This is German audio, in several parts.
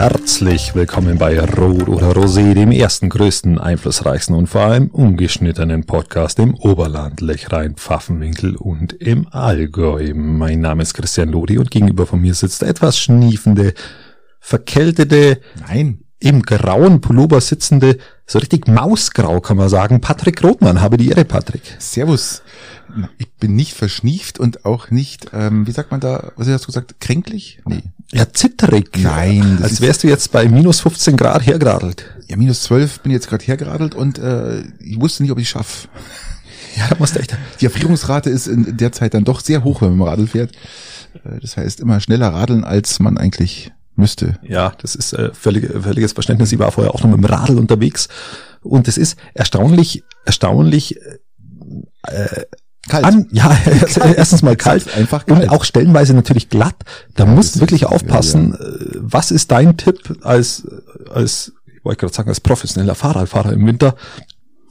Herzlich willkommen bei Rot oder Rosé, dem ersten, größten, einflussreichsten und vor allem ungeschnittenen Podcast im Oberland, Lechrein, Pfaffenwinkel und im Allgäu. Mein Name ist Christian Lodi und gegenüber von mir sitzt etwas schniefende, verkältete, Nein. Im grauen Pullover sitzende, so richtig mausgrau kann man sagen, Patrick Rothmann. Habe die Ehre, Patrick. Servus. Ich bin nicht verschnieft und auch nicht, ähm, wie sagt man da, was hast du gesagt, kränklich? Nee. Ja, zitterig. Nein, das Als wärst du jetzt bei minus 15 Grad hergeradelt. Ja, minus zwölf bin jetzt gerade hergeradelt und äh, ich wusste nicht, ob ich schaffe. Ja, da musst du echt. Die Erfrierungsrate ist in der Zeit dann doch sehr hoch, wenn man Radl fährt. Äh, Das heißt, immer schneller radeln, als man eigentlich müsste. Ja, das ist äh, völlig, völliges Verständnis. Ich war vorher auch noch mit dem Radl unterwegs und es ist erstaunlich, erstaunlich äh, Kalt. An, ja, erstens mal kalt, Einfach und kalt. auch stellenweise natürlich glatt. Da musst du wirklich aufpassen. Äh, Was ist dein Tipp als, als, ich wollte gerade sagen, als professioneller Fahrradfahrer im Winter,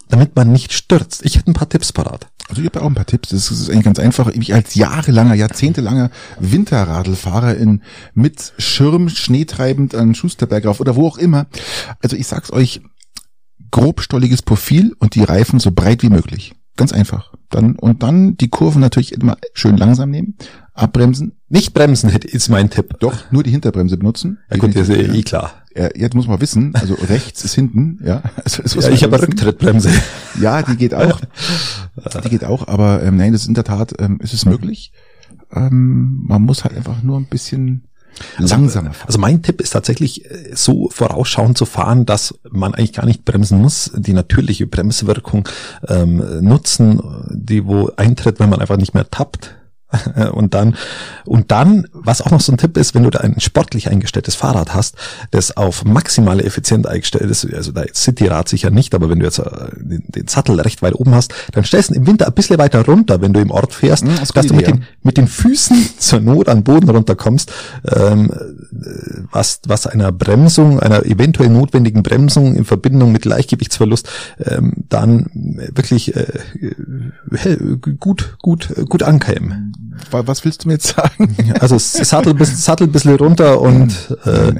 damit man nicht stürzt? Ich hätte ein paar Tipps parat. Also ich habe auch ein paar Tipps. Das ist eigentlich ganz einfach. Ich als jahrelanger, jahrzehntelanger Winterradlfahrer in mit Schirm, schneetreibend an Schusterberg rauf oder wo auch immer. Also ich sag's euch, grobstolliges Profil und die Reifen so breit wie möglich. Ganz einfach. Dann und dann die Kurven natürlich immer schön langsam nehmen, abbremsen. Nicht bremsen ist mein Tipp. Doch nur die Hinterbremse benutzen. Ja gut, das ist eh klar. Ja. Jetzt muss man wissen, also rechts ist hinten, ja. Also muss Ja, ich habe eine. Rücktrittbremse. Ja, die geht auch. Die geht auch, aber ähm, nein, das ist in der Tat, ähm, ist es möglich. Ähm, man muss halt einfach nur ein bisschen langsamer fahren. Also mein Tipp ist tatsächlich, äh, so vorausschauend zu fahren, dass man eigentlich gar nicht bremsen muss, die natürliche Bremswirkung ähm, nutzen, die wo eintritt, wenn man einfach nicht mehr tappt. Und dann, und dann, was auch noch so ein Tipp ist, wenn du da ein sportlich eingestelltes Fahrrad hast, das auf maximale Effizienz eingestellt ist, also da Cityrad sicher nicht, aber wenn du jetzt äh, den, den Sattel recht weit oben hast, dann stellst du ihn im Winter ein bisschen weiter runter, wenn du im Ort fährst, Hm, das dass du mit den, mit den Füßen zur Not an den Boden runterkommst, ähm, was, was einer Bremsung, einer eventuell notwendigen Bremsung in Verbindung mit Gleichgewichtsverlust ähm, dann wirklich äh, äh, gut, gut, gut ankäme. Wa- Was willst du mir jetzt sagen? Also Sattel, bis, Sattel ein bisschen runter und äh,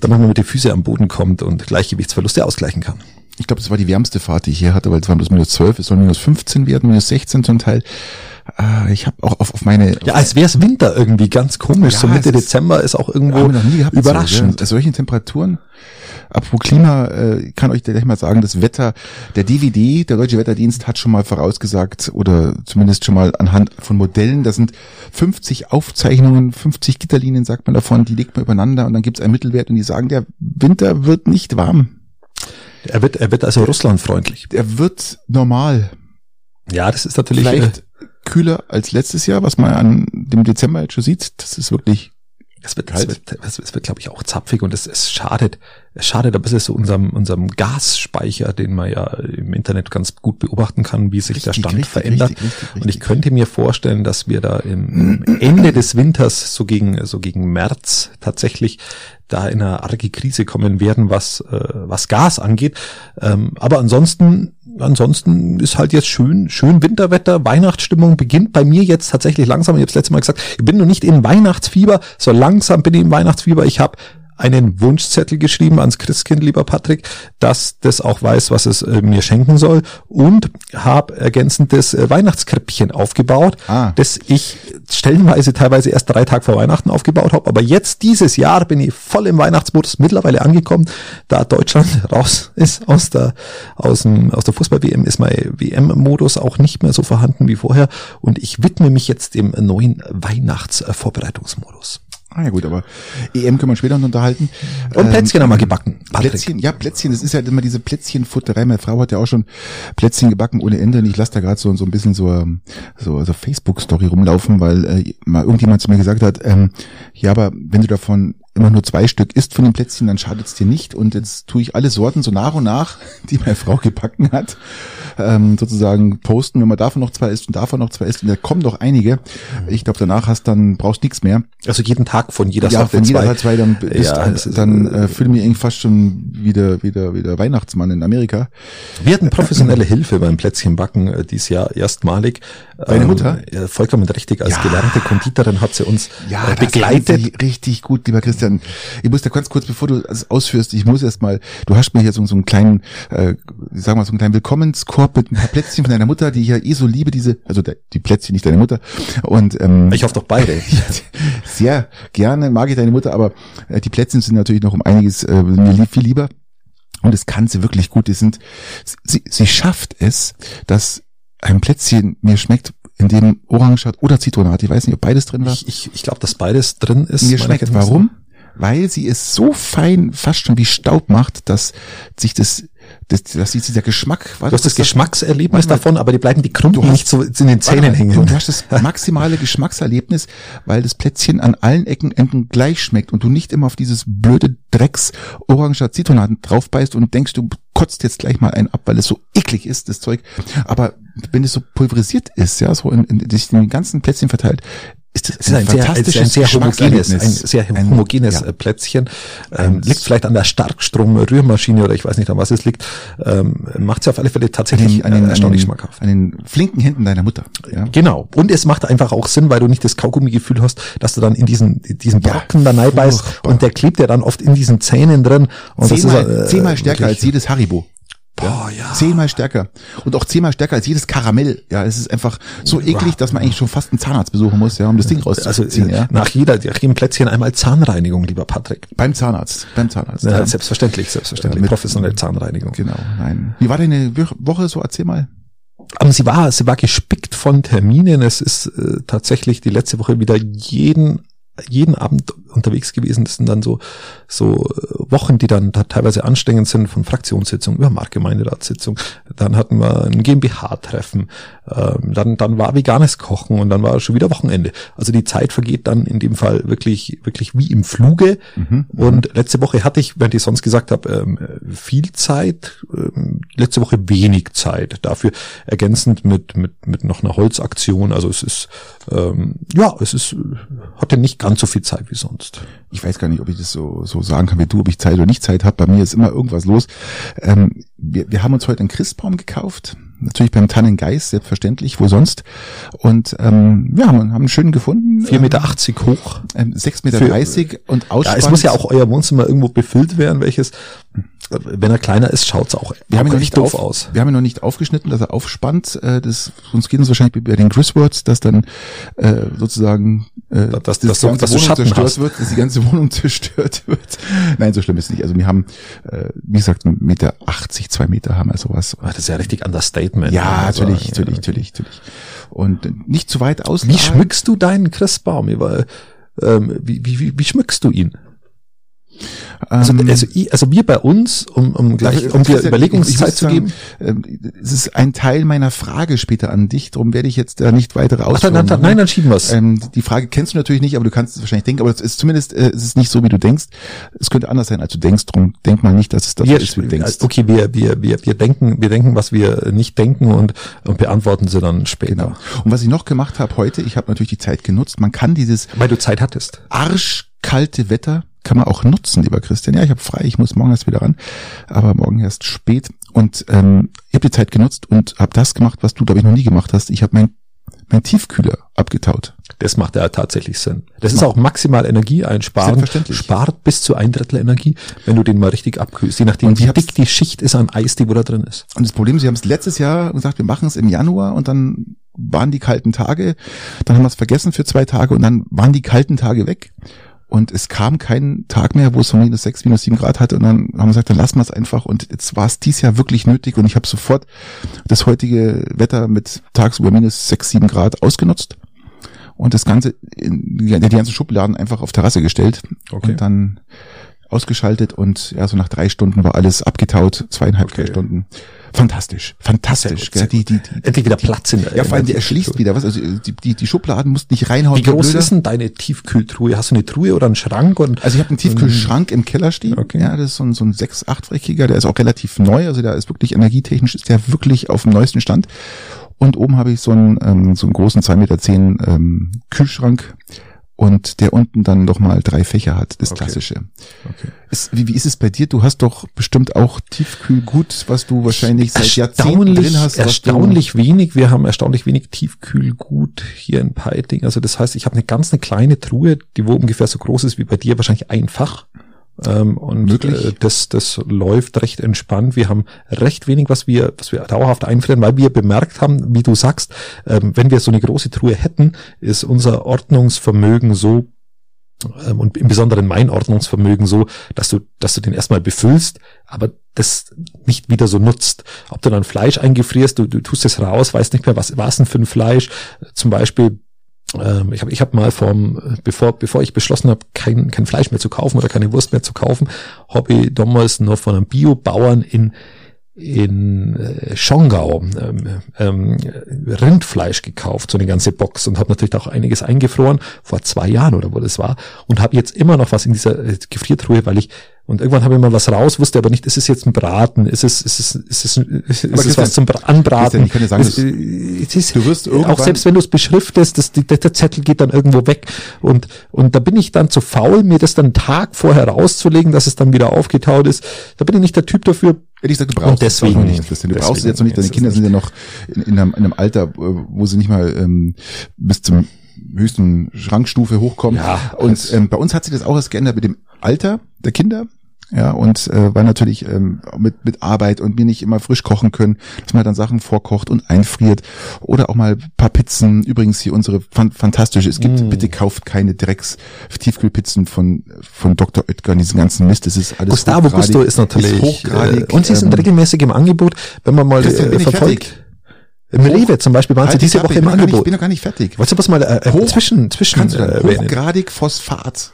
damit man mit den Füßen am Boden kommt und Gleichgewichtsverluste ausgleichen kann. Ich glaube, das war die wärmste Fahrt, die ich hier hatte, weil es waren bloß minus 12, es soll minus 15 werden, minus 16 zum Teil. Äh, ich habe auch auf, auf meine Ja, als wäre es Winter irgendwie ganz komisch. Ja, so Mitte Dezember ist auch irgendwo überraschend. So, ja. Bei solchen Temperaturen. Apropos Klima, äh, kann euch gleich mal sagen, das Wetter, der DVD, der Deutsche Wetterdienst hat schon mal vorausgesagt oder zumindest schon mal anhand von Modellen, da sind 50 Aufzeichnungen, 50 Gitterlinien, sagt man davon, die legt man übereinander und dann gibt es einen Mittelwert und die sagen, der Winter wird nicht warm. Er wird, er wird also russlandfreundlich. Er wird normal. Ja, das ist natürlich. Vielleicht kühler als letztes Jahr, was man an dem Dezember jetzt schon sieht. Das ist wirklich Es wird, es wird, es wird, wird glaube ich, auch zapfig und es, es schadet, es schadet ein bisschen so unserem, unserem Gasspeicher, den man ja im Internet ganz gut beobachten kann, wie sich der Richtig, Stand richtig, verändert. richtig, Und ich könnte mir vorstellen, dass wir da im Ende des Winters, so gegen, so gegen März tatsächlich da in eine arge Krise kommen werden, was, äh, was Gas angeht. Ähm, aber ansonsten, ansonsten ist halt jetzt schön, schön Winterwetter, Weihnachtsstimmung beginnt bei mir jetzt tatsächlich langsam. Ich habe das letzte Mal gesagt, ich bin noch nicht in Weihnachtsfieber, so langsam bin ich im Weihnachtsfieber. Ich habe einen Wunschzettel geschrieben ans Christkind, lieber Patrick, dass das auch weiß, was es äh, mir schenken soll und habe ergänzend das äh, Weihnachtskrippchen aufgebaut, Ah. das ich stellenweise teilweise erst drei Tage vor Weihnachten aufgebaut habe, aber jetzt dieses Jahr bin ich voll im Weihnachtsmodus mittlerweile angekommen, da Deutschland raus ist aus der aus dem aus der Fußball-WM ist mein WM-Modus auch nicht mehr so vorhanden wie vorher und ich widme mich jetzt dem neuen Weihnachtsvorbereitungsmodus. Ah ja gut, aber EM können wir später noch unterhalten. Und Ähm, Plätzchen haben wir gebacken. Patrick. Plätzchen, ja, Plätzchen, das ist ja immer diese Plätzchenfutterei. Meine Frau hat ja auch schon Plätzchen gebacken ohne Ende und ich lasse da gerade so, so ein bisschen so, ähm, so, so Facebook-Story rumlaufen, weil äh, mal irgendjemand zu mir gesagt hat, ähm, ja, aber wenn du davon immer nur zwei Stück isst von den Plätzchen, dann schadet es dir nicht. Und jetzt tue ich alle Sorten so nach und nach, die meine Frau gebacken hat, ähm, sozusagen posten, wenn man davon noch zwei isst und davon noch zwei isst. Und da kommen noch einige. Ich glaube, danach hast dann brauchst nichts mehr. Also jeden Tag von jeder Ja, Sorte wenn jeder zwei. hat zwei, dann bist Ja, dann, dann äh, fühle mich irgendwie fast schon wieder, wieder, wieder Weihnachtsmann in Amerika. Wir hatten professionelle Hilfe beim Plätzchenbacken äh, dieses Jahr erstmalig. Deine Mutter? Ja, vollkommen richtig. Als Ja. gelernte Konditorin hat sie uns äh, das begleitet. richtig gut, lieber Christian. Dann, ich muss da ganz kurz, bevor du das ausführst, ich muss erst mal, du hast mir hier so, so einen kleinen, äh, sag mal, so einen kleinen Willkommenskorb mit ein paar Plätzchen von deiner Mutter, die ich ja eh so liebe, diese, also die Plätzchen, nicht deine Mutter. Und ähm, Ich hoffe doch beide. sehr gerne mag ich deine Mutter, aber äh, die Plätzchen sind natürlich noch um einiges äh, mir lieb, viel lieber. Und das kann sie wirklich gut. Die sind, sie, sie schafft es, dass ein Plätzchen mir schmeckt, in dem Orange hat oder Zitronat. Ich weiß nicht, ob beides drin war. Ich, ich, ich glaube, dass beides drin ist. mir schmeckt. Warum? Weil sie es so fein, fast schon wie Staub macht, dass sich das, das, dass sich dieser Geschmack, Du hast das Geschmackserlebnis Manchmal- davon, aber die bleiben die hast- nicht so in den Zähnen hängen. Du, hast das maximale Geschmackserlebnis, weil das Plätzchen an allen Ecken Enden gleich schmeckt und du nicht immer auf dieses blöde Drecks Oranger Zitronat drauf beißt und denkst, du kotzt jetzt gleich mal einen ab, weil es so eklig ist, das Zeug. Aber wenn es so pulverisiert ist, ja, so in, in, sich in den ganzen Plätzchen verteilt, ist Es ist ein sehr, ein sehr, ein sehr homogenes, ein sehr Ein- homogenes ja. äh, Plätzchen. Ähm, liegt vielleicht an der Starkstrom-Rührmaschine oder ich weiß nicht, an was es liegt. Ähm, Macht es auf alle Fälle tatsächlich an den, äh, erstaunlich schmackhaft. an den flinken Händen deiner Mutter. Ja. Genau. Und es macht einfach auch Sinn, weil du nicht das Kaugummi-Gefühl hast, dass du dann in diesen, in diesen Ja, Brocken da beißt furchtbar. und der klebt ja dann oft in diesen Zähnen drin. Und Zehnmal, das ist, äh, zehnmal stärker wirklich- als jedes Haribo. Boah, ja. Zehnmal stärker. Und auch zehnmal stärker als jedes Karamell. Ja, es ist einfach so eklig, dass man eigentlich schon fast einen Zahnarzt besuchen muss, ja, um das Ding Also rauszuziehen, äh, ja. nach jeder, nach jedem Plätzchen einmal Zahnreinigung, lieber Patrick. Beim Zahnarzt, beim Zahnarzt. Ja, ja. selbstverständlich, selbstverständlich. Mit- Professionelle Zahnreinigung. Genau, nein. Wie war deine Wo- Woche so? Erzähl mal. Aber sie war, sie war gespickt von Terminen. Es ist äh, tatsächlich die letzte Woche wieder jeden jeden Abend unterwegs gewesen. Das sind dann so so äh, Wochen, die dann da teilweise anstrengend sind, von Fraktionssitzung über Marktgemeinderatssitzung. Dann hatten wir ein GmbH-Treffen. Ähm, dann dann war veganes Kochen und dann war schon wieder Wochenende. Also die Zeit vergeht dann in dem Fall wirklich wirklich wie im Fluge. Und letzte Woche hatte ich, während ich sonst gesagt habe, ähm, viel Zeit. Ähm, letzte Woche wenig Zeit. Dafür ergänzend mit mit mit noch einer Holzaktion. Also es ist ähm, ja, es ist äh, hatte nicht ganz so viel Zeit wie sonst. Ich weiß gar nicht, ob ich das so, so sagen kann wie du, ob ich Zeit oder nicht Zeit habe. Bei mir ist immer irgendwas los. Ähm, wir, wir haben uns heute einen Christbaum gekauft. Natürlich beim Tannengeist, selbstverständlich, wo sonst. Und ähm, ja, haben, haben einen schönen gefunden. 4,80 Meter hoch. Ähm, 6,30 Meter Für- und Ja, ausspannt. es muss ja auch euer Wohnzimmer irgendwo befüllt werden, welches, wenn er kleiner ist, schaut's auch, wir haben ihn noch nicht doof auf, aus. Wir haben ihn noch nicht aufgeschnitten, dass er aufspannt. Äh, das, sonst geht uns wahrscheinlich wie bei den Griswords, dass dann äh, sozusagen äh, Dass- dass du- dass du Schatten zerstört hast. wird, dass die ganze Wohnung zerstört wird. Nein, so schlimm ist es nicht. Also wir haben, äh, wie gesagt, 1,80 Meter, 80, zwei Meter haben wir sowas. Ah, Das ist ja richtig Understatement. Ja, muss man natürlich, natürlich, natürlich, natürlich. Und nicht zu weit aus. Wie schmückst du deinen Christbaum? Ähm, wie, wie, wie, wie schmückst du ihn? Also, Ähm, also, also wir bei uns, um, um gleich, um dir Überlegungszeit zu geben. ähm, Es ist ein Teil meiner Frage später an dich, darum werde ich jetzt da nicht weitere Ach, ausführen. dann, dann, nein, dann schieben wir's. Ähm, die Frage kennst du natürlich nicht, aber du kannst es wahrscheinlich denken, aber es ist zumindest, äh, es ist nicht so, wie du denkst. Es könnte anders sein, als du denkst, drum denk mal nicht, dass es das wir, ist, wie du denkst. okay, wir, wir, wir, wir denken, wir denken, was wir nicht denken und, und beantworten sie dann später. Genau. Und was ich noch gemacht habe heute, ich habe natürlich die Zeit genutzt, man kann dieses Weil du Zeit hattest. arschkalte Wetter kann man auch nutzen, lieber Christian. Ja, ich habe frei, ich muss morgen erst wieder ran, aber morgen erst spät. Und ähm, ich habe die Zeit genutzt und habe das gemacht, was du, glaube ich, noch nie gemacht hast. Ich habe mein, mein Tiefkühler abgetaut. Das macht ja tatsächlich Sinn. Das ist auch maximal Energie einsparen. Selbstverständlich. Spart bis zu ein Drittel Energie, wenn du den mal richtig abkühlst. Je nachdem, Und wie dick die Schicht ist an Eis, die wo da drin ist. Und das Problem ist, sie haben es letztes Jahr gesagt, wir machen es im Januar und dann waren die kalten Tage, dann haben wir es vergessen für zwei Tage und dann waren die kalten Tage weg. Und es kam kein Tag mehr, wo es so minus sechs, minus sieben Grad hatte. Und dann haben wir gesagt, dann lassen wir es einfach. Und jetzt war es dies Jahr wirklich nötig. Und ich habe sofort das heutige Wetter mit tagsüber minus sechs, sieben Grad ausgenutzt. Und das Ganze, in, die, die ganzen Schubladen einfach auf Terrasse gestellt. Okay. Und dann ausgeschaltet. Und ja, so nach drei Stunden war alles abgetaut. Zweieinhalb, drei Okay. Stunden. Fantastisch. Fantastisch. Sehr gell? gut, die, die, die, Endlich wieder Platz in der ja, vor allem, der erschließt wieder was. Also die, die, die Schubladen mussten nicht reinhauen. Wie groß blöder. ist denn deine Tiefkühltruhe? Hast du eine Truhe oder einen Schrank? Und Also ich habe einen Tiefkühlschrank im Keller stehen. Okay. Ja, das ist so ein, so ein 6 8-fächiger, der ist auch relativ neu, also der ist wirklich energietechnisch, ist der wirklich auf dem neuesten Stand. Und oben habe ich so einen, ähm, so einen großen 2,10 Meter ähm, Kühlschrank und der unten dann noch mal drei Fächer hat, das Okay. klassische. Okay. Ist, wie, wie ist es bei dir? Du hast doch bestimmt auch Tiefkühlgut, was du wahrscheinlich seit Jahrzehnten erstaunlich, drin hast. erstaunlich wenig. Wir haben erstaunlich wenig Tiefkühlgut hier in Peiting. Also das heißt, ich habe eine ganz eine kleine Truhe, die wo ungefähr so groß ist wie bei dir, wahrscheinlich einfach. Ähm, und Möglich. äh, das, das läuft recht entspannt. Wir haben recht wenig, was wir, was wir dauerhaft einfrieren, weil wir bemerkt haben, wie du sagst, ähm, wenn wir so eine große Truhe hätten, ist unser Ordnungsvermögen so ähm, und im Besonderen mein Ordnungsvermögen so, dass du, dass du den erstmal befüllst, aber das nicht wieder so nutzt. Ob du dann Fleisch eingefrierst, du, du tust es raus, weißt nicht mehr, was war es denn für ein Fleisch. Zum Beispiel, ähm, ich habe ich hab mal vom, bevor, bevor ich beschlossen habe, kein, kein Fleisch mehr zu kaufen oder keine Wurst mehr zu kaufen, ich damals noch von einem Biobauern in in äh, Schongau ähm, ähm, Rindfleisch gekauft, so eine ganze Box und habe natürlich auch einiges eingefroren vor zwei Jahren oder wo das war und habe jetzt immer noch was in dieser äh, Gefriertruhe, weil ich und irgendwann habe ich mal was raus, wusste aber nicht, ist es jetzt ein Braten, ist es ist es ist es, ist es Christian, was zum Bra Anbraten? Ich kann dir sagen, es, äh, es ist, du wirst auch irgendwann- selbst wenn du es beschriftest, das, die, der Zettel geht dann irgendwo weg und und da bin ich dann zu faul, mir das dann einen Tag vorher rauszulegen, dass es dann wieder aufgetaut ist. Da bin ich nicht der Typ dafür. Ehrlich gesagt, du brauchst Und deswegen- noch nicht, Christian. Du brauchst es deswegen jetzt noch nicht. Deine Kinder sind ja noch in, in, einem, in einem Alter, wo sie nicht mal ähm, bis zum höchsten Schrankstufe hochkommen. Ja, und das- ähm, bei uns hat sich das auch erst geändert mit dem Alter der Kinder. Ja, und äh, weil natürlich ähm, mit, mit Arbeit und wir nicht immer frisch kochen können, dass man dann Sachen vorkocht und einfriert oder auch mal ein paar Pizzen. Übrigens hier unsere fan fantastische, es gibt, Mm. bitte kauft keine Drecks Tiefkühlpizzen von von Dr. Oetker und diesen ganzen Mist. Das ist alles Gustavo Gusto ist natürlich hochgradig. äh, und sie sind ähm, regelmäßig im Angebot, wenn man mal Christian, äh, verfolgt. fertig? Im Rewe zum Beispiel waren sie Halt die diese Woche im nicht, ich Angebot. bin noch gar nicht fertig. Wolltest du was mal äh, Hoch- zwischen zwischen Kannst du dann äh, hochgradig Phosphat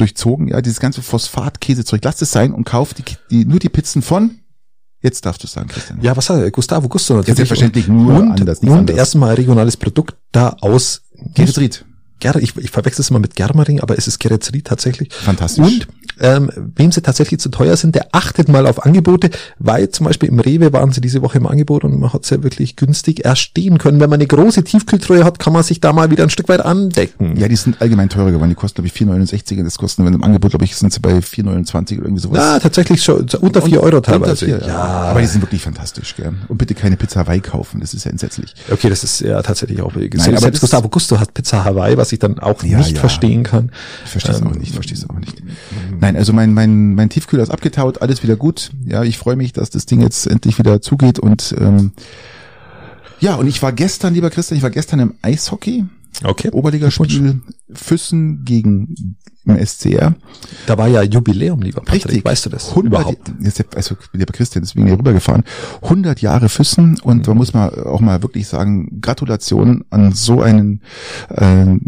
durchzogen, ja, dieses ganze Phosphat-Käsezeug. Lass es sein und kauf die, die, nur die Pizzen von, jetzt darfst du sagen, Christian. Ja, was hat er? Gustavo Gusto natürlich. selbstverständlich und, nur und, anders, nicht und anders. erstmal regionales Produkt da aus Gerizid. Ger ich, ich verwechsel es immer mit Germering, aber es ist Geretsried tatsächlich. Fantastisch. Und ähm, wem sie tatsächlich zu teuer sind, der achtet mal auf Angebote, weil zum Beispiel im Rewe waren sie diese Woche im Angebot und man hat sie ja wirklich günstig erstehen können. Wenn man eine große Tiefkühltreue hat, kann man sich da mal wieder ein Stück weit andecken. Ja, die sind allgemein teurer geworden. Die kosten, glaube ich, 4,69 und das kosten, wenn im Angebot, glaube ich, sind sie bei 4,29 oder irgendwie sowas. Ja, tatsächlich schon unter Und- vier Euro unter teilweise. vier, ja. Aber die sind wirklich fantastisch, gell. Und bitte keine Pizza Hawaii kaufen, das ist ja entsetzlich. Okay, das ist ja tatsächlich auch Nein, Nein, aber Selbst Gustavo Gusto hat Pizza Hawaii, was ich dann auch Ja, nicht ja. verstehen kann. Ich verstehe es Ähm, auch nicht, verstehe es auch nicht. Nein, also mein, mein, mein Tiefkühler ist abgetaut, alles wieder gut. Ja, ich freue mich, dass das Ding jetzt endlich wieder zugeht und ähm, ja, und ich war gestern, lieber Christian, ich war gestern im Eishockey, Okay. Oberligaspiel Füssen gegen im SCR. Da war ja Jubiläum, lieber Patrick. Weißt du das 100, überhaupt? Jetzt, also, lieber Christian, deswegen hier rübergefahren. 100 Jahre Füssen und da muss man auch mal wirklich sagen, Gratulation an so einen, ähm,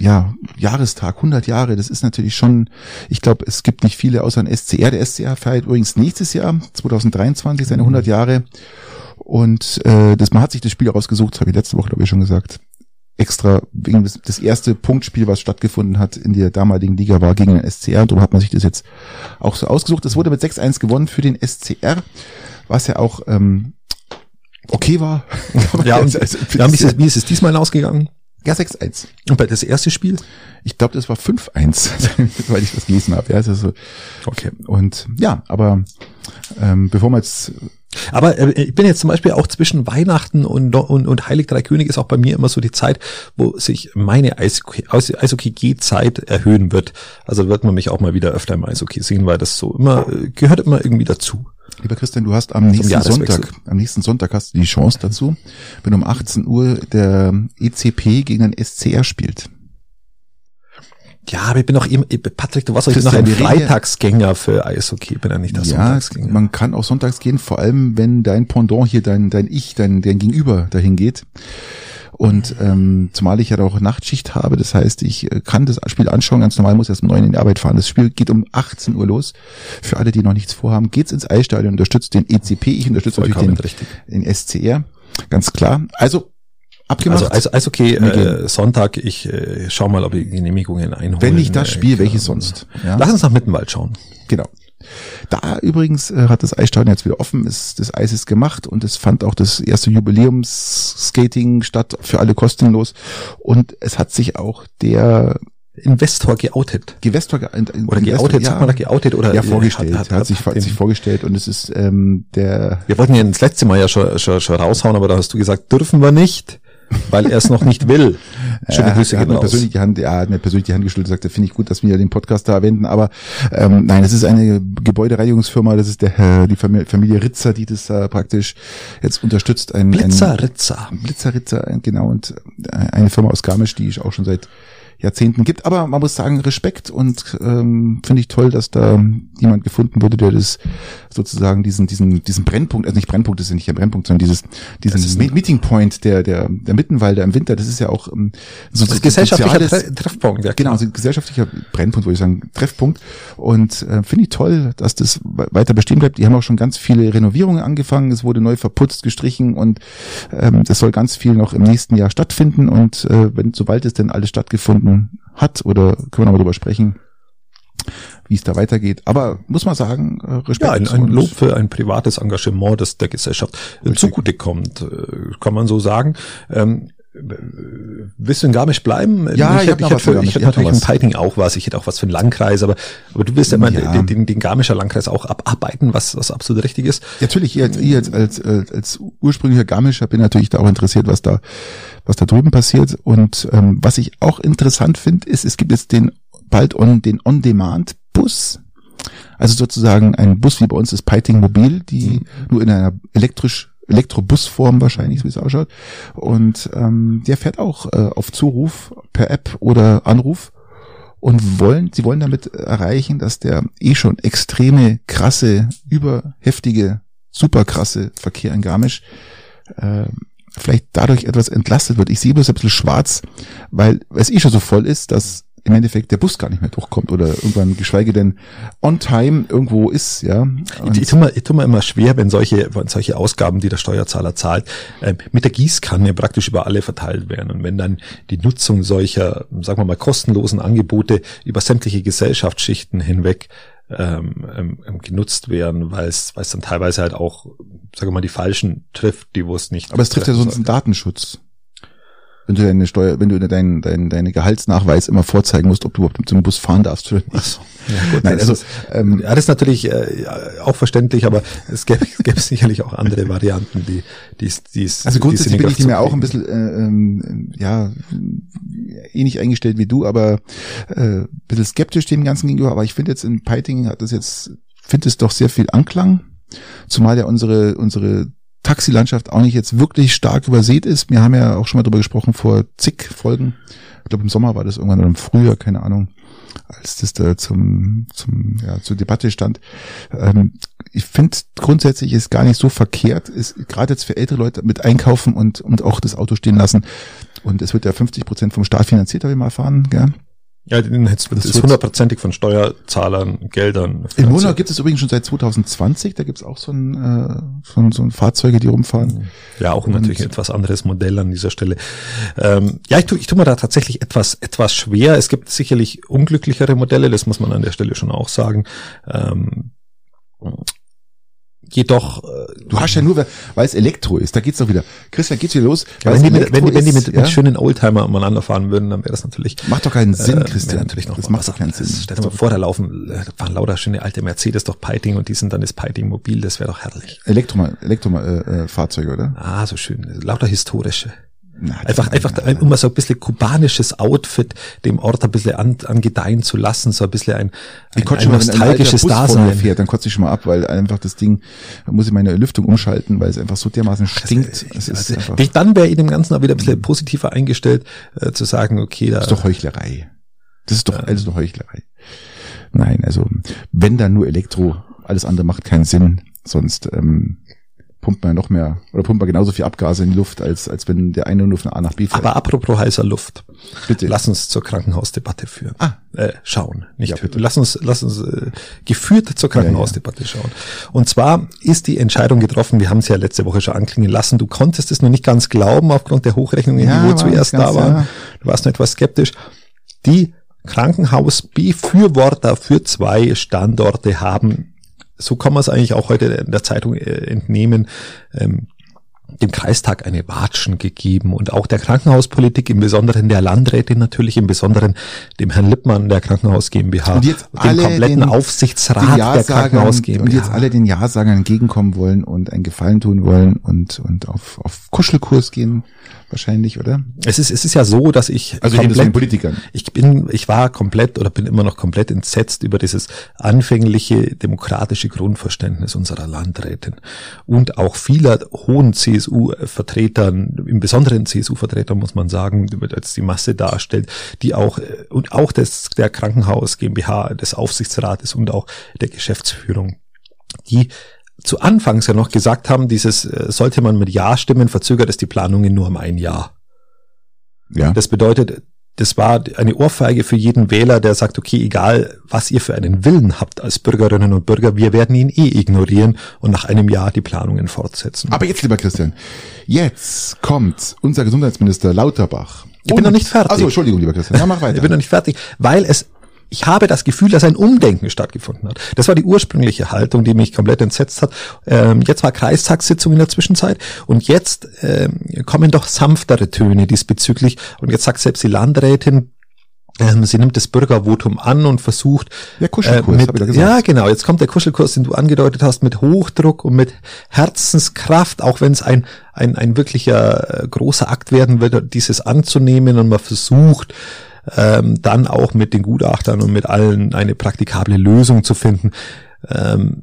ja, Jahrestag, 100 Jahre, das ist natürlich schon, ich glaube, es gibt nicht viele außer ein SCR. Der SCR feiert übrigens nächstes Jahr, 2023, seine 100 Jahre. Und äh, das, man hat sich das Spiel rausgesucht, das habe ich letzte Woche, glaube ich, schon gesagt extra wegen des, das erste Punktspiel, was stattgefunden hat in der damaligen Liga, war gegen den SCR. Und darum hat man sich das jetzt auch so ausgesucht. Es wurde mit 6-1 gewonnen für den SCR, was ja auch ähm, okay war. Ja, und, Also, ja, wie, ist es, wie ist es diesmal ausgegangen? Ja 6-1. Und bei das erste Spiel? Ich glaube, das war 5-1, weil ich das gelesen habe. Ja, also so. Okay. Und ja, aber ähm, bevor wir jetzt Aber äh, ich bin jetzt zum Beispiel auch zwischen Weihnachten und, und, und Heilig Drei Könige ist auch bei mir immer so die Zeit, wo sich meine Eishockey- Eis- Eishockey-G-Zeit erhöhen wird. Also wird man mich auch mal wieder öfter im Eishockey sehen, weil das so immer, äh, gehört immer irgendwie dazu. Lieber Christian, du hast am nächsten Jahreswechsel. Sonntag, am nächsten Sonntag hast du die Chance dazu, wenn um 18 Uhr der ECP gegen den SCR spielt. Ja, aber ich bin auch eben, Patrick, du warst doch noch ein Freitagsgänger für Eishockey, ich bin ja nicht der Ja, Sonntagsgänger. man kann auch sonntags gehen, vor allem wenn dein Pendant hier, dein, dein Ich, dein, dein Gegenüber dahin geht. Und ähm, zumal ich ja auch Nachtschicht habe, das heißt, ich äh, kann das Spiel anschauen, ganz normal, muss erst um neun in die Arbeit fahren. Das Spiel geht um 18 Uhr los. Für alle, die noch nichts vorhaben, geht's ins Eisstadion, unterstützt den ECP, ich unterstütze Vollkommen natürlich richtig. den, den SCR, ganz klar. Also, abgemacht. Also, also Wir gehen. äh, Sonntag, ich äh, schau mal, ob ich Genehmigungen einhole. wenn nicht das Spiel, welches sonst? Ja? Lass uns nach Mittenwald schauen. Genau. Da übrigens äh, hat das Eisstadion jetzt wieder offen, ist, das Eis ist gemacht und es fand auch das erste Jubiläumsskating statt, für alle kostenlos. Und es hat sich auch der Investor geoutet. Investor ge oder geoutet, ja, sagt man da geoutet oder ja vorgestellt, hat, hat, hat, sich, hat sich vorgestellt und es ist ähm, der. Wir wollten ja das letzte Mal ja schon, schon, schon raushauen, aber da hast du gesagt, dürfen wir nicht weil er es noch nicht will. Schöne Grüße er hat mir persönlich die Hand, er hat mir persönlich die Hand geschüttelt und sagte, finde ich gut, dass wir den Podcast da erwähnen, aber ähm, nein, es ist eine Gebäudereinigungsfirma, das ist der äh, die Familie, Familie Ritzer, die das äh, praktisch jetzt unterstützt. Ein, Blitzer Ritzer. Blitzer Ritzer, genau, und äh, eine Firma aus Garmisch, die ich auch schon seit Jahrzehnten gibt. Aber man muss sagen, Respekt und ähm, finde ich toll, dass da jemand gefunden wurde, der das sozusagen diesen, diesen, diesen Brennpunkt, also nicht Brennpunkt, das ist ja nicht ein Brennpunkt, sondern dieses, diesen Meeting Point der, der, der Mittenwalder im Winter, das ist ja auch ähm, so das gesellschaftlicher Tre Treffpunkt. Ja, genau, also gesellschaftlicher Brennpunkt, würde ich sagen, Treffpunkt. Und äh, finde ich toll, dass das weiter bestehen bleibt. Die haben auch schon ganz viele Renovierungen angefangen. Es wurde neu verputzt, gestrichen und ähm, das soll ganz viel noch im nächsten Jahr stattfinden. Und äh, wenn sobald es denn alles stattgefunden hat, oder können wir nochmal drüber sprechen, wie es da weitergeht. Aber muss man sagen, äh, Respekt. Ja, ein, ein Lob für ein privates Engagement, das der Gesellschaft richtig. zugutekommt, äh, kann man so sagen. Ähm, Willst du in Garmisch bleiben? Ja, ich, ich hätte, ich hätte, ich hätte natürlich in Peiting auch was. Ich hätte auch was für einen Landkreis, aber, aber du willst ja mal ja. Den, den, den Garmischer Landkreis auch abarbeiten, was, was absolut richtig ist. Natürlich, ich als, ich als, als, als ursprünglicher Garmischer bin natürlich da auch interessiert, was da, was da drüben passiert. Und ähm, was ich auch interessant finde, ist, es gibt jetzt den bald on, den On-Demand-Bus. Also sozusagen ein Bus wie bei uns ist Peiting Mobil, die mhm. nur in einer elektrisch Elektrobusform wahrscheinlich, so wie es ausschaut. Und ähm, der fährt auch äh, auf Zuruf per App oder Anruf und wollen, sie wollen damit erreichen, dass der eh schon extreme, krasse, überheftige, super krasse Verkehr in Garmisch äh, vielleicht dadurch etwas entlastet wird. Ich sehe bloß ein bisschen schwarz, weil es eh schon so voll ist, dass im Endeffekt der Bus gar nicht mehr durchkommt oder irgendwann geschweige denn on time irgendwo ist, ja. ich, ich, tue mir, ich tue mir immer schwer, wenn solche, wenn solche Ausgaben, die der Steuerzahler zahlt, äh, mit der Gießkanne praktisch über alle verteilt werden. Und wenn dann die Nutzung solcher, sagen wir mal, kostenlosen Angebote über sämtliche Gesellschaftsschichten hinweg ähm, ähm, genutzt werden, weil es, weil es dann teilweise halt auch, sagen wir mal, die falschen trifft, die wo es nicht. Aber es trifft ja sonst einen Datenschutz wenn du deine Steuer, wenn du deinen dein, deine Gehaltsnachweis immer vorzeigen musst, ob du überhaupt mit dem Bus fahren darfst oder nicht. So. Ja, gut, Nein, also ist, ähm, ja, das ist natürlich äh, auch verständlich, aber es gäbe, es gäbe sicherlich auch andere Varianten, die die die Also grundsätzlich bin ich mir auch ein bisschen äh, ähm, ja ähnlich eingestellt wie du, aber äh, bisschen skeptisch dem Ganzen gegenüber. Aber ich finde jetzt in Peiting hat das jetzt finde es doch sehr viel Anklang, zumal ja unsere unsere Taxilandschaft auch nicht jetzt wirklich stark übersät ist. Wir haben ja auch schon mal drüber gesprochen vor zig Folgen. Ich glaube im Sommer war das irgendwann oder im Frühjahr, keine Ahnung, als das da zum, zum ja, zur Debatte stand. Ähm, ich finde grundsätzlich ist gar nicht so verkehrt, ist gerade jetzt für ältere Leute mit einkaufen und und auch das Auto stehen lassen. Und es wird ja 50 Prozent vom Staat finanziert, habe ich mal erfahren, gell? Ja, das ist hundertprozentig von Steuerzahlern, Geldern. In Monau gibt es übrigens schon seit 2020, da gibt es auch so ein, äh, so, ein, so ein Fahrzeuge, die rumfahren. Ja, auch Und natürlich etwas anderes Modell an dieser Stelle. Ähm, ja, ich tue ich tu mir da tatsächlich etwas, etwas schwer. Es gibt sicherlich unglücklichere Modelle, das muss man an der Stelle schon auch sagen. Ähm, jedoch. Äh, du hast ja nur, weil es Elektro ist, da geht's doch wieder. Christian, geht's wieder los. Ja, wenn, die mit, wenn, die, wenn die mit, ja? mit schönen Oldtimer umeinander fahren würden, dann wäre das natürlich. Macht doch keinen Sinn, äh, Christian. natürlich noch das macht doch keinen Sinn. Stell dir mal vor, da laufen, da fahren lauter schöne alte Mercedes doch Piting und die sind dann das Piting mobil, das wäre doch herrlich. Elektro, Elektro äh, äh, Fahrzeuge, oder? Ah, so schön. Lauter historische. Na, einfach, einfach, ja, um mal so ein bisschen kubanisches Outfit dem Ort ein bisschen an, angedeihen zu lassen, so ein bisschen ein, ein, ein, ein nostalgisches Dasein. Fährt, dann kotze ich schon mal ab, weil einfach das Ding, da muss ich meine Lüftung umschalten, weil es einfach so dermaßen stinkt. Also, also, dann wäre ich dem Ganzen auch wieder ein bisschen positiver eingestellt, äh, zu sagen, okay, da. Das ist doch Heuchlerei. Das ist doch, ja. also Heuchlerei. Nein, also, wenn dann nur Elektro, alles andere macht keinen Sinn, sonst, ähm, pumpt man noch mehr oder pumpt man genauso viel Abgase in die Luft, als, als wenn der eine nur von A nach B fährt. Aber apropos heißer Luft. Bitte. Lass uns zur Krankenhausdebatte führen. Ah. Äh, schauen. Nicht ja, bitte. Lass uns, lass uns äh, geführt zur Krankenhausdebatte ja, ja. schauen. Und zwar ist die Entscheidung getroffen, wir haben es ja letzte Woche schon anklingen lassen, du konntest es noch nicht ganz glauben aufgrund der Hochrechnungen, die wo zuerst da waren. Du warst noch etwas skeptisch. Die Krankenhausbefürworter für zwei Standorte haben so kann man es eigentlich auch heute in der Zeitung äh, entnehmen, ähm, dem Kreistag eine Watschen gegeben und auch der Krankenhauspolitik, im Besonderen der Landrätin natürlich, im Besonderen dem Herrn Lippmann der Krankenhaus GmbH, und jetzt dem kompletten den, Aufsichtsrat der Krankenhaus GmbH. Und jetzt alle den Ja-Sagern entgegenkommen wollen und einen Gefallen tun wollen und, und auf, auf Kuschelkurs gehen wahrscheinlich, oder? Es ist, es ist ja so, dass ich also komplett, ich Politikern. Ich bin, ich war komplett oder bin immer noch komplett entsetzt über dieses anfängliche demokratische Grundverständnis unserer Landrätin und auch vieler hohen CSU-Vertretern, im besonderen CSU-Vertretern muss man sagen, als die Masse darstellt, die auch und auch des der Krankenhaus GmbH, des Aufsichtsrates und auch der Geschäftsführung, die zu Anfangs ja noch gesagt haben, dieses äh, sollte man mit Ja stimmen, verzögert es die Planungen nur um ein Jahr. Ja. Das bedeutet, das war eine Ohrfeige für jeden Wähler, der sagt, okay, egal was ihr für einen Willen habt als Bürgerinnen und Bürger, wir werden ihn eh ignorieren und nach einem Jahr die Planungen fortsetzen. Aber jetzt, lieber Christian, jetzt kommt unser Gesundheitsminister Lauterbach. Ich bin noch nicht fertig. Also, Entschuldigung, lieber Christian. Ja, mach weiter. Ich bin noch nicht fertig, weil es ich habe das Gefühl, dass ein Umdenken stattgefunden hat. Das war die ursprüngliche Haltung, die mich komplett entsetzt hat. Ähm, jetzt war Kreistagssitzung in der Zwischenzeit und jetzt ähm, kommen doch sanftere Töne diesbezüglich. Und jetzt sagt selbst die Landrätin, ähm, sie nimmt das Bürgervotum an und versucht ja, Kuschelkurs, äh, mit, ja genau, jetzt kommt der Kuschelkurs, den du angedeutet hast, mit Hochdruck und mit Herzenskraft, auch wenn es ein, ein, ein wirklicher äh, großer Akt werden wird, dieses anzunehmen und man versucht, ähm, dann auch mit den Gutachtern und mit allen eine praktikable Lösung zu finden. Ähm,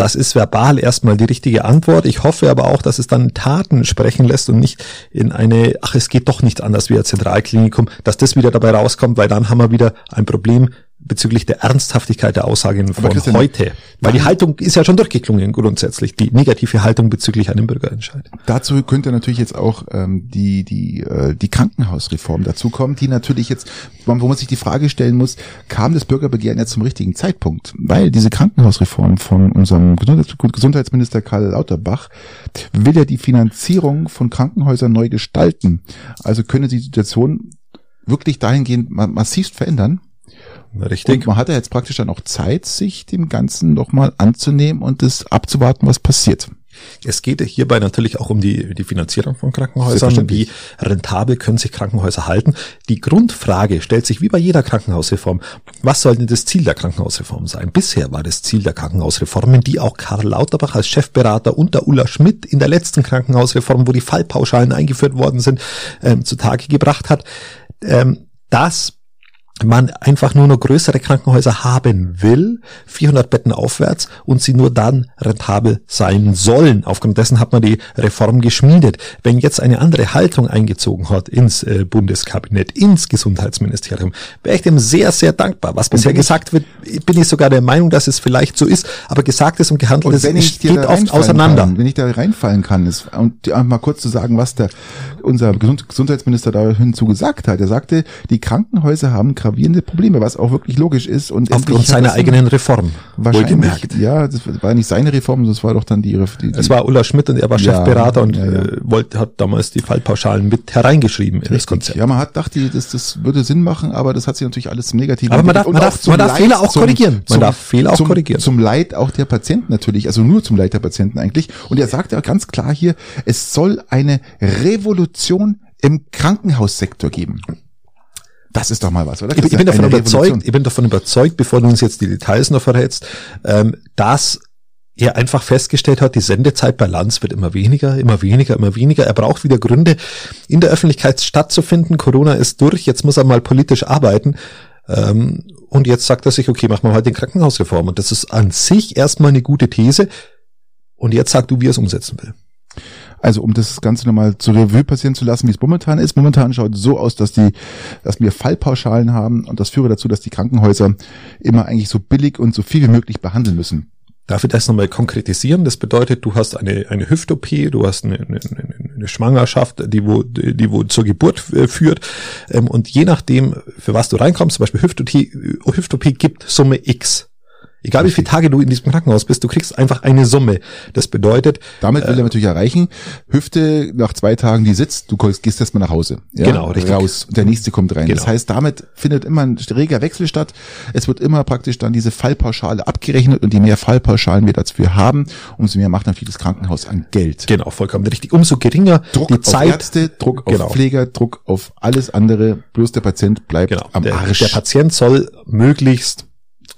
das ist verbal erstmal die richtige Antwort. Ich hoffe aber auch, dass es dann Taten sprechen lässt und nicht in eine, ach, es geht doch nicht anders wie ein Zentralklinikum, dass das wieder dabei rauskommt, weil dann haben wir wieder ein Problem bezüglich der Ernsthaftigkeit der Aussagen von heute. Weil die Haltung ist ja schon durchgeklungen grundsätzlich, die negative Haltung bezüglich einem Bürgerentscheid. Dazu könnte natürlich jetzt auch ähm, die, die, äh, die Krankenhausreform dazukommen, die natürlich jetzt, wo man sich die Frage stellen muss, kam das Bürgerbegehren ja zum richtigen Zeitpunkt? Weil diese Krankenhausreform von unserem Gesundheitsminister Karl Lauterbach will ja die Finanzierung von Krankenhäusern neu gestalten. Also könne die Situation wirklich dahingehend massivst verändern Richtig. Und man hat ja jetzt praktisch dann auch Zeit, sich dem Ganzen nochmal anzunehmen und das abzuwarten, was passiert. Es geht hierbei natürlich auch um die, die Finanzierung von Krankenhäusern. Wie rentabel können sich Krankenhäuser halten? Die Grundfrage stellt sich wie bei jeder Krankenhausreform. Was soll denn das Ziel der Krankenhausreform sein? Bisher war das Ziel der Krankenhausreformen, die auch Karl Lauterbach als Chefberater unter Ulla Schmidt in der letzten Krankenhausreform, wo die Fallpauschalen eingeführt worden sind, ähm, zutage gebracht hat, ähm, dass man einfach nur noch größere Krankenhäuser haben will, 400 Betten aufwärts und sie nur dann rentabel sein sollen. Aufgrund dessen hat man die Reform geschmiedet. Wenn jetzt eine andere Haltung eingezogen hat ins äh, Bundeskabinett, ins Gesundheitsministerium, wäre ich dem sehr, sehr dankbar. Was bisher gesagt wird, bin ich sogar der Meinung, dass es vielleicht so ist, aber gesagt ist und gehandelt ist, geht oft auseinander. Kann, wenn ich da reinfallen kann, ist, und mal kurz zu sagen, was der, unser Gesundheitsminister da hinzu gesagt hat. Er sagte, die Krankenhäuser haben gravierende Probleme, was auch wirklich logisch ist. Und Aufgrund seiner eigenen Reform. Wahrscheinlich, ja, das war nicht seine Reform, das war doch dann die, die, die Es war Ulla Schmidt und er war Chefberater ja, und ja, ja. Äh, wollte, hat damals die Fallpauschalen mit hereingeschrieben in das Konzept. Ja, man hat dachte, das, das würde Sinn machen, aber das hat sich natürlich alles zum Negativen Aber man darf, man darf, man darf Fehler auch korrigieren. Man zum, darf Fehler auch zum, korrigieren. Zum Leid auch der Patienten natürlich, also nur zum Leid der Patienten eigentlich. Und er sagt ja ganz klar hier, es soll eine Revolution im Krankenhaussektor geben. Das ist doch mal was, oder? Ich, ich bin davon überzeugt, ich bin davon überzeugt, bevor du uns jetzt die Details noch verrätst, ähm, dass er einfach festgestellt hat, die Sendezeit bei Lanz wird immer weniger, immer weniger, immer weniger. Er braucht wieder Gründe, in der Öffentlichkeit stattzufinden. Corona ist durch, jetzt muss er mal politisch arbeiten. Ähm, und jetzt sagt er sich, okay, machen wir halt den Krankenhausreform. Und das ist an sich erstmal eine gute These. Und jetzt sagt du, wie er es umsetzen will. Also um das Ganze nochmal zur Revue passieren zu lassen, wie es momentan ist. Momentan schaut es so aus, dass die, dass wir Fallpauschalen haben und das führe dazu, dass die Krankenhäuser immer eigentlich so billig und so viel wie möglich behandeln müssen. Darf ich das nochmal konkretisieren? Das bedeutet, du hast eine, eine Hüft-OP, du hast eine, eine, eine Schwangerschaft, die wo, die wo zur Geburt äh, führt. Ähm, und je nachdem, für was du reinkommst, zum Beispiel Hüft-OP, Hüft-OP gibt Summe X. Egal wie viele Tage du in diesem Krankenhaus bist, du kriegst einfach eine Summe. Das bedeutet. Damit will er natürlich erreichen, Hüfte nach zwei Tagen, die sitzt, du gehst erstmal nach Hause. Ja? Genau, richtig. Raus. Und der nächste kommt rein. Genau. Das heißt, damit findet immer ein reger Wechsel statt. Es wird immer praktisch dann diese Fallpauschale abgerechnet und je mehr Fallpauschalen wir dafür haben, umso mehr macht natürlich das Krankenhaus an Geld. Genau, vollkommen richtig. Umso geringer Druck die Zeit. Auf Ärzte, Druck genau. auf Pfleger, Druck auf alles andere, bloß der Patient bleibt genau. am der, Arsch. Der Patient soll möglichst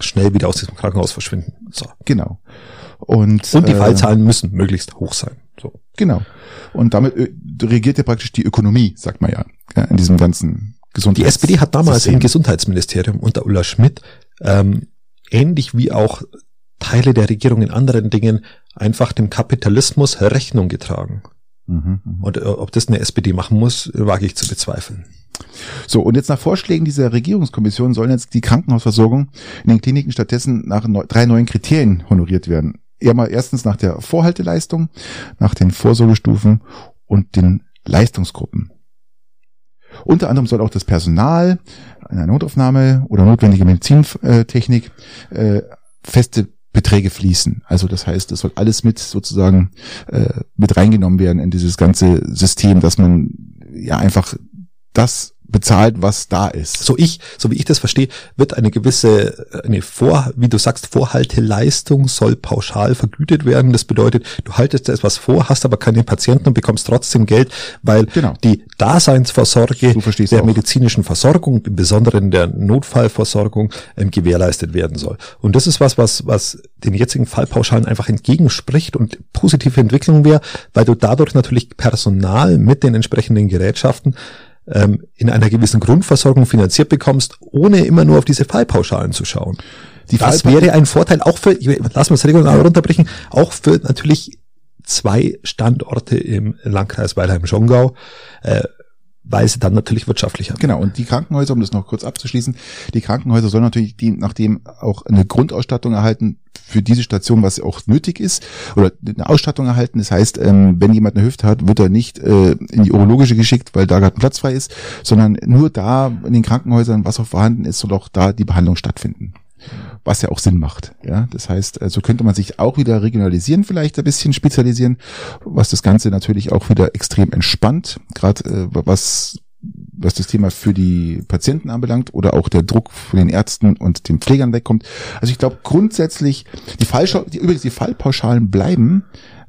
schnell wieder aus diesem Krankenhaus verschwinden. So. Genau. Und, und die äh, Fallzahlen müssen möglichst hoch sein. So. Genau. Und damit äh, regiert ja praktisch die Ökonomie, sagt man ja, ja in diesem ganzen Gesundheits Die SPD hat damals System. im Gesundheitsministerium unter Ulla Schmidt ähm, ähnlich wie auch Teile der Regierung in anderen Dingen einfach dem Kapitalismus Rechnung getragen. Mhm, mh. Und äh, ob das eine SPD machen muss, wage ich zu bezweifeln. So, und jetzt nach Vorschlägen dieser Regierungskommission sollen jetzt die Krankenhausversorgung in den Kliniken stattdessen nach drei neuen Kriterien honoriert werden. Erstens nach der Vorhalteleistung, nach den Vorsorgestufen und den Leistungsgruppen. Unter anderem soll auch das Personal in einer Notaufnahme oder notwendige Medizintechnik äh, feste Beträge fließen. Also das heißt, es soll alles mit sozusagen äh, mit reingenommen werden in dieses ganze System, dass man ja einfach das bezahlt, was da ist. So ich, so wie ich das verstehe, wird eine gewisse, eine Vor, wie du sagst, Vorhalteleistung soll pauschal vergütet werden. Das bedeutet, du haltest etwas vor, hast aber keine Patienten und bekommst trotzdem Geld, weil genau. die Daseinsvorsorge der auch. medizinischen Versorgung, im Besonderen der Notfallversorgung, ähm, gewährleistet werden soll. Und das ist was, was, was den jetzigen Fallpauschalen einfach entgegenspricht und positive Entwicklung wäre, weil du dadurch natürlich Personal mit den entsprechenden Gerätschaften ähm, in einer gewissen Grundversorgung finanziert bekommst, ohne immer nur auf diese Fallpauschalen zu schauen. Die das wäre ein Vorteil auch für, lass uns regional runterbrechen, auch für natürlich zwei Standorte im Landkreis Weilheim-Schongau. Äh, weil sie dann natürlich wirtschaftlicher. Genau, und die Krankenhäuser, um das noch kurz abzuschließen, die Krankenhäuser sollen natürlich die, nachdem auch eine Grundausstattung erhalten für diese Station, was auch nötig ist, oder eine Ausstattung erhalten. Das heißt, ähm, wenn jemand eine Hüfte hat, wird er nicht äh, in die urologische geschickt, weil da gerade ein Platz frei ist, sondern nur da in den Krankenhäusern, was auch vorhanden ist, soll auch da die Behandlung stattfinden was ja auch Sinn macht. Ja, das heißt, so also könnte man sich auch wieder regionalisieren, vielleicht ein bisschen spezialisieren, was das Ganze natürlich auch wieder extrem entspannt, gerade äh, was was das Thema für die Patienten anbelangt oder auch der Druck von den Ärzten und den Pflegern wegkommt. Also ich glaube grundsätzlich, die Fallschau, die, übrigens die Fallpauschalen bleiben,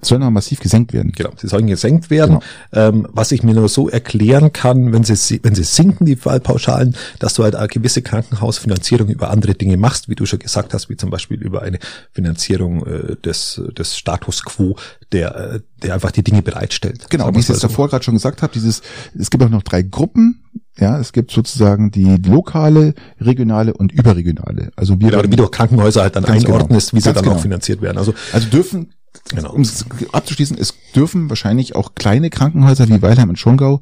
sollen aber massiv gesenkt werden. Genau, sie sollen gesenkt werden. Genau. Ähm, was ich mir nur so erklären kann, wenn sie, wenn sie sinken, die Fallpauschalen, dass du halt eine gewisse Krankenhausfinanzierung über andere Dinge machst, wie du schon gesagt hast, wie zum Beispiel über eine Finanzierung äh, des, des Status quo, der, äh, der einfach die Dinge bereitstellt. Genau, wie ich es jetzt davor gerade schon gesagt habe, dieses, es gibt auch noch drei Gruppen, ja, es gibt sozusagen die lokale, regionale und überregionale. Also wir genau, wie du Krankenhäuser halt dann genau. einordnest, genau, wie sie dann genau. auch finanziert werden. Also, also dürfen Genau. Um es abzuschließen, es dürfen wahrscheinlich auch kleine Krankenhäuser wie Weilheim und Schongau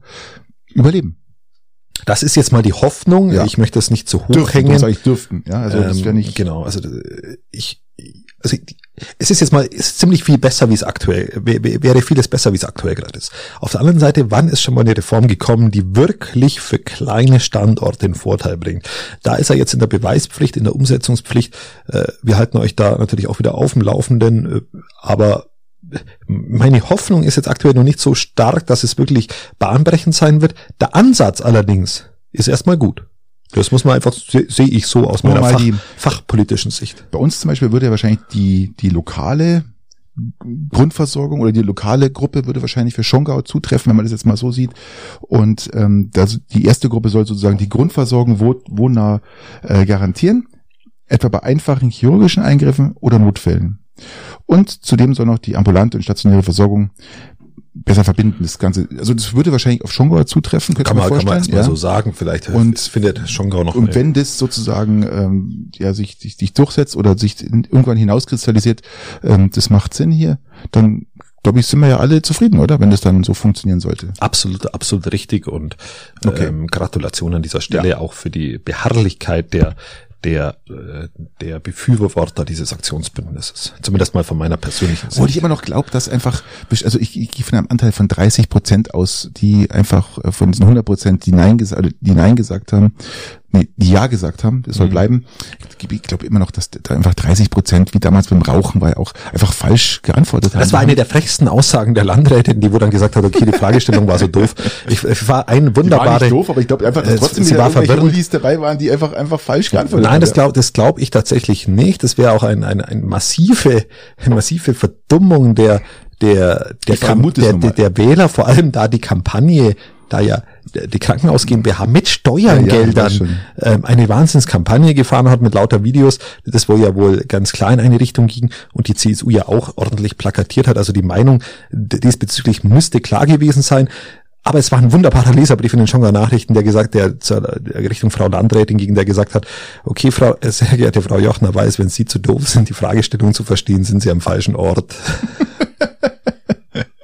überleben. Das ist jetzt mal die Hoffnung. Ja. Ich möchte es nicht zu hoch dürften, hängen. Ich dürften. Ja, also das wäre nicht. Genau. Also ich, also es ist jetzt mal ist ziemlich viel besser, wie es aktuell wäre vieles besser, wie es aktuell gerade ist. Auf der anderen Seite, wann ist schon mal eine Reform gekommen, die wirklich für kleine Standorte einen Vorteil bringt? Da ist er jetzt in der Beweispflicht, in der Umsetzungspflicht. Äh, wir halten euch da natürlich auch wieder auf dem Laufenden, äh, aber meine Hoffnung ist jetzt aktuell noch nicht so stark, dass es wirklich bahnbrechend sein wird. Der Ansatz allerdings ist erstmal gut. Das muss man einfach, sehe ich so aus meiner Fach, die, fachpolitischen Sicht. Bei uns zum Beispiel würde ja wahrscheinlich die, die lokale Grundversorgung oder die lokale Gruppe würde wahrscheinlich für Schongau zutreffen, wenn man das jetzt mal so sieht. Und ähm, das, die erste Gruppe soll sozusagen die Grundversorgung wohnnah äh, garantieren, etwa bei einfachen chirurgischen Eingriffen oder Notfällen. Und zudem soll noch die ambulante und stationäre Versorgung besser verbinden, das Ganze. Also das würde wahrscheinlich auf Schongau zutreffen, könnte kann man, vorstellen. Kann man erstmal ja. so sagen, vielleicht und, findet Schongau noch. Und wenn das sozusagen ähm, ja sich, sich, sich durchsetzt oder sich irgendwann hinauskristallisiert, ähm, das macht Sinn hier, dann glaube ich, sind wir ja alle zufrieden, oder? Wenn das dann so funktionieren sollte. Absolut, absolut richtig und okay. ähm, Gratulation an dieser Stelle ja. auch für die Beharrlichkeit der der, äh, der Befürworter dieses Aktionsbündnisses. Zumindest mal von meiner persönlichen Sicht. Wo ich immer noch glaube, dass einfach, also ich, ich gehe von einem Anteil von 30 Prozent aus, die einfach äh, von diesen 100 Prozent, die Nein, gesagt, die Nein gesagt haben, nee, die ja gesagt haben, es soll Mhm. bleiben. Ich glaube immer noch, dass da einfach 30 Prozent, wie damals beim Rauchen, war ja auch einfach falsch geantwortet haben. Das war eine der frechsten Aussagen der Landrätin, die wo dann gesagt hat, okay, die Fragestellung war so doof. Ich, ich war ein die war wunderbare. nicht doof, aber ich glaube einfach, dass Äh, trotzdem sie war verwirrend. Ulis dabei waren, die einfach einfach falsch geantwortet haben. Nein, das glaube das glaub ich tatsächlich nicht. Das wäre auch ein, ein, ein massive, eine massive Verdummung der, der, der, der, der, der Wähler, vor allem da die Kampagne, da ja die Krankenhaus GmbH mit Steuergeldern ja, ähm, eine Wahnsinnskampagne gefahren hat mit lauter Videos, das wohl ja wohl ganz klar in eine Richtung ging und die CSU ja auch ordentlich plakatiert hat. Also die Meinung diesbezüglich müsste klar gewesen sein. Aber es war ein wunderbarer Leserbrief in den Schonger Nachrichten, der gesagt, der zur Richtung Frau Landrätin ging, der gesagt hat, okay, Frau, äh, sehr geehrte Frau Jochner weiß, wenn Sie zu doof sind, die Fragestellung zu verstehen, sind Sie am falschen Ort.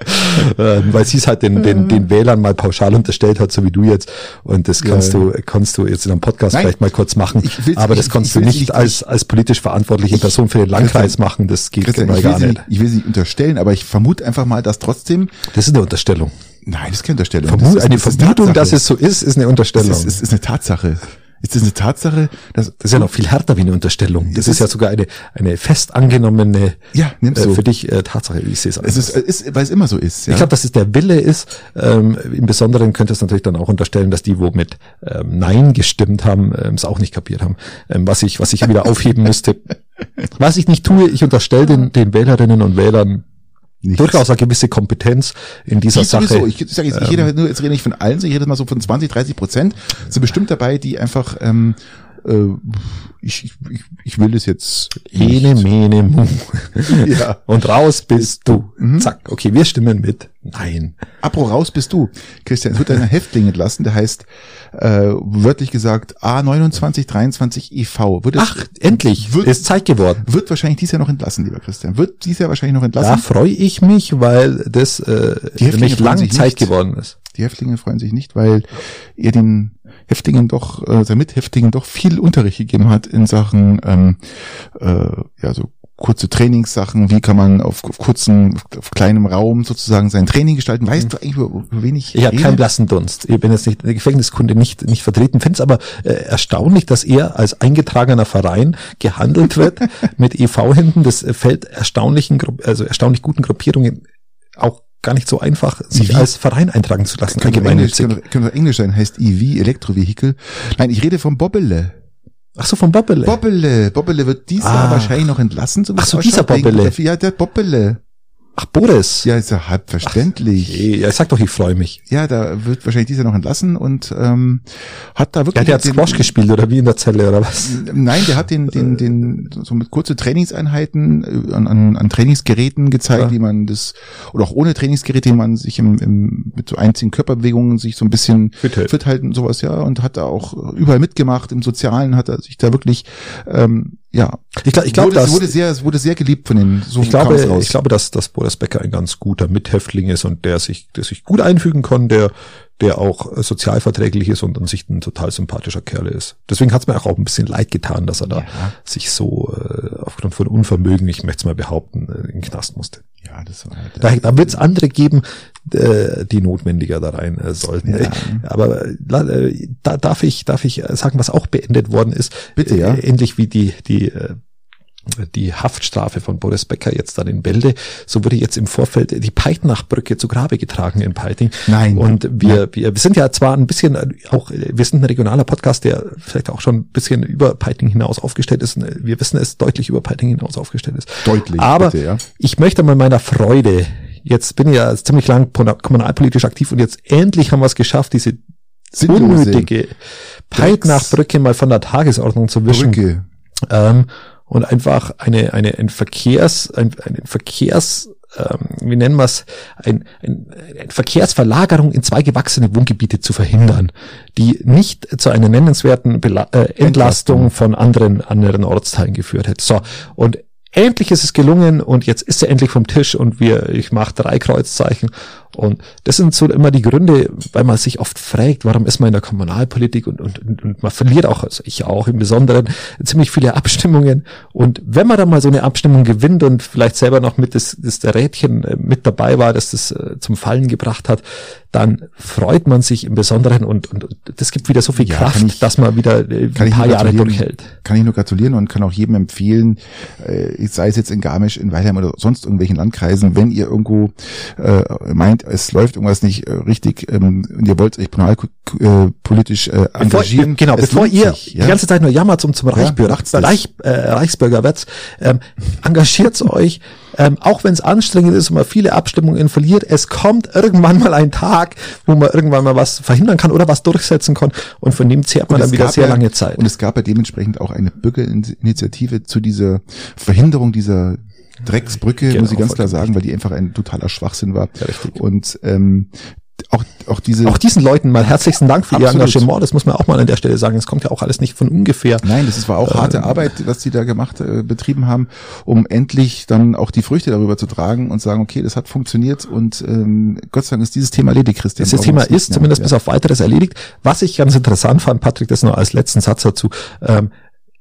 Ähm, weil sie es halt den, den, den Wählern mal pauschal unterstellt hat, so wie du jetzt. Und das kannst Ja. du, kannst du jetzt in einem Podcast Nein, vielleicht mal kurz machen. ich aber ich- das kannst ich du nicht nicht- als, als politisch verantwortliche Person für den Landkreis machen. Das geht Christian, mal ich will, gar nicht. ich will sie nicht unterstellen, aber ich vermute einfach mal, dass trotzdem, Das ist eine Unterstellung. nein, das ist keine Unterstellung. Vermu das ist, eine das Vermutung, Tatsache. dass es so ist, ist eine Unterstellung. ist, ist, ist eine Tatsache. Ist das eine Tatsache, dass, Das ist ja noch viel härter wie eine Unterstellung. Das ist, ist- ja sogar eine, eine fest angenommene, ja, äh, du. für dich äh, Tatsache. Ich sehe es es ist, ist, weil es immer so ist, ja. Ich glaube, dass es der Wille ist. Ähm, Im Besonderen könnte es natürlich dann auch unterstellen, dass die, wo mit ähm, Nein gestimmt haben, ähm, es auch nicht kapiert haben. Ähm, was ich, was ich wieder aufheben müsste. Was ich nicht tue, ich unterstelle den, den Wählerinnen und Wählern Nichts. durchaus eine gewisse Kompetenz in dieser Die Sache. sowieso. Ich sage jetzt, ich rede nur, jetzt rede ich von allen, ich rede mal so von 20, 30 Prozent. Sind bestimmt dabei, die einfach, ähm, äh, ich, ich, ich will das jetzt. Ene, mene, mu. Ja. Und raus bist du. Zack. Okay, wir stimmen mit. Nein. Apro raus bist du. Christian, es wird ein Häftling entlassen, der heißt, äh, wörtlich gesagt, A2923 EV. Wird es, Ach, endlich. Wird- ist Zeit geworden. wird wahrscheinlich dieses Jahr noch entlassen, lieber Christian. Wird dieses Jahr wahrscheinlich noch Da entlassen. freue ich mich, weil das äh, nämlich freuen lang Zeit geworden ist. Die Häftlinge freuen sich nicht, weil er den Häftlingen doch, äh, seinen Mithäftlingen doch viel Unterricht gegeben hat in Sachen, ähm, äh, ja, so kurze Trainingssachen, wie kann man auf, auf kurzen, auf kleinem Raum sozusagen sein Training gestalten. Weißt du eigentlich, über, über wen ich Ich habe keinen blassen Dunst. Ich bin jetzt nicht der Gefängniskunde nicht nicht vertreten. Finde es aber äh, erstaunlich, dass er als eingetragener Verein gehandelt wird mit EV hinten. Das fällt erstaunlichen, also erstaunlich guten Gruppierungen auch gar nicht so einfach, sich Wie? als Verein eintragen zu lassen. Könnte doch Englisch, könnte, könnte doch Englisch sein, heißt EV, Elektrovehikel. Nein, ich rede vom Bobbele. Ach so, vom Bobbele. Bobbele. Bobbele wird dieses Ah. Jahr wahrscheinlich noch entlassen. So Ach so, dieser Bobbele. der- Ja, der Bobbele. Ach, Boris. Ja, ist ja halb verständlich. Okay, ja, sag doch, ich freue mich. Ja, da wird wahrscheinlich dieser noch entlassen und ähm, hat da Ja, wirklich. der hat den- Squash gespielt oder wie in der Zelle oder was? Nein, der hat den, den, den, so mit kurze Trainingseinheiten äh, an, an, an Trainingsgeräten gezeigt, Ja. wie man das, oder auch ohne Trainingsgeräte, wie man sich im, im, mit so einzigen Körperbewegungen sich so ein bisschen Fit hält. fit halten, sowas, ja, und hat da auch überall mitgemacht, im Sozialen hat er sich da wirklich, ähm, ja, Ich, glaub- ich glaube, dass wurde sehr, es wurde sehr geliebt von den, so ich glaube, ich glaube, dass, dass Boris Becker ein ganz guter Mithäftling ist und der sich, der sich gut einfügen kann, der, der auch äh, sozialverträglich ist und an sich ein total sympathischer Kerl ist. Deswegen hat es mir auch, auch ein bisschen leid getan, dass er da Ja. sich so äh, aufgrund von Unvermögen, ich möchte es mal behaupten, äh, in den Knast musste. ja, das war halt, Da, da wird es andere geben, äh, die notwendiger da rein äh, sollten. Ja. Äh, Aber äh, äh, da darf ich, darf ich äh, sagen, was auch beendet worden ist. Bitte, ja. Äh, ähnlich wie die, die, äh, die Haftstrafe von Boris Becker jetzt dann in Bälde, so wurde jetzt im Vorfeld die Peitnachbrücke zu Grabe getragen in Peiting. Nein. Und wir, wir, wir sind ja zwar ein bisschen äh, auch, äh, wir sind ein regionaler Podcast, der vielleicht auch schon ein bisschen über Peiting hinaus aufgestellt ist. Äh, Wir wissen, es deutlich über Peiting hinaus aufgestellt ist. Deutlich, Aber bitte, ja. ich möchte mal meiner Freude, jetzt bin ich ja ziemlich lang kommunalpolitisch aktiv und jetzt endlich haben wir es geschafft, diese Sinnlose unnötige Peitnachbrücke mal von der Tagesordnung zu wischen. Ähm, und einfach eine, eine, ein Verkehrs, ein, ein Verkehrs, ähm, wie nennen wir es, ein, ein, eine Verkehrsverlagerung in zwei gewachsene Wohngebiete zu verhindern, die nicht zu einer nennenswerten Bela äh, Entlastung Entlastung. von anderen, anderen Ortsteilen geführt hätte. So, und endlich ist es gelungen und jetzt ist er endlich vom Tisch und wir, ich mache drei Kreuzzeichen und das sind so immer die Gründe, weil man sich oft fragt, warum ist man in der Kommunalpolitik und, und, und man verliert auch, also ich auch im Besonderen, ziemlich viele Abstimmungen. Und wenn man dann mal so eine Abstimmung gewinnt und vielleicht selber noch mit das, das der Rädchen äh, mit dabei war, das das äh, zum Fallen gebracht hat, dann freut man sich im Besonderen und, und, und das gibt wieder so viel Ja, Kraft, ich- dass man wieder äh, ein paar Jahre durchhält. Kann ich nur gratulieren und kann auch jedem empfehlen, sei es jetzt in Garmisch, in Weilheim oder sonst irgendwelchen Landkreisen, wenn ihr irgendwo äh, meint, es läuft irgendwas nicht äh, richtig ähm, und ihr wollt euch äh, politisch äh, Bevor, engagieren. genau, es bevor ihr sich, ja? die ganze Zeit nur jammert um zum Reichsbürger, macht's das. Reich, äh, Reichsbürger werdet, ähm, engagiert euch, ähm, auch wenn es anstrengend ist und man viele Abstimmungen verliert, es kommt irgendwann mal ein Tag, wo man irgendwann mal was verhindern kann oder was durchsetzen kann und von dem zehrt man dann wieder sehr ja- lange Zeit. Und es gab ja dementsprechend auch eine Bürgerinitiative zu dieser Verhinderung dieser Drecksbrücke, Genau, muss ich ganz klar sagen, weil die einfach ein totaler Schwachsinn war. Ja, richtig. Und ähm, auch, auch diese auch diesen Leuten mal herzlichen Dank für ihr Absolut. Engagement, das muss man auch mal an der Stelle sagen, es kommt ja auch alles nicht von ungefähr. Nein, das war auch harte Arbeit, was die da gemacht, äh, betrieben haben, um endlich dann auch die Früchte darüber zu tragen und sagen, okay, das hat funktioniert und ähm, Gott sei Dank ist dieses Thema erledigt, Christian. Dieses Brauchen Thema ist zumindest ja. bis auf weiteres erledigt. Was ich ganz interessant fand, Patrick, das nur als letzten Satz dazu. Ähm,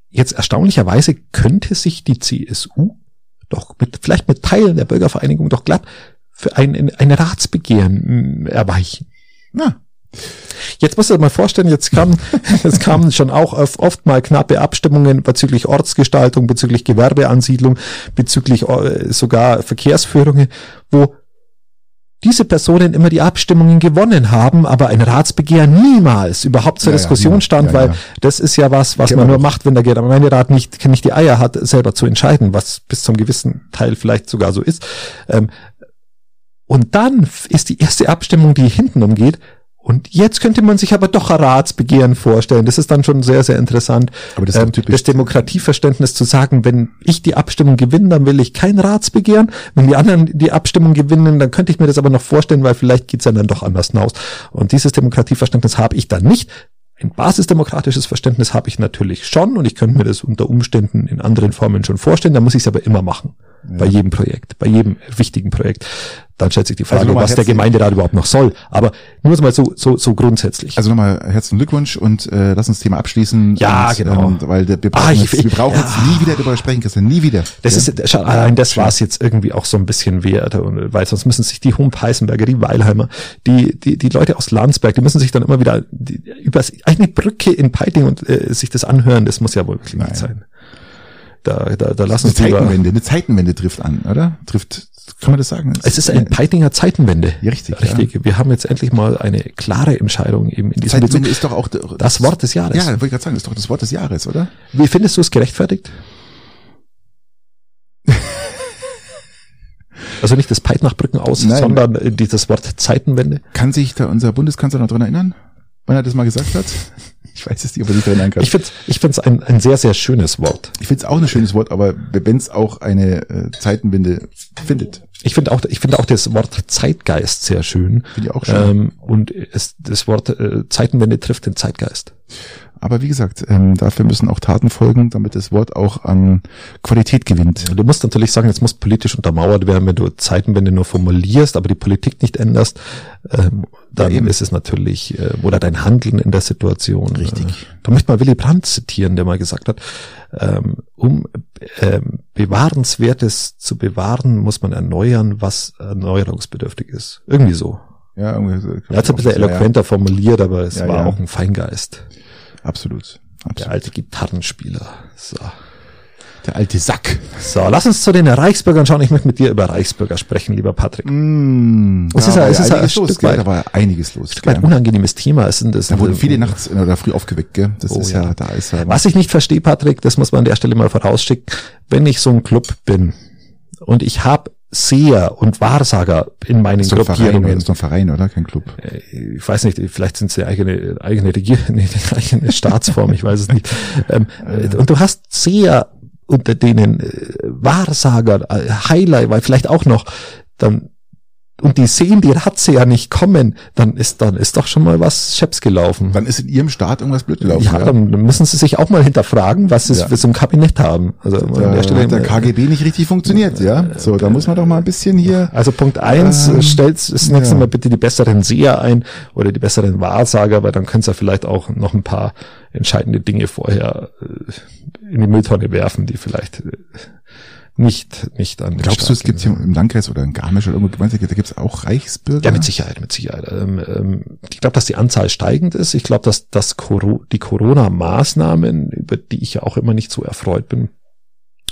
jetzt erstaunlicherweise könnte sich die CSU doch mit, vielleicht mit Teilen der Bürgervereinigung doch glatt für ein, ein Ratsbegehren mh, erweichen. Ja, Jetzt musst du dir mal vorstellen, jetzt kamen, jetzt kamen schon auch oft, oft mal knappe Abstimmungen bezüglich Ortsgestaltung, bezüglich Gewerbeansiedlung, bezüglich äh, sogar Verkehrsführungen, wo diese Personen immer die Abstimmungen gewonnen haben, aber ein Ratsbegehren niemals überhaupt zur Ja, ja, Diskussion niemals. stand, Ja, weil ja. das ist ja was, was man nur macht, wenn der Gemeinderat nicht, nicht die Eier hat, selber zu entscheiden, was bis zum gewissen Teil vielleicht sogar so ist. Ähm, und dann ist die erste Abstimmung, die hinten umgeht. Und jetzt könnte man sich aber doch ein Ratsbegehren vorstellen. Das ist dann schon sehr, sehr interessant. Aber das ist ähm, typisch- das Demokratieverständnis zu sagen, wenn ich die Abstimmung gewinne, dann will ich kein Ratsbegehren. Wenn die anderen die Abstimmung gewinnen, dann könnte ich mir das aber noch vorstellen, weil vielleicht geht's ja dann doch anders hinaus. Und dieses Demokratieverständnis habe ich dann nicht. Ein basisdemokratisches Verständnis habe ich natürlich schon und ich könnte mir das unter Umständen in anderen Formen schon vorstellen. Da muss ich es aber immer machen. Bei jedem Projekt, bei jedem wichtigen Projekt. Dann stellt sich die Frage, Also was der Gemeinderat überhaupt noch soll. Aber nur mal so, so, so grundsätzlich. Also nochmal herzlichen Glückwunsch und äh, lass uns das Thema abschließen. Ja, und, genau. Ähm, weil der, wir brauchen, Ah, ich- jetzt, wir brauchen ja. jetzt nie wieder darüber sprechen, Christian, nie wieder. Das ja? ist, schau, allein das war es jetzt irgendwie auch so ein bisschen wert, und, weil sonst müssen sich die Hump Heisenberger, die Weilheimer, die, die, die Leute aus Landsberg, die müssen sich dann immer wieder die, über eine Brücke in Peiting und äh, sich das anhören, das muss ja wohl wirklich nicht sein. Da, da, da eine lassen uns lieber, Zeitenwende, eine Zeitenwende trifft an, oder? Trifft, kann man das sagen? es ist eine Peitinger Zeitenwende. Ja, richtig, Richtig. Wir haben jetzt endlich mal eine klare Entscheidung eben in diesem Zeitenwende Bezug. ist doch auch Das Wort des Jahres. Ja, wollte ich gerade sagen, ist doch das Wort des Jahres, oder? Wie findest du es gerechtfertigt? Also nicht das Peitnachbrücken aus, Nein. sondern äh, dieses Wort Zeitenwende. Kann sich da unser Bundeskanzler noch dran erinnern, wann er das mal gesagt hat? Ich weiß es nicht, ob sich daran erinnern kann. Ich finde ich find's ein, ein sehr, sehr schönes Wort. Ich finde es auch ein schönes Wort, aber wenn es auch eine äh, Zeitenwende findet, Ich finde auch, ich finde auch das Wort Zeitgeist sehr schön. Finde ich auch schön. Ähm, und es, das Wort äh, Zeitenwende trifft den Zeitgeist. Aber wie gesagt, ähm, dafür müssen auch Taten folgen, damit das Wort auch an Qualität gewinnt. Du musst natürlich sagen, es muss politisch untermauert werden, wenn du Zeitenwende nur formulierst, aber die Politik nicht änderst, ähm, dann Ja, ist es natürlich, äh, oder dein Handeln in der Situation. Richtig. Äh, da möchte mal Willy Brandt zitieren, der mal gesagt hat, ähm, um ähm, Bewahrenswertes zu bewahren, muss man erneuern, was erneuerungsbedürftig ist. Irgendwie so. Ja, irgendwie so. Er hat es ein bisschen Ja, ja. eloquenter formuliert, aber es Ja, war ja. auch ein Feingeist. Absolut. Der Absolut. alte Gitarrenspieler. So. Der alte Sack. so, lass uns zu den Reichsbürgern schauen. Ich möchte mit dir über Reichsbürger sprechen, lieber Patrick. Mm, Es ist da ja- es ist ja ein einiges los, Stück gell? weit- Da war einiges los. Ein gell? unangenehmes Thema. Es sind, es Da wurden sind- viele nachts oder früh aufgeweckt, gell? Das Oh, ist ja, ja. da ist ja. Was ich nicht verstehe, Patrick, das muss man an der Stelle mal vorausschicken, wenn ich so ein Club bin und ich habe Seher und Wahrsager in meinen ist doch ein Verein, oder? Gruppierungen. ist doch ein Verein, oder? Kein Club. ich weiß nicht, vielleicht sind sie eigene, eigene Regier, nee, eigene Staatsform, ich weiß es nicht. Ähm, äh, und du hast Seher unter denen äh, Wahrsager, äh, Heiler, weil vielleicht auch noch, dann und die sehen die Razzia nicht kommen, dann ist dann ist doch schon mal was Scheps gelaufen. Dann ist in ihrem Staat irgendwas blöd gelaufen. ja, dann müssen sie sich auch mal hinterfragen, was sie Ja. für so ein Kabinett haben. Also an Da der Stelle, hat der KGB nicht richtig funktioniert, ja. So, da muss man doch mal ein bisschen hier. Also Punkt eins, Ähm, stellt das nächste ja. Mal bitte die besseren Seher ein oder die besseren Wahrsager, weil dann können sie ja vielleicht auch noch ein paar entscheidende Dinge vorher äh, in die Mülltonne werfen, die vielleicht äh, nicht, nicht an Glaubst du, es gibt hier im Landkreis oder in Garmisch oder irgendwo, da gibt es auch Reichsbürger? Ja, mit Sicherheit, mit Sicherheit. Ähm, ähm, ich glaube, dass die Anzahl steigend ist. Ich glaube, dass, dass die Corona-Maßnahmen, über die ich ja auch immer nicht so erfreut bin,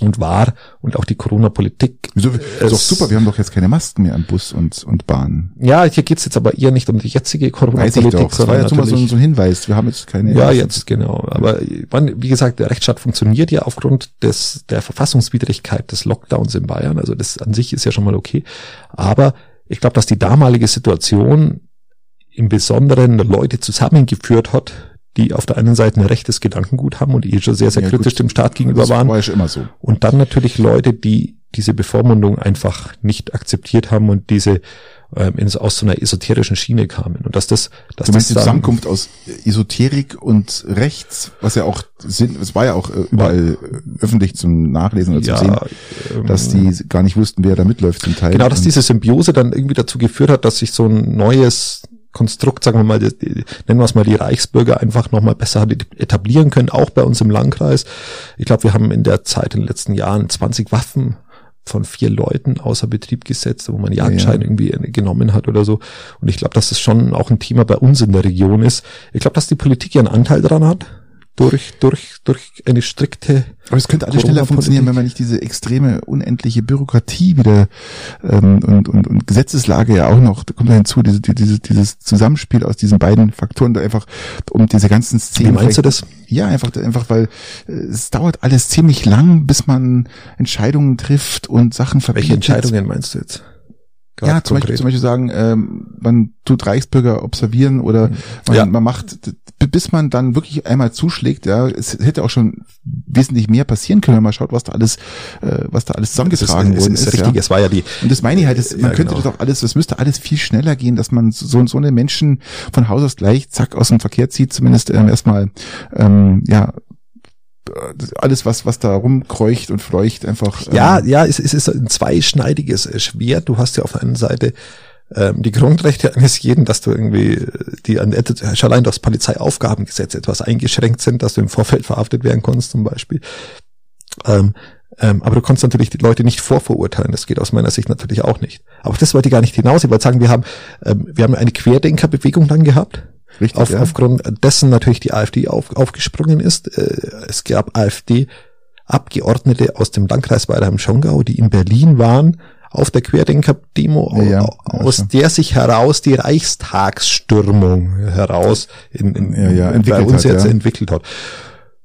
und war und auch die Corona-Politik. Wieso? Ist doch super, wir haben doch jetzt keine Masken mehr am Bus und, und Bahn. Ja, hier geht's jetzt aber eher nicht um die jetzige Corona-Politik. Das war ja schon mal so, so ein Hinweis, wir haben jetzt keine... Ja, jetzt genau. Aber man, wie gesagt, der Rechtsstaat funktioniert ja aufgrund des der Verfassungswidrigkeit des Lockdowns in Bayern. Also das an sich ist ja schon mal okay. Aber ich glaube, dass die damalige Situation im Besonderen Leute zusammengeführt hat, die auf der einen Seite ein rechtes Gedankengut haben und eh schon sehr, sehr ja, kritisch gut. dem Staat gegenüber das waren. War ja immer so. Und dann natürlich Leute, die diese Bevormundung einfach nicht akzeptiert haben und diese ähm, in, aus so einer esoterischen Schiene kamen. Und dass das, dass du meinst das die Zusammenkunft aus Esoterik und Rechts, was ja auch sind, es war ja auch äh, überall war, äh, öffentlich zum Nachlesen oder ja, zum Sehen, dass die ähm, gar nicht wussten, wer da mitläuft zum Teil. Genau, dass diese Symbiose dann irgendwie dazu geführt hat, dass sich so ein neues Konstrukt, sagen wir mal, die, die, nennen wir es mal die Reichsbürger einfach nochmal besser etablieren können, auch bei uns im Landkreis. Ich glaube, wir haben in der Zeit in den letzten Jahren 20 Waffen von vier Leuten außer Betrieb gesetzt, wo man Jagdschein ja, irgendwie genommen hat oder so. Und ich glaube, dass das schon auch ein Thema bei uns in der Region ist. Ich glaube, dass die Politik einen Anteil daran hat durch, durch, durch eine strikte. Aber es könnte alles schneller funktionieren, wenn man nicht diese extreme, unendliche Bürokratie wieder ähm, und, und, und Gesetzeslage ja auch noch, da kommt da hinzu, diese, diese, dieses Zusammenspiel aus diesen beiden Faktoren, da einfach um diese ganzen Szenen. Wie meinst du das? Ja, einfach, einfach, weil äh, es dauert alles ziemlich lang, bis man Entscheidungen trifft und Sachen verbietet. Welche Entscheidungen meinst du jetzt? Ja, zum Beispiel, zum Beispiel sagen, ähm, man tut Reichsbürger observieren oder man, ja. man macht, bis man dann wirklich einmal zuschlägt, ja, es hätte auch schon wesentlich mehr passieren können, wenn man schaut, was da alles, äh, was da alles zusammengetragen worden ist. ist, ist richtig, ja. es war ja die. Und das meine ich halt, das, man ja, könnte genau. das auch alles, das müsste alles viel schneller gehen, dass man so, so eine Menschen von Haus aus gleich, zack, aus dem Verkehr zieht, zumindest ähm, erstmal, ähm, ja, alles, was, was da rumkreucht und fleucht, einfach. Ja, ähm, ja, es, es ist ein zweischneidiges Schwert. Du hast ja auf der einen Seite ähm, die Grundrechte eines jeden, dass du irgendwie, die an, schon allein das Polizeiaufgabengesetz etwas eingeschränkt sind, dass du im Vorfeld verhaftet werden kannst, zum Beispiel. Ähm, ähm, aber du kannst natürlich die Leute nicht vorverurteilen. Das geht aus meiner Sicht natürlich auch nicht. Aber das wollte ich gar nicht hinaus. Ich wollte sagen, wir haben, ähm, wir haben eine Querdenkerbewegung dann gehabt Richtig, auf, ja. Aufgrund dessen natürlich die AfD auf, aufgesprungen ist. Äh, es gab AfD-Abgeordnete aus dem Landkreis Weilheim-Schongau, die in Berlin waren, auf der Querdenker-Demo, ja, aus der sich heraus die Reichstagsstürmung heraus in, in, ja, bei uns hat, jetzt entwickelt hat.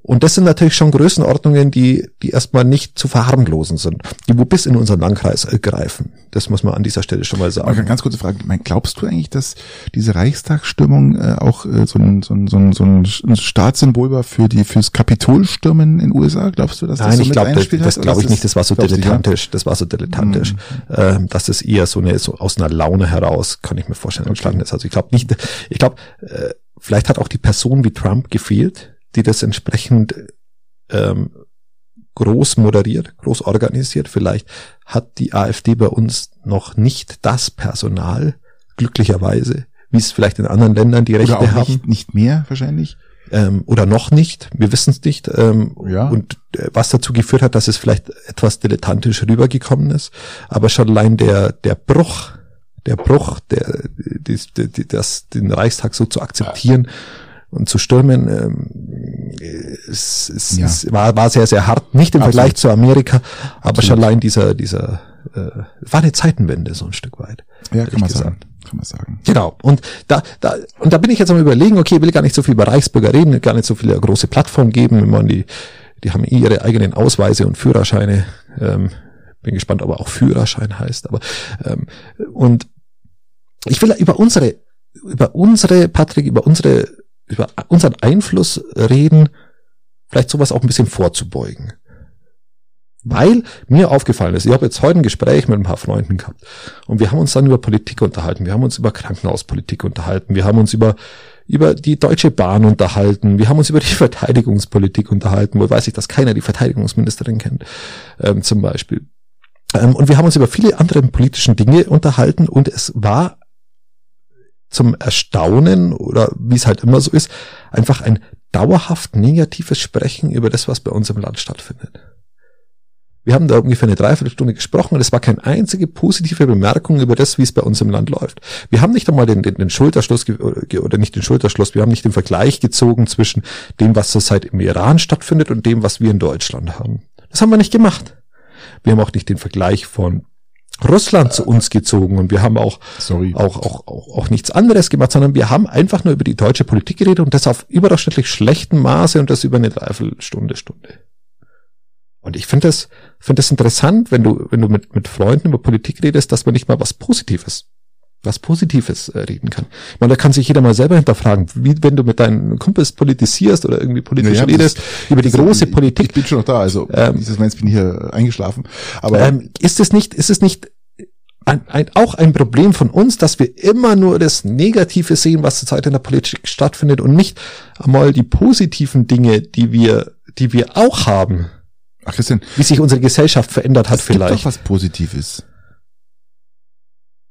Und das sind natürlich schon Größenordnungen, die, die erstmal nicht zu verharmlosen sind, die wo bis in unseren Landkreis äh, greifen. Das muss man an dieser Stelle schon mal sagen. Eine ganz kurze Frage. Glaubst du eigentlich, dass diese Reichstagsstimmung äh, auch äh, so, ein, so, ein, so, ein, so ein Staatssymbol war für die fürs Kapitolstürmen in den USA? Glaubst du, dass das Nein, so ich glaube, das, das glaube ich nicht. Das war so dilettantisch. Das war so dilettantisch. Mhm. Äh, dass es eher so eine so aus einer Laune heraus, kann ich mir vorstellen, entstanden okay. ist. Also ich glaube nicht. Ich glaube, äh, vielleicht hat auch die Person wie Trump gefehlt die das entsprechend ähm, groß moderiert, groß organisiert. Vielleicht hat die AfD bei uns noch nicht das Personal, glücklicherweise, wie es vielleicht in anderen Ländern die Rechte oder auch haben. Nicht, nicht mehr wahrscheinlich. Ähm, oder noch nicht, wir wissen es nicht. Ähm, ja. Und äh, was dazu geführt hat, dass es vielleicht etwas dilettantisch rübergekommen ist. Aber schon allein der, der Bruch, der Bruch, der, das, den Reichstag so zu akzeptieren, ja und zu stürmen, ähm, es, es, ja. es war, war sehr, sehr hart. Nicht im Absolut. Vergleich zu Amerika, aber Absolut. schon allein dieser, dieser, äh, war eine Zeitenwende so ein Stück weit. Ja, kann man gesagt. sagen. Kann man sagen. Genau. Und da, da, und da bin ich jetzt am überlegen, okay, will gar nicht so viel über Reichsbürger reden, gar nicht so viele große Plattformen geben, wenn man die, die haben ihre eigenen Ausweise und Führerscheine, ähm, bin gespannt, ob er auch Führerschein heißt, aber, ähm, und ich will über unsere, über unsere, Patrick, über unsere über unseren Einfluss reden, vielleicht sowas auch ein bisschen vorzubeugen. Weil mir aufgefallen ist, ich habe jetzt heute ein Gespräch mit ein paar Freunden gehabt und wir haben uns dann über Politik unterhalten, wir haben uns über Krankenhauspolitik unterhalten, wir haben uns über über die Deutsche Bahn unterhalten, wir haben uns über die Verteidigungspolitik unterhalten, wo weiß ich, dass keiner die Verteidigungsministerin kennt, ähm, zum Beispiel. Ähm, und wir haben uns über viele andere politischen Dinge unterhalten und es war zum Erstaunen oder wie es halt immer so ist, einfach ein dauerhaft negatives Sprechen über das, was bei uns im Land stattfindet. Wir haben da ungefähr eine Dreiviertelstunde gesprochen und es war keine einzige positive Bemerkung über das, wie es bei uns im Land läuft. Wir haben nicht einmal den, den, den Schulterschluss oder nicht den Schulterschluss, wir haben nicht den Vergleich gezogen zwischen dem, was zurzeit im Iran stattfindet und dem, was wir in Deutschland haben. Das haben wir nicht gemacht. Wir haben auch nicht den Vergleich von Russland zu uns gezogen und wir haben auch, Sorry. Auch, auch, auch, auch nichts anderes gemacht, sondern wir haben einfach nur über die deutsche Politik geredet und das auf überdurchschnittlich schlechtem Maße und das über eine Dreiviertelstunde, Stunde. Und ich finde das, finde das interessant, wenn du, wenn du mit, mit Freunden über Politik redest, dass man nicht mal was Positives, was Positives äh, reden kann. Ich meine, da kann sich jeder mal selber hinterfragen, wie wenn du mit deinen Kumpels politisierst oder irgendwie politisch ja, redest, das, über die große ich, Politik. Ich bin schon noch da, also ähm, ich bin hier eingeschlafen. Aber ähm, ist es nicht, ist es nicht ein, ein, auch ein Problem von uns, dass wir immer nur das Negative sehen, was zurzeit in der Politik stattfindet und nicht einmal die positiven Dinge, die wir, die wir auch haben. Ach Christian, wie sich unsere Gesellschaft verändert hat es vielleicht. Gibt doch was Positives.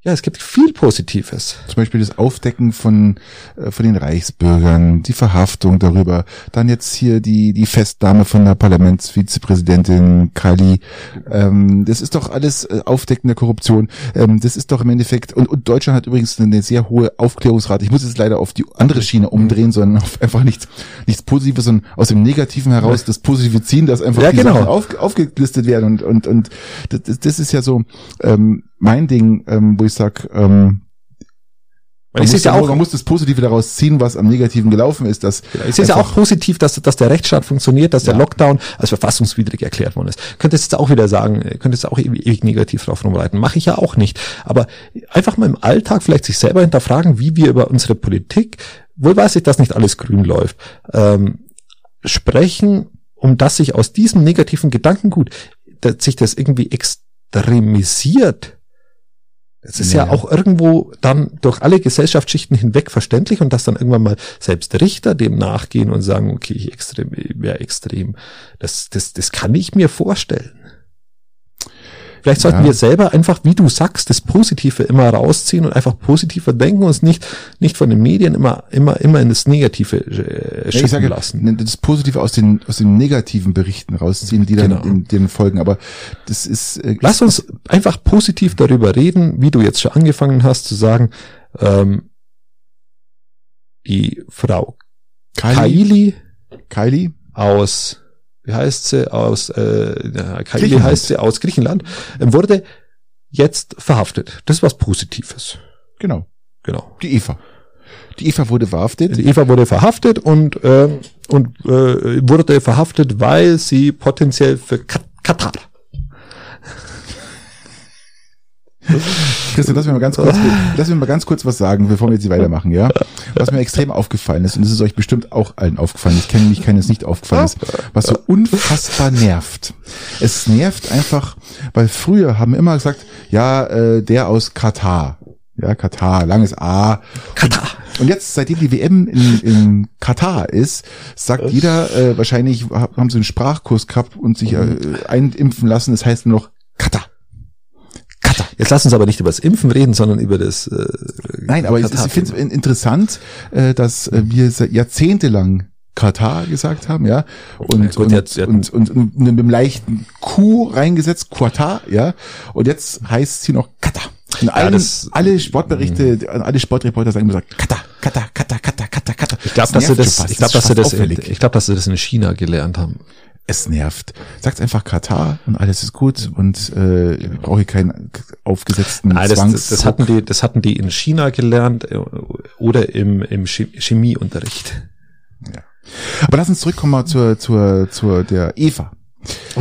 Ja, es gibt viel Positives. Zum Beispiel das Aufdecken von, äh, von den Reichsbürgern, die Verhaftung darüber. Dann jetzt hier die, die Festnahme von der Parlamentsvizepräsidentin Kali. Ähm, das ist doch alles äh, Aufdecken der Korruption. Ähm, das ist doch im Endeffekt, und, und Deutschland hat übrigens eine sehr hohe Aufklärungsrate. Ich muss jetzt leider auf die andere Schiene umdrehen, sondern auf einfach nichts, nichts Positives, sondern aus dem Negativen heraus das Positive ziehen, dass einfach ja, genau. auf, aufgelistet werden. Und, und, und das, das ist ja so, ähm, mein Ding, ähm, wo ich sag, ähm, man, muss, ja auch, man muss das Positive daraus ziehen, was am Negativen gelaufen ist. Dass es ist ja auch positiv, dass, dass der Rechtsstaat funktioniert, dass ja. der Lockdown als verfassungswidrig erklärt worden ist. Könnte jetzt auch wieder sagen, könnte jetzt auch ewig, ewig negativ drauf rumreiten. Mache ich ja auch nicht. Aber einfach mal im Alltag vielleicht sich selber hinterfragen, wie wir über unsere Politik, wohl weiß ich, dass nicht alles grün läuft, ähm, sprechen, um dass sich aus diesem negativen Gedankengut, dass sich das irgendwie extremisiert es ist ja. ja. auch irgendwo dann durch alle Gesellschaftsschichten hinweg verständlich und dass dann irgendwann mal selbst Richter dem nachgehen und sagen, okay, ich extrem, wäre extrem. Das, das, das kann ich mir vorstellen. Vielleicht sollten ja. wir selber einfach, wie du sagst, das Positive immer rausziehen und einfach positiver denken und uns nicht, nicht von den Medien immer, immer, immer in das Negative äh, ja, sage, lassen. Das Positive aus den, aus den negativen Berichten rausziehen, die dann genau. in den folgen. Aber das ist. Äh, Lass uns einfach positiv darüber reden, wie du jetzt schon angefangen hast zu sagen, ähm, die Frau Kylie, Kylie aus wie heißt sie, aus, äh, Kylie heißt sie, aus Griechenland, äh, wurde jetzt verhaftet. Das ist was Positives. Genau. Genau. Die Eva. Die Eva wurde verhaftet. Die Eva wurde verhaftet und, äh, und äh, wurde verhaftet, weil sie potenziell für Katar Christian, lass mir mal ganz kurz, lass mir mal ganz kurz was sagen, bevor wir jetzt weitermachen, ja? Was mir extrem aufgefallen ist, und das ist euch bestimmt auch allen aufgefallen, ich kenne mich, keines nicht aufgefallen ist, was so unfassbar nervt. Es nervt einfach, weil früher haben wir immer gesagt, ja, äh, der aus Katar. Ja, Katar, langes A. Katar. Und jetzt, seitdem die WM in, in Katar ist, sagt jeder, äh, wahrscheinlich haben sie einen Sprachkurs gehabt und sich äh, einimpfen lassen, das heißt nur noch Katar. Jetzt lass uns aber nicht über das Impfen reden, sondern über das. Äh, Nein, aber Katar ich finde es interessant, äh, dass äh, wir jahrzehntelang Katar gesagt haben, ja, und, ja, gut, und, jetzt, und, und, und, mit einem leichten Q reingesetzt, Qatar, ja, und jetzt heißt sie noch Katar. Und allen, ja, das, alle Sportberichte, mh. alle Sportreporter sagen immer so, Katar, Katar, Katar, Katar, Katar, Katar. Ich glaube, dass sie das, ich glaube, dass sie das, ich glaube, dass sie das in China gelernt haben es nervt. Sagt einfach Katar und alles ist gut und äh, brauche ich keinen aufgesetzten Nein, das, das, das, hatten die, das hatten die in China gelernt äh, oder im, im Chemieunterricht. Ja. Aber lass uns zurückkommen mal zur, zur, zur der Eva.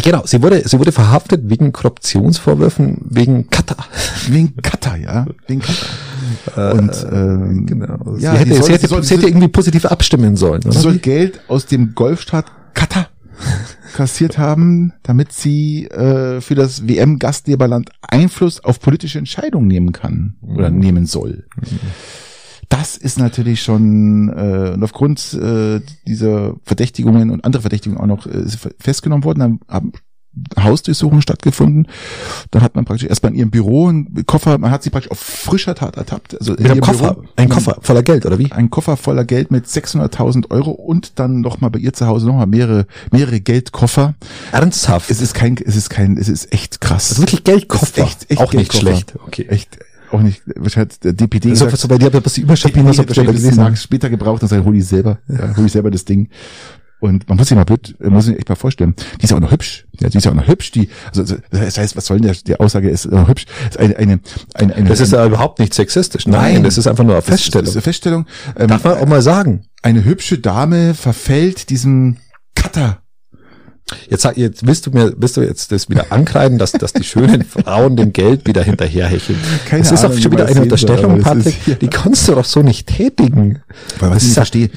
Genau, sie wurde, sie wurde verhaftet wegen Korruptionsvorwürfen wegen Katar. Wegen Katar, ja, wegen Katar. Und äh, ähm, genau. Ja, sie hätte, soll, sie hätte, soll, sie hätte irgendwie positiv abstimmen sollen. Sie soll Geld aus dem Golfstaat Katar kassiert haben, damit sie äh, für das WM-Gastgeberland Einfluss auf politische Entscheidungen nehmen kann oder mhm. nehmen soll. Mhm. Das ist natürlich schon äh, und aufgrund äh, dieser Verdächtigungen und andere Verdächtigungen auch noch äh, festgenommen worden. Dann haben Hausdurchsuchung stattgefunden. Dann hat man praktisch erstmal in ihrem Büro einen Koffer, man hat sie praktisch auf frischer Tat ertappt. Also in einem ihrem Koffer, Büro, ein Koffer voller Geld, oder wie? ein Koffer voller Geld mit 600.000 Euro und dann nochmal bei ihr zu Hause nochmal mehrere, mehrere Geldkoffer. Ernsthaft? Es ist kein, es ist kein, es ist echt krass. Also wirklich Geldkoffer. Echt, echt auch nicht Geldkoffer. schlecht. Okay. Echt, auch nicht, wahrscheinlich der DPD So, gesagt, so bei dir aber die Überschrift, was ich später gebraucht und sagt, hol ich selber, ja, hol ich selber das Ding. Und man muss sich mal blöd, man muss sich echt mal vorstellen, die ist ja auch noch hübsch. Ja, die ist ja auch noch hübsch, die, also, das heißt, was soll denn der, die Aussage ist noch hübsch? Das ist eine, eine, eine, eine Das ist ja überhaupt nicht sexistisch. Nein, Nein. das ist einfach nur eine Feststellung. Das ist eine Feststellung. Ähm, Darf man auch mal sagen. eine hübsche Dame verfällt diesem Cutter. Jetzt, jetzt willst du mir, willst du jetzt das wieder ankreiden, dass, dass die schönen Frauen dem Geld wieder hinterherhecheln. Keine das ist Ahnung, auch schon wie wieder eine Unterstellung, das ist- Patrick. Die kannst du doch so nicht tätigen. Weil was ich ja- verstehe,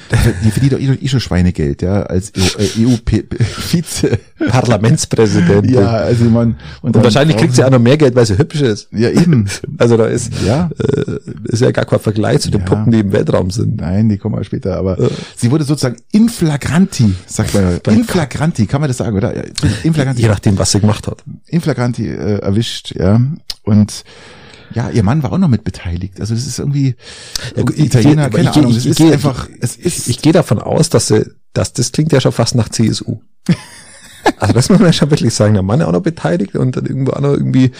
die verdient doch eh, eh schon Schweinegeld, ja, als EU-Vize. Parlamentspräsidentin. ja, also man. Und wahrscheinlich kriegt sie auch noch mehr Geld, weil sie hübsch ist. Ja, eben. Also da ist, Ja. äh, ist ja gar kein Vergleich zu den Ja. Puppen, die im Weltraum sind. Nein, die kommen mal später, aber sie wurde sozusagen in flagranti, sagt man. In flagranti, kann man das sagen, oder? Ja, In flagranti, Je nachdem, was sie gemacht hat. in flagranti äh, erwischt, ja. Und ja, ihr Mann war auch noch mit beteiligt. Also das ist irgendwie Ja, gut, Italiener, ich- keine ich- Ahnung. ich- Es ich ist gehe- einfach, es Ich, ist. ich gehe davon aus, dass sie, dass das klingt ja schon fast nach CSU. Also das muss man ja schon wirklich sagen. Der Mann ist auch noch beteiligt und dann irgendwo auch noch irgendwie.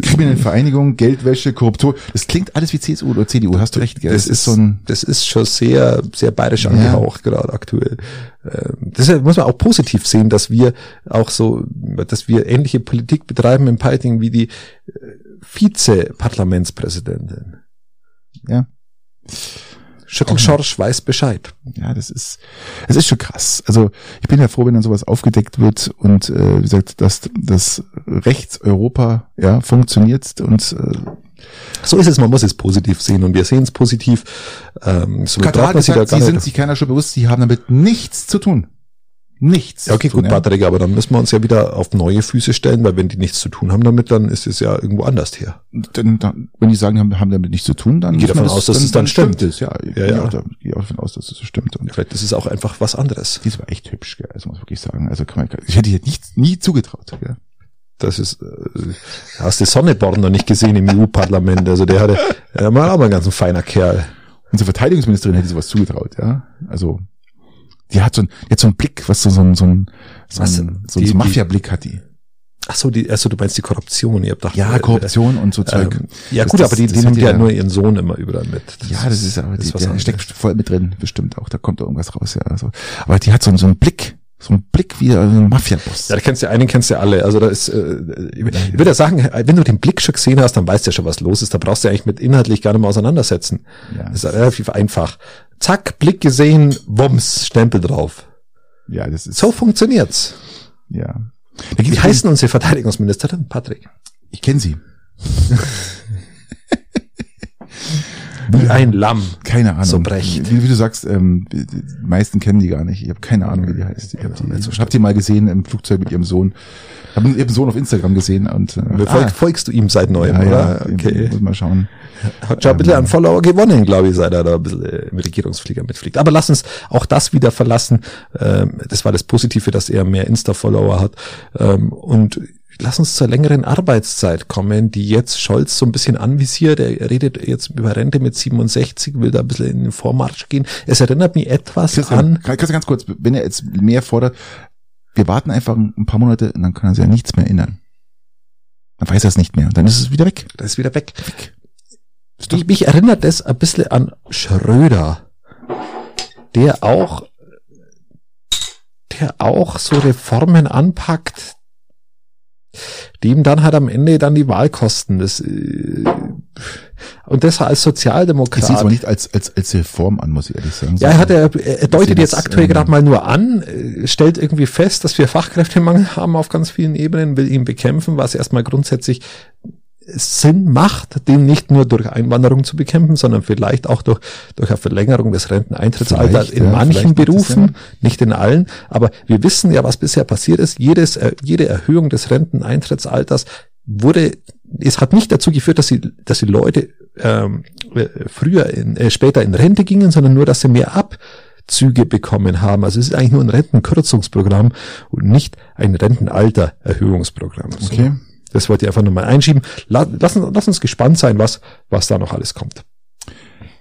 Kriminelle Vereinigung, Geldwäsche, Korruption. Das klingt alles wie CSU oder CDU. Hast du recht, gell? Das ist so ein, das ist schon sehr, sehr bayerisch angehaucht gerade aktuell. Ähm, Deshalb muss man auch positiv sehen, dass wir auch so, dass wir ähnliche Politik betreiben im Piting wie die äh, Vize-Parlamentspräsidentin. ja. Schüttelschorsch weiß Bescheid. Ja, das ist, es ist schon krass. Also ich bin ja froh, wenn dann sowas aufgedeckt wird und äh, wie gesagt, dass das Rechtseuropa ja funktioniert und äh, So ist es, man muss es positiv sehen und wir sehen es positiv. Ähm, so Katar hat man sich da gesagt, sie sind sich keiner schon bewusst, sie haben damit nichts zu tun. Nichts. Ja, okay, gut, Patrick, aber dann müssen wir uns ja wieder auf neue Füße stellen, weil wenn die nichts zu tun haben damit, dann ist es ja irgendwo anders her. Dann, dann, wenn die sagen, haben, haben damit nichts zu tun, dann Geht davon aus, dass es dann stimmt. es. Ja, Ja, ja, ja. Ich gehe auch davon aus, dass es so stimmt. Und Vielleicht ist es auch einfach was anderes. die ist aber echt hübsch, gell? das muss man wirklich sagen. Also kann man, ich hätte ihr nicht, nie zugetraut. Gell? Das ist, äh, hast du Sonneborn noch nicht gesehen im EU-Parlament? Also der hatte, der war auch mal ein ganz feiner Kerl. Unsere Verteidigungsministerin hätte sowas zugetraut, ja. Also die hat so ein, die hat so einen Blick, was so, so ein, so ein, so ein, so die- Mafia-Blick hat die. Ach so, die, also du meinst die Korruption, ihr habt doch, Ja, äh, Korruption und so Zeug. Ähm, ja Das- gut, das- aber die, das die nimmt ja ja- nur ihren Sohn immer überall mit. ja, das ist aber, die, was der steckt voll mit drin, bestimmt auch. Da kommt da irgendwas raus, ja. Also, aber die hat so, einen- so einen Blick, so einen Blick wie ein Mafia-Boss. Ja, da kennst du einen, kennst du alle. Also da ist, äh, ich würde ja sagen, wenn du den Blick schon gesehen hast, dann weißt du ja schon, was los ist. Da brauchst du eigentlich mit inhaltlich gar nicht mehr auseinandersetzen. Ja. Das ist relativ einfach. Zack, Blick gesehen, Wumms, Stempel drauf. Ja, das ist, So funktioniert's. ja. Wie denn unsere Verteidigungsministerin? Patrick. Ich kenne sie. Wie ein Lamm. Keine Ahnung. So Brecht. Wie, wie du sagst, ähm, die meisten kennen die gar nicht. Ich habe keine Ahnung, wie die heißt. Ich habe die, ich hab die mal gesehen im Flugzeug mit ihrem Sohn. Ich habe ihren Sohn auf Instagram gesehen und äh, Folg, folgst du ihm seit neuem, ja, oder? ja, Okay. muss mal schauen. Hat schon ein bisschen an Follower gewonnen, glaube ich, seit er da ein bisschen äh, im Regierungsflieger mitfliegt. Aber lass uns auch das wieder verlassen. Ähm, das war das Positive, dass er mehr Insta-Follower hat. Ähm, und lass uns zur längeren Arbeitszeit kommen, die jetzt Scholz so ein bisschen anvisiert. Er redet jetzt über Rente mit 67, will da ein bisschen in den Vormarsch gehen. Es erinnert mich etwas Christian, an. du ganz kurz, wenn er jetzt mehr fordert, wir warten einfach ein paar Monate und dann kann er sich ja nichts mehr erinnern. Dann weiß er es nicht mehr. Dann ist es wieder weg. Das ist wieder weg. Ich, mich erinnert das ein bisschen an Schröder, der auch, der auch so Reformen anpackt, die ihm dann halt am Ende dann die Wahl kosten. Das, äh, und das als Ich sehe es aber Sozialdemokrat. nicht als, als, als Reform an, muss ich ehrlich sagen. Ja, er, hat, er, er deutet jetzt aktuell ähm, gerade mal nur an, äh, stellt irgendwie fest, dass wir Fachkräftemangel haben auf ganz vielen Ebenen, will ihn bekämpfen, was erstmal grundsätzlich Sinn macht, den nicht nur durch Einwanderung zu bekämpfen, sondern vielleicht auch durch, durch eine Verlängerung des Renteneintrittsalters in ja, manchen Berufen, nicht in allen. Aber wir wissen ja, was bisher passiert ist. Jedes, äh, jede Erhöhung des Renteneintrittsalters wurde, es hat nicht dazu geführt, dass sie, dass die Leute ähm, äh, früher, in, äh, später in Rente gingen, sondern nur, dass sie mehr ab Rentenzüge bekommen haben. Also es ist eigentlich nur ein Rentenkürzungsprogramm und nicht ein Rentenaltererhöhungsprogramm. So. Das wollte ich einfach nur mal einschieben. Lass, lass uns gespannt sein, was, was da noch alles kommt.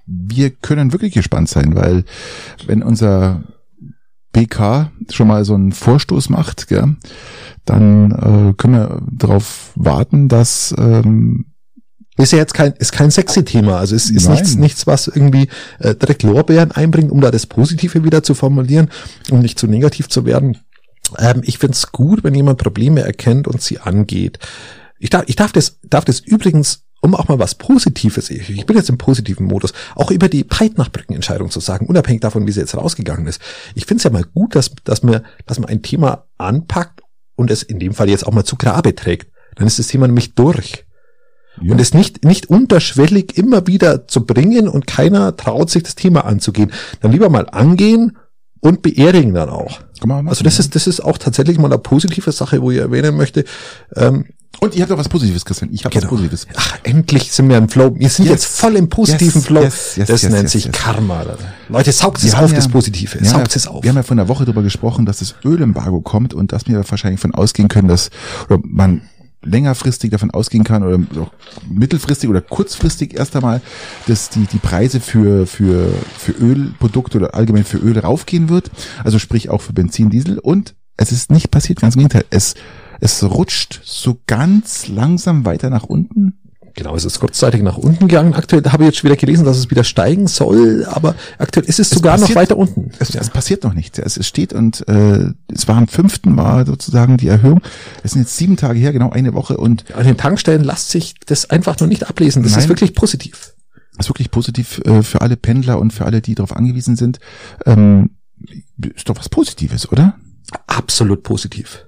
Wir können wirklich gespannt sein, weil wenn unser BK schon mal so einen Vorstoß macht, gell, dann äh, können wir darauf warten, dass ähm, ist ja jetzt kein, ist kein sexy Thema. Also es ist nichts, nichts, was irgendwie äh, direkt Lorbeeren einbringt, um da das Positive wieder zu formulieren, um nicht zu negativ zu werden. Ähm, ich find's gut, wenn jemand Probleme erkennt und sie angeht. Ich darf, ich darf das, darf das übrigens um auch mal was Positives, ich bin jetzt im positiven Modus, auch über die Breitnachbrückenentscheidung zu sagen, unabhängig davon, wie sie jetzt rausgegangen ist. Ich finde es ja mal gut, dass, dass, man, dass man ein Thema anpackt und es in dem Fall jetzt auch mal zu Grabe trägt. Dann ist das Thema nämlich durch. Ja. Und es nicht, nicht unterschwellig immer wieder zu bringen und keiner traut sich das Thema anzugehen. Dann lieber mal angehen und beerdigen dann auch. Also das ist, das ist auch tatsächlich mal eine positive Sache, wo ich erwähnen möchte. Ähm, und ihr habt auch was Positives, Christian. Ich habe genau. was Positives. Ach, endlich sind wir im Flow. Wir sind yes. jetzt voll im positiven yes. Flow. Yes. das nennt sich Karma. Leute, saugt es auf, ja, das Positive. Ja, saugt es auf. Wir haben ja vor einer Woche darüber gesprochen, dass das Ölembargo kommt und dass wir wahrscheinlich von ausgehen können, dass oder man längerfristig davon ausgehen kann oder auch mittelfristig oder kurzfristig erst einmal, dass die, die Preise für, für, für Ölprodukte oder allgemein für Öl raufgehen wird. Also sprich auch für Benzin, Diesel. Und es ist nicht passiert, ganz im Gegenteil. Es, es rutscht so ganz langsam weiter nach unten. Genau, es ist kurzzeitig nach unten gegangen. Aktuell habe ich jetzt schon wieder gelesen, dass es wieder steigen soll, aber aktuell ist es, es sogar passiert, noch weiter unten. Es, ja. es passiert noch nichts. Es, es steht und äh, es war am fünften Mal sozusagen die Erhöhung. Es sind jetzt sieben Tage her, genau eine Woche und an den Tankstellen lässt sich das einfach noch nicht ablesen. Das Nein, ist wirklich positiv. Das ist wirklich positiv äh, für alle Pendler und für alle, die darauf angewiesen sind. Ähm, ist doch was Positives, oder? Absolut positiv.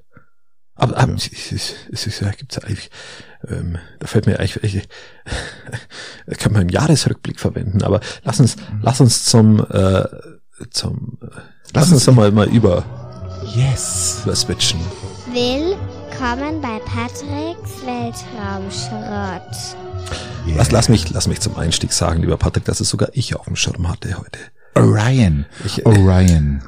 Aber, aber ja. es, es, es, es gibt's eigentlich ähm, da fällt mir eigentlich, ich, kann man einen Jahresrückblick verwenden, aber lass uns, mhm. lass uns zum, äh, zum, äh, lass, uns doch mal, mal über, yes, über switchen. Willkommen bei Patricks Weltraumschrott. Yeah. Lass, lass mich, lass mich zum Einstieg sagen, lieber Patrick, dass es sogar ich auf dem Schirm hatte heute. Orion. Ich, Orion.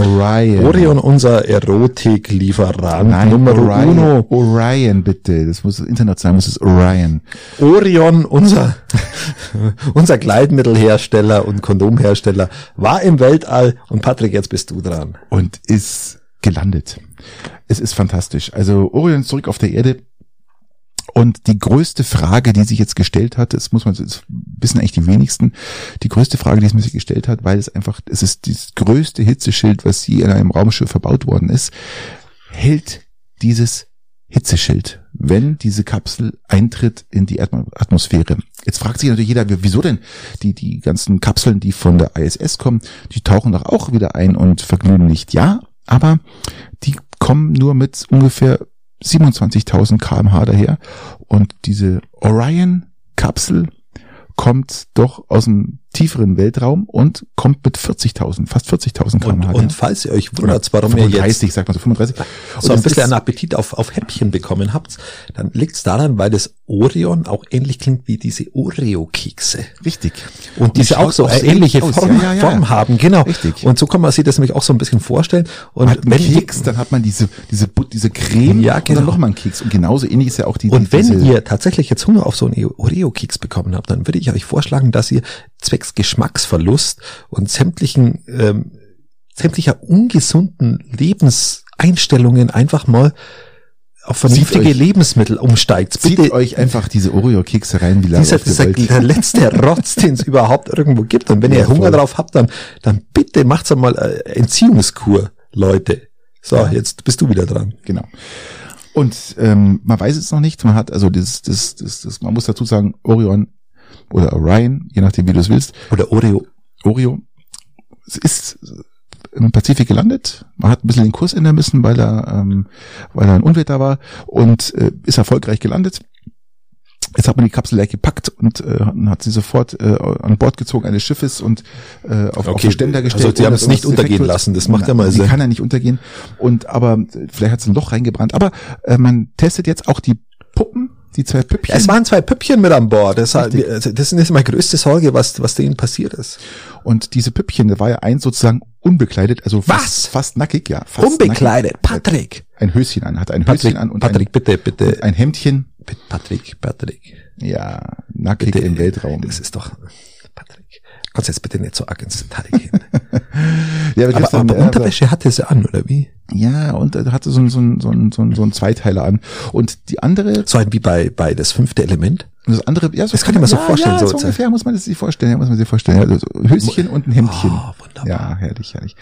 Orion. Orion, unser Erotiklieferant Nein, Nummer Orion, uno. Orion, bitte. Das muss international, muss es Orion. Orion, unser, unser Kleidmittelhersteller und Kondomhersteller, war im Weltall und Patrick, jetzt bist du dran. Und ist gelandet. Es ist fantastisch. Also Orion zurück auf der Erde und die größte Frage, die sich jetzt gestellt hat, das muss man, das wissen eigentlich die wenigsten, die größte Frage, die es sich gestellt hat, weil es einfach, es ist das größte Hitzeschild, was je in einem Raumschiff verbaut worden ist, hält dieses Hitzeschild, wenn diese Kapsel eintritt in die Atmosphäre. Jetzt fragt sich natürlich jeder, wieso denn die, die ganzen Kapseln, die von der ISS kommen, die tauchen doch auch wieder ein und verglühen nicht. Ja, aber die kommen nur mit ungefähr 27.000 kmh daher. Und diese Orion-Kapsel kommt doch aus dem tieferen Weltraum und kommt mit 40.000, fast 40.000 km/h. Und, und falls ihr euch wundert, warum 35, ihr jetzt sagt man so 35, so ein bisschen einen Appetit auf, auf Häppchen bekommen habt, dann liegt es daran, weil das Orion auch ähnlich klingt wie diese Oreo-Kekse. Richtig. Und diese auch so eine ähnliche Form, ja, ja, ja. Form, haben, genau. Richtig. Und so kann man sich das nämlich auch so ein bisschen vorstellen. Und hat wenn Keks, dann hat man diese diese diese Creme ja, genau. und dann genau. noch mal einen Keks. Und genauso ähnlich ist ja auch die. Und wenn ihr tatsächlich jetzt Hunger auf so einen Oreo-Keks bekommen habt, dann würde ich euch vorschlagen, dass ihr zwecks Geschmacksverlust und sämtlichen ähm, sämtlicher ungesunden Lebenseinstellungen einfach mal auf vernünftige euch, Lebensmittel umsteigt. Bitte, zieht euch einfach diese Oreo-Kekse rein, wie lange dieser, dieser, der letzte Rotz, den es überhaupt irgendwo gibt. Und wenn ja, ihr Hunger voll. drauf habt, dann, dann bitte macht's einmal äh, Entziehungskur, Leute. So, ja. jetzt bist du wieder dran. Genau. Und ähm, man weiß es noch nicht. Man hat also das, das, das, das, man muss dazu sagen, Orion oder Orion, je nachdem wie du es willst. Oder Oreo. Oreo. Es ist im Pazifik gelandet. Man hat ein bisschen den Kurs ändern müssen, weil er, ähm, weil er ein Unwetter war und äh, ist erfolgreich gelandet. Jetzt hat man die Kapsel leer gepackt und äh, hat sie sofort äh, an Bord gezogen eines Schiffes und äh, auf, okay. auf den Ständer gestellt. Also sie haben es nicht untergehen lassen, das macht ja mal Sinn. Die kann ja nicht untergehen. Und aber vielleicht hat es ein Loch reingebrannt. Aber äh, man testet jetzt auch die Puppen die zwei Püppchen. Es waren zwei Püppchen mit an Bord. Das, also das ist meine größte Sorge, was, was denen passiert ist. Und diese Püppchen, da war ja eins sozusagen unbekleidet, also Was? fast, fast nackig, ja. Fast Unbekleidet. Nackig. Patrick. Ein Höschen an, hatte ein Patrick, Höschen an und Patrick, ein, bitte, bitte. ein Hemdchen. Patrick, Patrick. Ja, nackig Bitte, im Weltraum. Das ist doch, Patrick. Kannst jetzt bitte nicht so arg ins Detail gehen. ja, aber, aber Christian, aber äh, Unterwäsche hatte sie an, oder wie? Ja, und er hatte so ein, so ein, so ein, so ein, so ein Zweiteiler an. Und die andere, So ein wie bei, bei das fünfte Element. das andere, ja, so Das kann ich mir so ja, vorstellen, Ja, so- so ungefähr muss man das sich vorstellen, ja, muss man sich vorstellen. Ja, also Höschen und ein Hemdchen. Oh, wunderbar. Ja, herrlich, herrlich.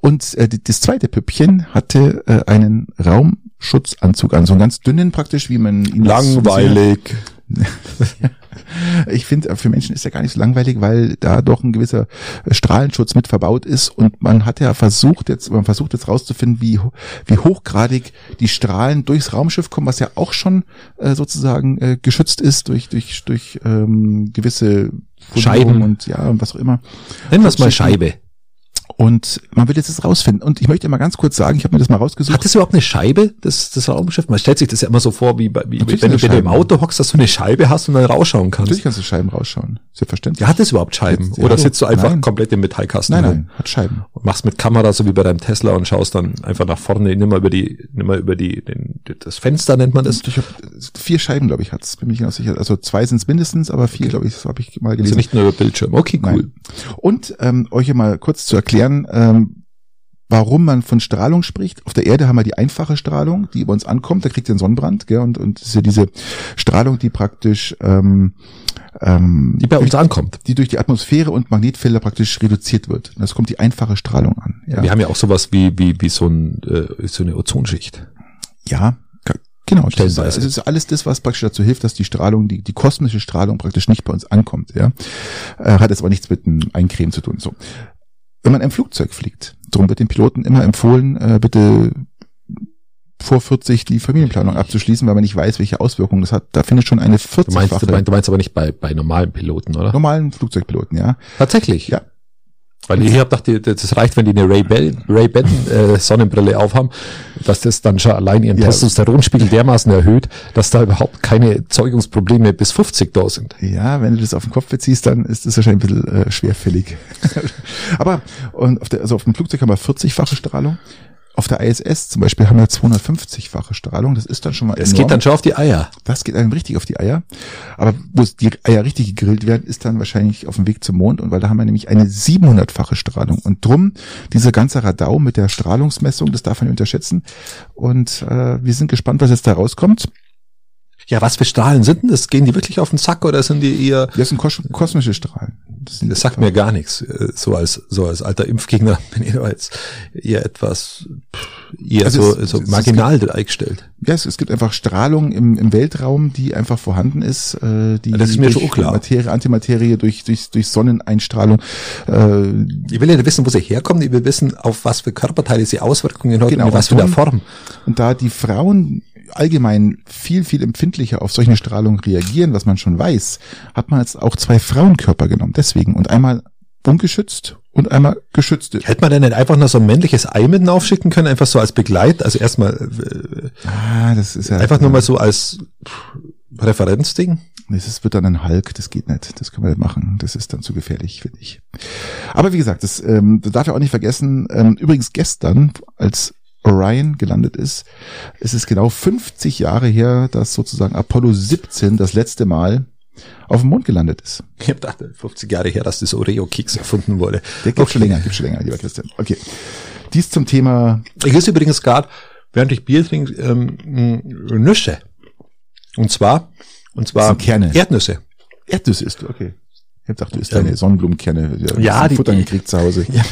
Und äh, die- das zweite Püppchen hatte äh, einen Raumschutzanzug an, so einen ganz dünnen praktisch, wie man ihn das- Langweilig. Ich finde, für Menschen ist ja gar nicht so langweilig, weil da doch ein gewisser Strahlenschutz mit verbaut ist und man hat ja versucht jetzt, man versucht jetzt rauszufinden, wie, wie hochgradig die Strahlen durchs Raumschiff kommen, was ja auch schon äh, sozusagen äh, geschützt ist durch, durch, durch ähm, gewisse Scheiben. und ja, und was auch immer. Nennen wir es mal. Scheibe. Und man will jetzt das rausfinden. Und ich möchte mal ganz kurz sagen, ich habe mir das mal rausgesucht. Hat das überhaupt eine Scheibe, das, das Raumschiff? Man stellt sich das ja immer so vor, wie, wie Natürlich wenn du wenn du im. Auto hockst, dass du eine Scheibe hast und dann rausschauen kannst. Natürlich kannst du Scheiben rausschauen. Selbstverständlich. Ja, hat es überhaupt Scheiben? Ja, Oder hallo. sitzt du einfach Nein. komplett im Metallkasten nein, nein, hat Scheiben. Und machst mit Kamera, so wie bei deinem Tesla und schaust dann einfach nach vorne, nimmer über die, nimmer über die, den, das Fenster nennt man das. Ich hab, vier Scheiben, glaube ich, hat's. Bin mir ganz sicher. Also zwei sind es mindestens, aber vier, glaube ich, habe ich mal Also gelesen. nicht nur über Bildschirm. Okay, cool. Nein. Und ähm, euch hier mal kurz zu erklären, ähm, warum man von Strahlung spricht. Auf der Erde haben wir die einfache Strahlung, die über uns ankommt. Da kriegt ihr einen Sonnenbrand, gell? Und, und ist ja diese Strahlung, die praktisch ähm, ähm, Die bei uns ankommt. die durch die Atmosphäre und Magnetfelder praktisch reduziert wird. Und das kommt die einfache Strahlung an. Ja, Wir haben ja auch sowas wie, wie, wie so, ein, äh, so eine Ozonschicht. ja genau. Das ist, also es ist alles das, was praktisch dazu hilft, dass die Strahlung, die, die kosmische Strahlung praktisch nicht bei uns ankommt. Ja, äh, hat jetzt aber nichts mit dem Eincremen zu tun. So, wenn man im Flugzeug fliegt, darum wird den Piloten immer empfohlen, äh, bitte vor 40 die Familienplanung abzuschließen, weil man nicht weiß, welche Auswirkungen das hat. Da findet schon eine Du meinst, 40-fache du meinst, du meinst aber nicht bei, bei normalen Piloten, oder? normalen Flugzeugpiloten, ja. Tatsächlich. Ja. Weil ich habe gedacht, das reicht, wenn die eine Ray-Ban Ray äh, Sonnenbrille aufhaben, dass das dann schon allein ihren Ja. Testosteronspiegel dermaßen erhöht, dass da überhaupt keine Zeugungsprobleme bis 50 da sind. Ja, wenn du das auf den Kopf beziehst, dann ist das wahrscheinlich ein bisschen äh, schwerfällig. Aber und auf der, also auf dem Flugzeug haben wir 40-fache Strahlung. Auf der ISS zum Beispiel haben wir 250-fache Strahlung. Das ist dann schon mal Es enorm. geht dann schon auf die Eier. das geht einem richtig auf die Eier. Aber wo die Eier richtig gegrillt werden, ist dann wahrscheinlich auf dem Weg zum Mond. Und weil da haben wir nämlich eine 700-fache Strahlung. Und drum dieser ganze Radau mit der Strahlungsmessung, das darf man nicht unterschätzen. Und äh, wir sind gespannt, was jetzt da rauskommt. Ja, was für Strahlen sind denn das? Gehen die wirklich auf den Sack oder sind die eher, Das sind kos kosmische Strahlen. Das, das sagt mir gar nichts. Äh, So als, so als alter Impfgegner bin ich jetzt eher etwas, eher Also so, es- so es- marginal eingestellt. Ja, es, es gibt einfach Strahlung im, im Weltraum, die einfach vorhanden ist, äh, die Das ist mir durch schon klar. Materie, Antimaterie, durch, durch, durch Sonneneinstrahlung. Äh, Ich will ja nicht wissen, wo sie herkommen. Ich will wissen, auf was für Körperteile sie Auswirkungen hat Genau, und in was für einer Form. und da die Frauen allgemein viel, viel empfindlicher auf solche Strahlung reagieren, was man schon weiß, hat man jetzt auch zwei Frauenkörper genommen. Deswegen. Und einmal ungeschützt und einmal geschützte. Hätte man denn nicht einfach noch so ein männliches Ei mitten aufschicken können, einfach so als Begleit? Also erstmal äh, Ah, das ist ja einfach nur mal so als Referenzding. Das ist, wird dann ein Hulk, das geht nicht. Das können wir nicht machen. Das ist dann zu gefährlich, finde ich. Aber wie gesagt, das, ähm, darf ich auch nicht vergessen. Ähm, übrigens gestern, als Orion gelandet ist, ist es genau 50 Jahre her, dass sozusagen Apollo 17 das letzte Mal auf dem Mond gelandet ist. Ich hab gedacht, 50 Jahre her, dass das Oreo-Keks erfunden wurde. Der gibt schon länger, gibt schon länger, lieber Christian. Okay. Dies zum Thema, Ich esse übrigens gerade, während ich Bier trinke, ähm, Nüsse. Und zwar, und zwar Kerne. Erdnüsse. Erdnüsse isst du, okay. Ich hab gedacht, du isst Ja. deine Sonnenblumenkerne. Ja, die Futter gekriegt zu Hause. Ja,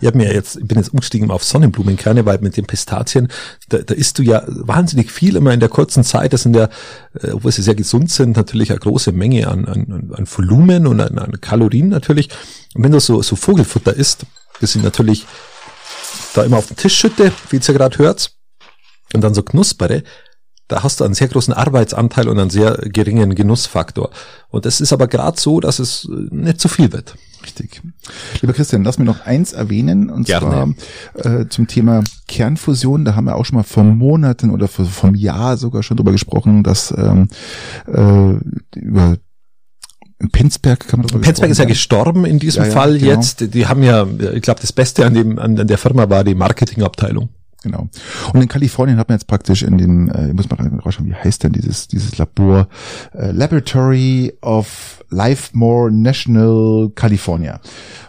ich hab mir jetzt, ich bin jetzt umgestiegen auf Sonnenblumenkerne, weil mit den Pistazien, da, da isst du ja wahnsinnig viel immer in der kurzen Zeit. Das sind ja, äh, obwohl sie sehr gesund sind, natürlich eine große Menge an, an, an Volumen und an, an Kalorien natürlich. Und wenn du so, so Vogelfutter isst, das ich natürlich da immer auf den Tisch schütte, wie ihr ja gerade hört, und dann so knuspere, da hast du einen sehr großen Arbeitsanteil und einen sehr geringen Genussfaktor. Und das ist aber gerade so, dass es äh, nicht zu viel wird. Richtig. Lieber Christian, lass mir noch eins erwähnen, und Gerne. zwar äh, zum Thema Kernfusion. Da haben wir auch schon mal vor Monaten oder vor, vom Jahr sogar schon drüber gesprochen, dass ähm, äh, über Penzberg kann man drüber Penzberg ist ja gestorben in diesem Ja, ja, Fall genau. jetzt. Die haben ja, ich glaube, das Beste an dem an der Firma war die Marketingabteilung. Genau. Und in Kalifornien hat man jetzt praktisch in dem, äh, ich muss mal rausschauen, wie heißt denn dieses, dieses Labor? Äh, Laboratory of Lifemore National California.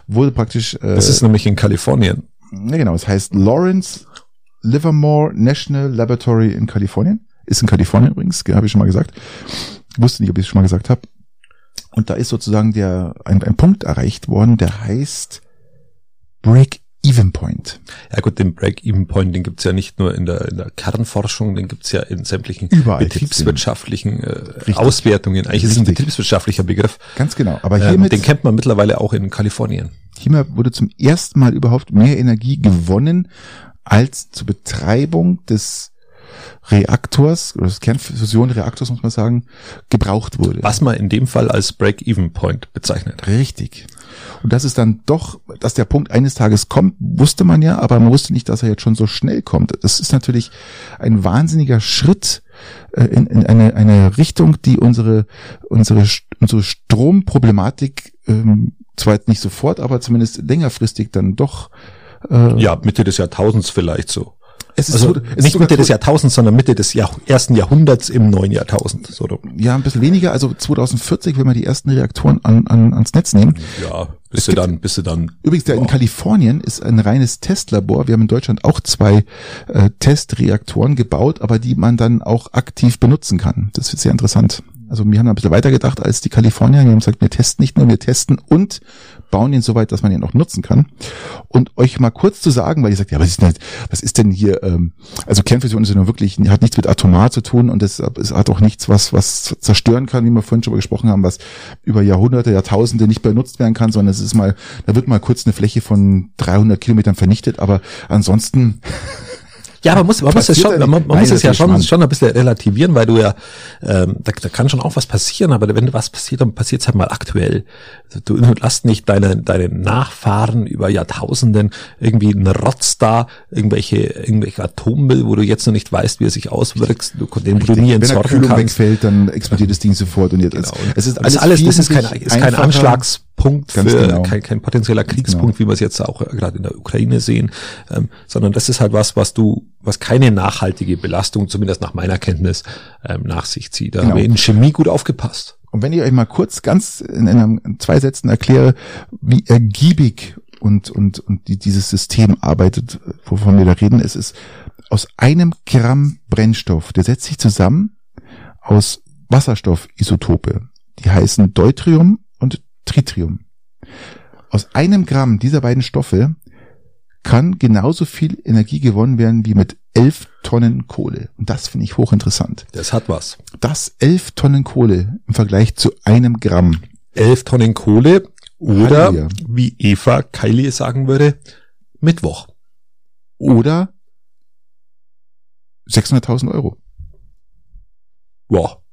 Wurde praktisch, äh, Das ist nämlich in Kalifornien. ja genau, es heißt Lawrence Livermore National Laboratory in Kalifornien. Ist in Kalifornien übrigens, habe ich schon mal gesagt. Wusste nicht, ob ich es schon mal gesagt habe. Und da ist sozusagen der ein, ein Punkt erreicht worden, der heißt Break-Even Point. Ja gut, den Break-Even-Point, den gibt's ja nicht nur in der, in der Kernforschung, den gibt's ja in sämtlichen Überall betriebswirtschaftlichen äh, Richtig. Auswertungen. Eigentlich ist es ein Richtig. betriebswirtschaftlicher Begriff. Ganz genau. Aber Ähm, hiermit den kennt man mittlerweile auch in Kalifornien. Hiermit wurde zum ersten Mal überhaupt mehr Energie gewonnen, als zur Betreibung des Reaktors, oder des Kernfusionreaktors, muss man sagen, gebraucht wurde. Was man in dem Fall als Break-Even-Point bezeichnet. Richtig. Und das ist dann doch, dass der Punkt eines Tages kommt, wusste man ja, aber man wusste nicht, dass er jetzt schon so schnell kommt. Das ist natürlich ein wahnsinniger Schritt äh, in, in eine, eine Richtung, die unsere, unsere, unsere Stromproblematik ähm, zwar nicht sofort, aber zumindest längerfristig dann doch äh, Ja, Mitte des Jahrtausends vielleicht so. Es ist Also so- es ist nicht sogar Mitte des Jahrtausends, sondern Mitte des Jahr ersten Jahrhunderts im neuen Jahrtausend. So, ja, ein bisschen weniger, also 2040, wenn wir die ersten Reaktoren an, an, ans Netz nehmen. ja, bis du dann, bis du dann. Übrigens, der in. Kalifornien ist ein reines Testlabor. Wir haben in Deutschland auch zwei äh, Testreaktoren gebaut, aber die man dann auch aktiv benutzen kann. Das ist sehr interessant. Also wir haben ein bisschen weitergedacht als die Kalifornier. Wir haben gesagt, wir testen nicht nur, wir testen und bauen ihn so weit, dass man ihn auch nutzen kann. Und euch mal kurz zu sagen, weil ihr sagt, ja, was ist denn, was ist denn hier, ähm, also Kernfusion ist ja nur wirklich, hat nichts mit Atomar zu tun und es, es hat auch nichts, was, was zerstören kann, wie wir vorhin schon mal gesprochen haben, was über Jahrhunderte, Jahrtausende nicht benutzt werden kann, sondern es ist mal, da wird mal kurz eine Fläche von 300 Kilometern vernichtet, aber ansonsten, Ja, man muss, man muss es schon, ja man, man muss Nein, es ja schon, schon ein bisschen relativieren, weil du ja, ähm, da, da kann schon auch was passieren, aber wenn was passiert, dann passiert es halt mal aktuell. Also du, du lässt nicht deine, deine Nachfahren über Jahrtausenden irgendwie einen Rotz da, irgendwelche, irgendwelche Atommüll, wo du jetzt noch nicht weißt, wie er sich auswirkt, du, den du nie wenn entsorgen Kühlung kannst. wegfällt, dann explodiert das Ding sofort und jetzt, Genau. es ist das alles, das ist kein, ist kein einfacher. Anschlagspunkt Ganz für genau. kein, kein potenzieller Kriegspunkt, wie wir es jetzt auch äh, gerade in der Ukraine sehen, ähm, sondern das ist halt was, was du, was keine nachhaltige Belastung, zumindest nach meiner Kenntnis, ähm, nach sich zieht. Da Genau. haben wir in Chemie gut aufgepasst. Und wenn ich euch mal kurz ganz in, einem, in zwei Sätzen erkläre, wie ergiebig und, und, und die, dieses System arbeitet, wovon wir da reden, es ist aus einem Gramm Brennstoff, der setzt sich zusammen aus Wasserstoffisotope. Die heißen Deutrium Tritium. Aus einem Gramm dieser beiden Stoffe kann genauso viel Energie gewonnen werden wie mit elf Tonnen Kohle. Und das finde ich hochinteressant. Das hat was. Das elf Tonnen Kohle im Vergleich zu einem Gramm. Elf Tonnen Kohle oder, Halleluja. wie Eva Kylie sagen würde, Mittwoch. Oder 600.000 Euro. Wow.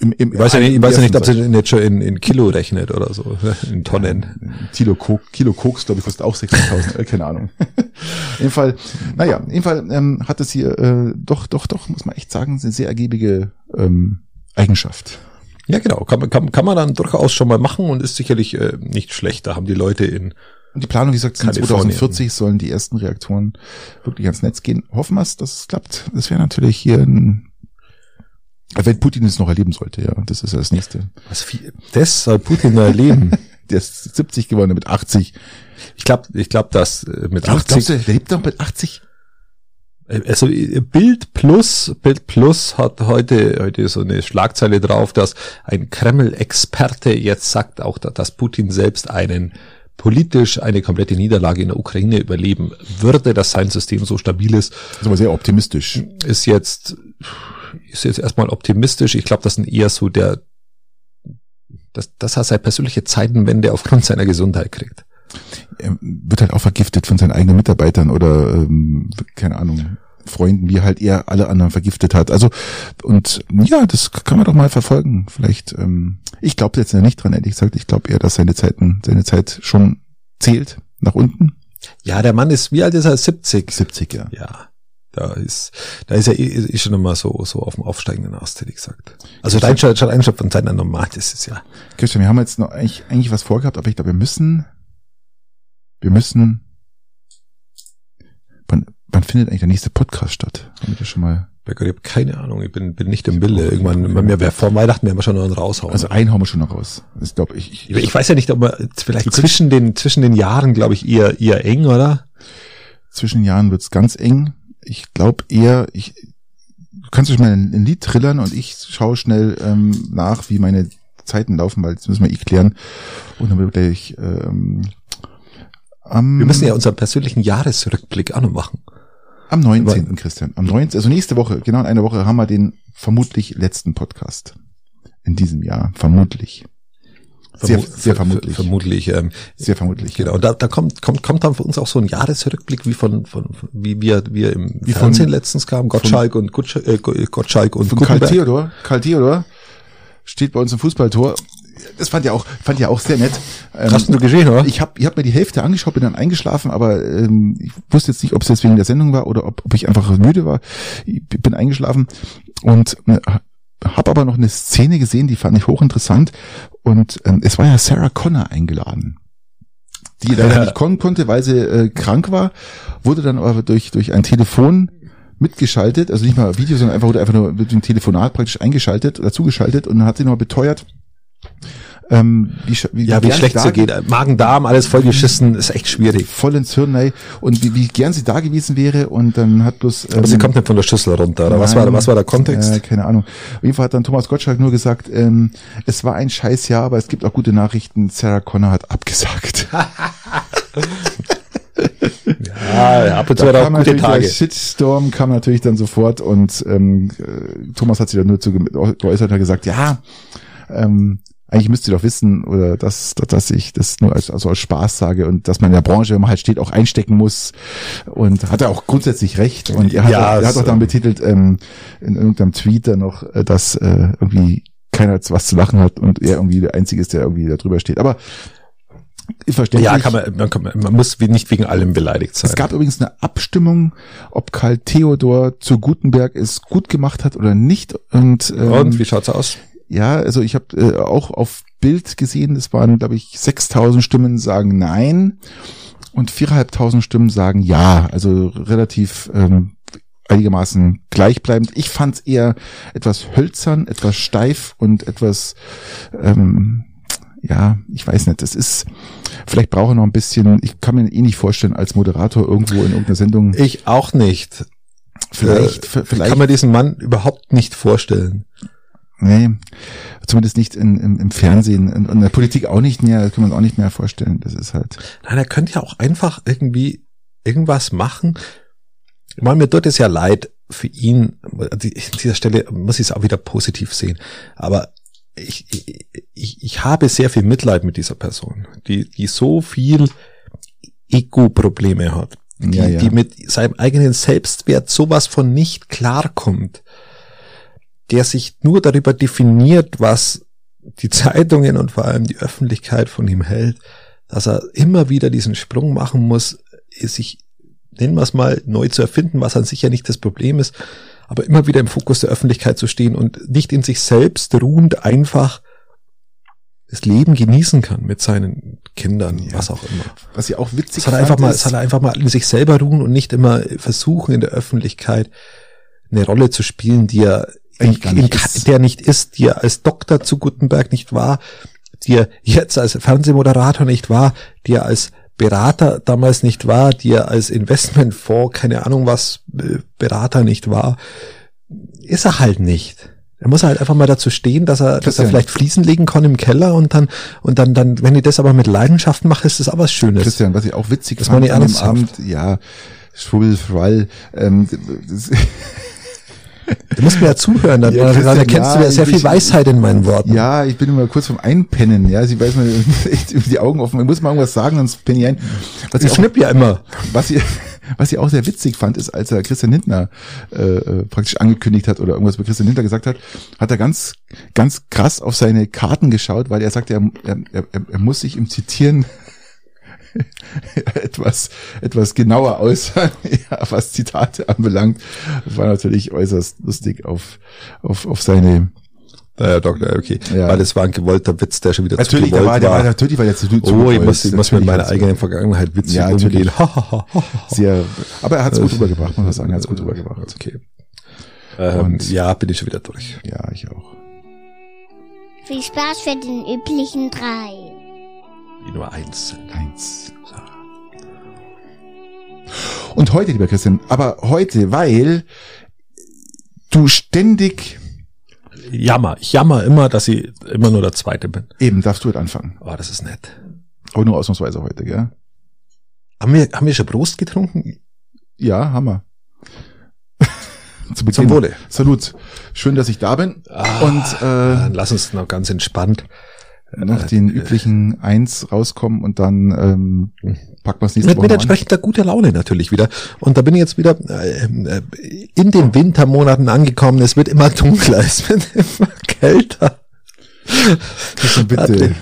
Im, im, Ich weiß ja nicht, ich weiß ja nicht, ob sie den jetzt schon in, in Kilo rechnet oder so, in Tonnen. Kilo, Kok Kilo Koks, glaube ich, kostet auch 600.000, äh, keine Ahnung. jeden Fall, naja, jeden Fall ähm, hat es hier äh, doch, doch, doch, muss man echt sagen, eine sehr ergiebige ähm, Eigenschaft. Ja, genau. Kann, man- kann, kann man dann durchaus schon mal machen und ist sicherlich äh, nicht schlecht. Da haben die Leute in Und die Planung, wie gesagt, sind Kalifornien. 2040 sollen die ersten Reaktoren wirklich ans Netz gehen. Hoffen wir es, dass es klappt. Das wäre natürlich hier ein wenn Putin es noch erleben sollte, ja, das ist ja das nächste. was viel, das soll Putin noch erleben. Der ist 70 geworden, mit 80. Ich glaube, ich glaube, dass äh, mit Glaubst, 80, glaubst du, der lebt doch mit 80? äh, also äh, Bild Plus, Bild Plus hat heute heute so eine Schlagzeile drauf, dass ein Kreml-Experte jetzt sagt, auch da- dass Putin selbst einen politisch eine komplette Niederlage in der Ukraine überleben würde, dass sein System so stabil ist, Das ist aber sehr optimistisch. ist jetzt ist jetzt erstmal optimistisch. Ich glaube, das ist eher so der, dass, dass er seine persönliche Zeitenwende aufgrund seiner Gesundheit kriegt. Er wird halt auch vergiftet von seinen eigenen Mitarbeitern oder, ähm, keine Ahnung. Freunden, wie halt er alle anderen vergiftet hat. Also und ja, das kann man doch mal verfolgen. Vielleicht, ähm, ich glaube jetzt nicht dran, ehrlich gesagt. Ich glaube eher, dass seine Zeiten, seine Zeit schon zählt nach unten. Ja, der Mann ist, wie alt ist er? 70. 70, ja. Ja. Da ist, da ist er eh, ist schon immer so, so auf dem aufsteigenden Ast, hätte ich gesagt. Also schon, schon schon von an normal, das ist ja. Christian, wir haben jetzt noch eigentlich, eigentlich was vorgehabt, aber ich glaube, wir müssen, wir müssen, wann, wann findet eigentlich der nächste Podcast statt? Haben wir schon mal? Ich habe keine Ahnung, ich bin, bin nicht im Bilde. Irgendwann, bei mir wäre vor Weihnachten werden wir schon noch einen raushauen. Also einen hauen wir schon noch raus. Das glaube ich, ich, ich. weiß ja nicht, ob man vielleicht zwischen den, zwischen den Jahren, glaube ich, eher, eher eng, oder? Zwischen den Jahren wird's ganz eng. Ich glaube eher, ich, du kannst dich mal ein, ein Lied trillern und ich schaue schnell ähm, nach, wie meine Zeiten laufen, weil das müssen wir eh klären. Und dann wird gleich, ähm, am, Wir müssen ja unseren persönlichen Jahresrückblick auch noch machen. Am 19. Aber, Christian. Am 19. Also nächste Woche, genau in einer Woche haben wir den vermutlich letzten Podcast. In diesem Jahr. Vermutlich. Sehr, sehr vermutlich. Vermutlich. Ähm, sehr vermutlich. Genau. Und da, da kommt, kommt, kommt dann für uns auch so ein Jahresrückblick, wie von, von, wie wir, wir im wie Fernsehen von, letztens kamen, Gottschalk und Gottschalk, äh, Gottschalk und von Karl Theodor. Karl Theodor steht bei uns im Fußballtor das fand ja auch, fand ja auch sehr nett. Ähm, Hast du gesehen, oder? Ich habe ich hab mir die Hälfte angeschaut, bin dann eingeschlafen, aber ähm, ich wusste jetzt nicht, ob es jetzt wegen der Sendung war oder ob, ob ich einfach müde war. Ich bin eingeschlafen und äh, habe aber noch eine Szene gesehen, die fand ich hochinteressant. Und ähm, es war ja Sarah Connor eingeladen die leider ja. nicht kommen konnte, weil sie äh, krank war, wurde dann aber durch durch ein Telefon mitgeschaltet, also nicht mal Video, sondern einfach wurde einfach nur mit dem Telefonat praktisch eingeschaltet oder zugeschaltet und dann hat sie noch beteuert, ähm, wie, wie, ja, wie, wie schlecht sie geht. Magen-Darm, alles vollgeschissen, ist echt schwierig. Voll ins Hirn, ey. Und wie, wie gern sie da gewesen wäre und dann hat bloß... Ähm, Aber sie ähm, kommt nicht von der Schüssel runter, oder? Nein, was war, was war der Kontext? Äh, keine Ahnung. Auf jeden Fall hat dann Thomas Gottschalk nur gesagt, ähm, es war ein scheiß Jahr, aber es gibt auch gute Nachrichten. Sarah Connor hat abgesagt. Ja, ab und zu da auch gute Tage. Der Shitstorm kam natürlich dann sofort und ähm, äh, Thomas hat sich dann nur zu geäußert, hat gesagt, ja, ähm, eigentlich müsst ihr doch wissen, oder dass, dass ich das nur als, also als Spaß sage und dass man in der Branche, wenn man halt steht, auch einstecken muss. Und hat er auch grundsätzlich recht. Und er hat, ja, auch, er hat auch dann betitelt ähm, in irgendeinem Tweet dann noch, äh, dass äh, irgendwie keiner was zu lachen hat und er irgendwie der Einzige ist, der irgendwie da drüber steht. Aber Verständlich. Ja, kann man, man, kann, man muss nicht wegen allem beleidigt sein. Es gab übrigens eine Abstimmung, ob Karl Theodor zu Gutenberg es gut gemacht hat oder nicht. Und, ähm, und wie schaut's aus? Ja, also ich habe äh, auch auf Bild gesehen, das waren, glaube ich, 6000 Stimmen sagen nein und 4.500 Stimmen sagen ja. Also relativ ähm, einigermaßen gleichbleibend. Ich fand es eher etwas hölzern, etwas steif und etwas, ähm, ja, ich weiß nicht, das ist, vielleicht brauche ich noch ein bisschen, ich kann mir eh nicht vorstellen, als Moderator irgendwo in irgendeiner Sendung. Ich auch nicht. Vielleicht, äh, vielleicht kann man diesen Mann überhaupt nicht vorstellen. Nee, zumindest nicht in, im, im Fernsehen und in der Politik auch nicht mehr, das kann man auch nicht mehr vorstellen. Das ist halt. Nein, er könnte ja auch einfach irgendwie irgendwas machen. Ich meine, mir tut es ja leid für ihn. An dieser Stelle muss ich es auch wieder positiv sehen. Aber ich, ich, ich habe sehr viel Mitleid mit dieser Person, die, die so viel Ego-Probleme hat, die, ja, ja. die mit seinem eigenen Selbstwert sowas von nicht klarkommt der sich nur darüber definiert, was die Zeitungen und vor allem die Öffentlichkeit von ihm hält, dass er immer wieder diesen Sprung machen muss, sich, nennen wir es mal, neu zu erfinden, was an sich ja nicht das Problem ist, aber immer wieder im Fokus der Öffentlichkeit zu stehen und nicht in sich selbst ruhend einfach das Leben genießen kann mit seinen Kindern, ja. was auch immer. Was ja auch witzig soll er einfach mal, soll er einfach mal in sich selber ruhen und nicht immer versuchen in der Öffentlichkeit eine Rolle zu spielen, die er in, in, der nicht ist, die er als Doktor zu Gutenberg nicht war, die er jetzt als Fernsehmoderator nicht war, die er als Berater damals nicht war, die er als Investmentfonds, keine Ahnung was, äh, Berater nicht war, ist er halt nicht. Er muss halt einfach mal dazu stehen, dass er, dass er vielleicht Fliesen legen kann im Keller und dann, und dann, dann, wenn ich das aber mit Leidenschaft mache, ist das auch was Schönes. Christian, was ich auch witzig das fand an dem Abend, ja, Schwubbel, ähm, Du musst mir ja zuhören, dann, ja, dann erkennst ja, du ja sehr ich, viel Weisheit in meinen Worten. Ja, ich bin immer kurz vom Einpennen, ja, sie weiß mir über die Augen offen, ich muss mal irgendwas sagen, sonst penne ich ein. Was ich schnipp ja immer. Was ich, Was ich auch sehr witzig fand, ist, als er Christian Lindner äh, äh, praktisch angekündigt hat oder irgendwas bei Christian Lindner gesagt hat, hat er ganz, ganz krass auf seine Karten geschaut, weil er sagte, er, er, er, er muss sich im Zitieren etwas, etwas genauer aus, ja, was Zitate anbelangt. War natürlich äußerst lustig auf, auf, auf seine naja, Doktor, okay. Ja. Weil es war ein gewollter Witz, der schon wieder Natürlich, zu der gewollt war, der war, natürlich war der zu, zu Oh, ich muss, ich muss mit meiner eigenen Vergangenheit witzig Ja, natürlich. umgehen. Sehr, aber er hat es gut rübergebracht, muss man sagen, er hat es gut rübergebracht. Okay. Ähm, Und- ja, bin ich schon wieder durch. Ja, ich auch. Viel Spaß für den üblichen drei. Die Nummer eins. Eins. Und heute, lieber Christian, aber heute, weil du ständig, Jammer. Ich jammer immer, dass ich immer nur der Zweite bin. eben darfst du heute anfangen. Oh, das ist nett. Aber nur ausnahmsweise heute, gell? Haben wir, haben wir schon Prost getrunken? Ja, Hammer. Zu Beginn. Zum Wohle. Salut. Schön, dass ich da bin. Ah, Und Dann äh, lass uns noch ganz entspannt. Nach den üblichen Eins rauskommen und dann ähm, packen wir es nächste Mit, Woche mit entsprechender guter Laune natürlich wieder. Und da bin ich jetzt wieder äh, äh, in den Wintermonaten angekommen. Es wird immer dunkler, es wird immer kälter. Patrick,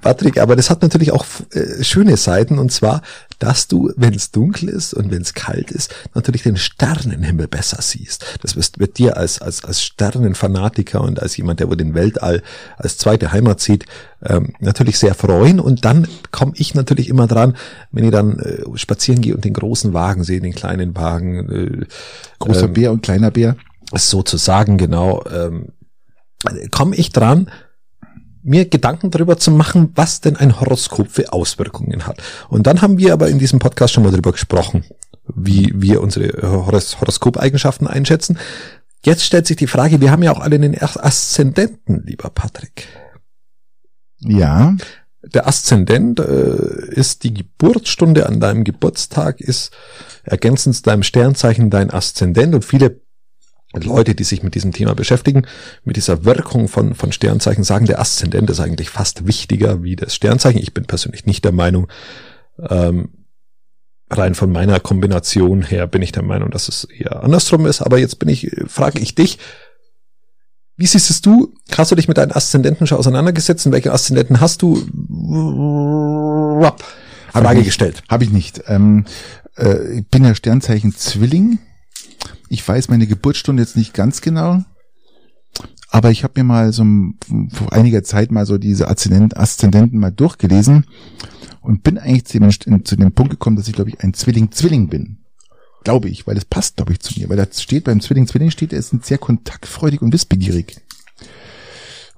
Patrick, aber das hat natürlich auch äh, schöne Seiten und zwar, dass du, wenn es dunkel ist und wenn es kalt ist, natürlich den Sternenhimmel besser siehst. Das wird, dir als, als, als Sternenfanatiker und als jemand, der wohl den Weltall als zweite Heimat sieht, ähm, natürlich sehr freuen. Und dann komme ich natürlich immer dran, wenn ich dann äh, spazieren gehe und den großen Wagen sehe, den kleinen Wagen, äh, Großer ähm, Bär und kleiner Bär. sozusagen genau, ähm, komme ich dran, mir Gedanken darüber zu machen, was denn ein Horoskop für Auswirkungen hat. Und dann haben wir aber in diesem Podcast schon mal darüber gesprochen, wie wir unsere Horos Horoskopeigenschaften einschätzen. Jetzt stellt sich die Frage, wir haben ja auch alle einen Aszendenten, lieber Patrick. Ja. Der Aszendent äh, ist die Geburtsstunde an deinem Geburtstag, ist ergänzend zu deinem Sternzeichen dein Aszendent und viele Leute, die sich mit diesem Thema beschäftigen, mit dieser Wirkung von, von Sternzeichen, sagen, der Aszendent ist eigentlich fast wichtiger wie das Sternzeichen. Ich bin persönlich nicht der Meinung, ähm, rein von meiner Kombination her bin ich der Meinung, dass es eher andersrum ist. Aber jetzt bin ich, frage ich dich, wie siehst es du? Hast du dich mit deinen Aszendenten schon auseinandergesetzt? Und welche Aszendenten hast du? Hab Frage nicht. gestellt. Habe ich nicht. Ähm, äh, ich bin ja Sternzeichen Zwilling. Ich weiß meine Geburtsstunde jetzt nicht ganz genau. Aber ich habe mir mal so vor einiger Zeit mal so diese Aszendent- Aszendenten mal durchgelesen und bin eigentlich zu dem, Punkt gekommen, dass ich glaube ich ein Zwilling-Zwilling bin. Glaube ich, weil das passt glaube ich zu mir. Weil da steht beim Zwilling-Zwilling steht, er ist sehr kontaktfreudig und wissbegierig.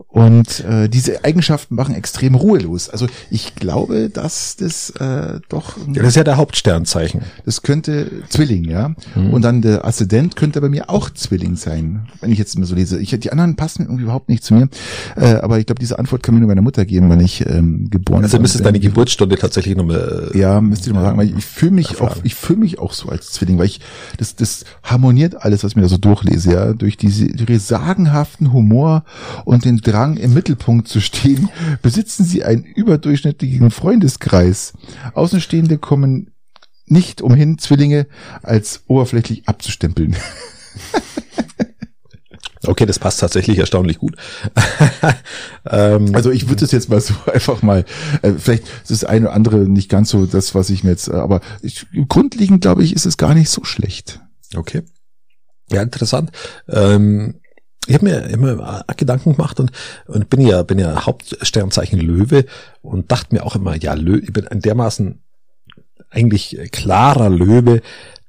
Und äh, diese Eigenschaften machen extrem ruhelos. Also ich glaube, dass das äh, doch Ja, das ist ja der Hauptsternzeichen. das könnte Zwilling, ja. Mhm. Und dann der Aszendent könnte bei mir auch Zwilling sein, wenn ich jetzt mal so lese. Ich, die anderen passen irgendwie überhaupt nicht zu mir. Äh, aber ich glaube, diese Antwort kann mir nur meine Mutter geben, wenn ich ähm, geboren Also bin. müsstest deine Geburtsstunde tatsächlich nochmal. Ja, müsste ich mal sagen, weil ich fühle mich auch, Erfahren. ich fühle mich auch so als Zwilling, weil ich, das, das harmoniert alles, was ich mir da so durchlese, ja, durch diese, durch sagenhaften Humor und den Drang im Mittelpunkt zu stehen, besitzen sie einen überdurchschnittlichen Freundeskreis. Außenstehende kommen nicht umhin, Zwillinge als oberflächlich abzustempeln. Okay, das passt tatsächlich erstaunlich gut. ähm, Also ich würde es jetzt mal so einfach mal, äh, vielleicht ist das eine oder andere nicht ganz so das, was ich mir jetzt, äh, aber ich, grundlegend glaube ich, ist es gar nicht so schlecht. Okay. Ja, interessant. Ähm, ich habe mir immer Gedanken gemacht und, und bin ja, bin ja Hauptsternzeichen Löwe und dachte mir auch immer, ja, Lö ich bin ein dermaßen eigentlich klarer Löwe,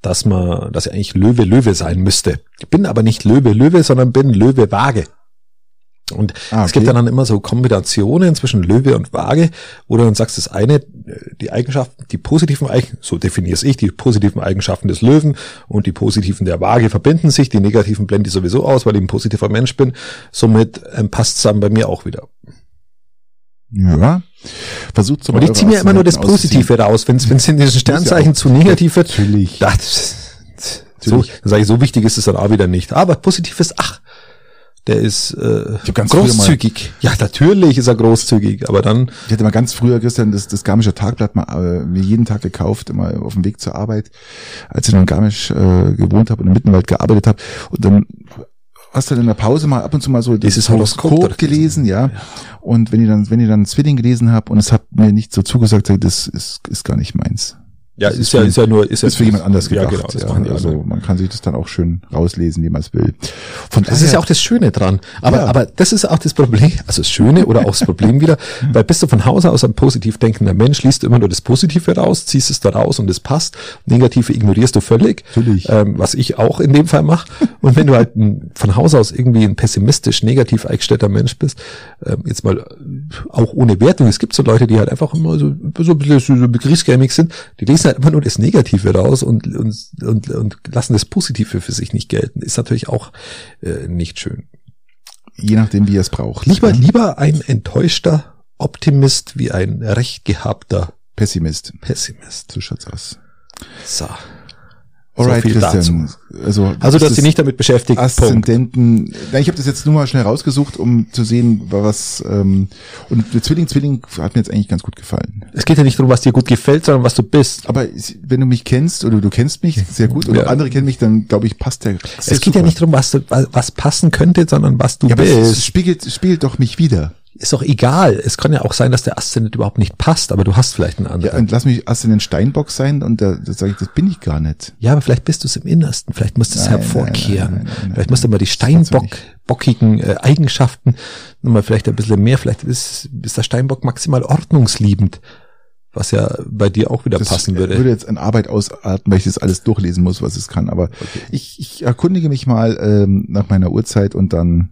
dass man, dass er eigentlich Löwe Löwe sein müsste. Ich bin aber nicht Löwe Löwe, sondern bin Löwe Waage. Und Ah, es gibt okay. dann immer so Kombinationen zwischen Löwe und Waage, wo du dann sagst, das eine, äh, die Eigenschaften, die positiven Eigenschaften, so definiere ich, die positiven Eigenschaften des Löwen und die positiven der Waage verbinden sich, die negativen blende ich sowieso aus, weil ich ein positiver Mensch bin. Somit ähm, passt es dann bei mir auch wieder. Ja. Versucht Und ich ziehe mir immer nur das Positive raus, wenn es in diesen Sternzeichen zu negativ wird. Natürlich. Das, so, Natürlich. dann sage ich, so wichtig ist es dann auch wieder nicht. Aber positiv ist, ach, Der ist äh, früher mal- großzügig. Ja, natürlich ist er großzügig, aber dann Ich hatte mal ganz früher, Christian, das, das Garmischer Tagblatt mal äh, mir jeden Tag gekauft, immer auf dem Weg zur Arbeit, als ich noch in Garmisch äh, gewohnt habe und im Mittenwald gearbeitet habe. Und dann hast du dann in der Pause mal ab und zu mal so Dieses das Horoskop Horoskop gelesen, ja. Und wenn ich dann, wenn ich dann Zwilling gelesen habe und es hat mir nicht so zugesagt, das ist, ist gar nicht meins. Ja, Das ist, ist ja ist ja nur ist, ja ist für jemand anders gedacht. Ja, genau, das ja, machen die also anderen. man kann sich das dann auch schön rauslesen, wie man es will. Von Das ist ja auch das Schöne dran. Aber, Ja. aber das ist auch das Problem, also das Schöne oder auch das Problem wieder, weil bist du von Hause aus ein positiv denkender Mensch, liest du immer nur das Positive raus, ziehst es da raus und es passt. Negative ignorierst du völlig. Natürlich. Ähm, was ich auch in dem Fall mache. Und wenn du halt ein, von Hause aus irgendwie ein pessimistisch, negativ eingestellter Mensch bist, ähm, jetzt mal äh, auch ohne Wertung, es gibt so Leute, die halt einfach immer so, so ein bisschen so, so begriffsgämig sind, die lesen halt immer nur das Negative raus und, und, und, und lassen das Positive für sich nicht gelten. Ist natürlich auch äh, nicht schön. je nachdem, wie er es braucht. Lieber, ja. lieber ein enttäuschter Optimist wie ein recht gehabter Pessimist. Pessimist. So schaut's aus. So. Alright, so Christian. Also, Also, dass bist sie nicht damit beschäftigt. Punkt. Aszendenten. Na, ich habe das jetzt nur mal schnell rausgesucht, um zu sehen, was ähm, und der Zwilling Zwilling hat mir jetzt eigentlich ganz gut gefallen. Es geht ja nicht darum, was dir gut gefällt, sondern was du bist. Aber wenn du mich kennst oder du kennst mich sehr gut oder Ja. andere kennen mich, dann glaube ich passt der. Es geht ja nicht darum, was, du, was passen könnte, sondern was du Ja, aber es, bist. spiegelt, es spiegelt doch mich wieder. Ist doch egal. Es kann ja auch sein, dass der Aszendent überhaupt nicht passt, aber du hast vielleicht einen Ja, anderen. und lass mich Aszendent Steinbock sein und da, da sage ich, das bin ich gar nicht. Ja, aber vielleicht bist du es im Innersten. Vielleicht musst du es Nein, hervorkehren. nein, nein, vielleicht musst du mal die steinbockigen äh, Eigenschaften nochmal vielleicht ein bisschen mehr. Vielleicht ist, ist der Steinbock maximal ordnungsliebend. Was ja bei dir auch wieder Das passen würde. würde jetzt an Arbeit ausarten, weil ich das alles durchlesen muss, was es kann. Aber ich, ich erkundige mich mal ähm, nach meiner Uhrzeit und dann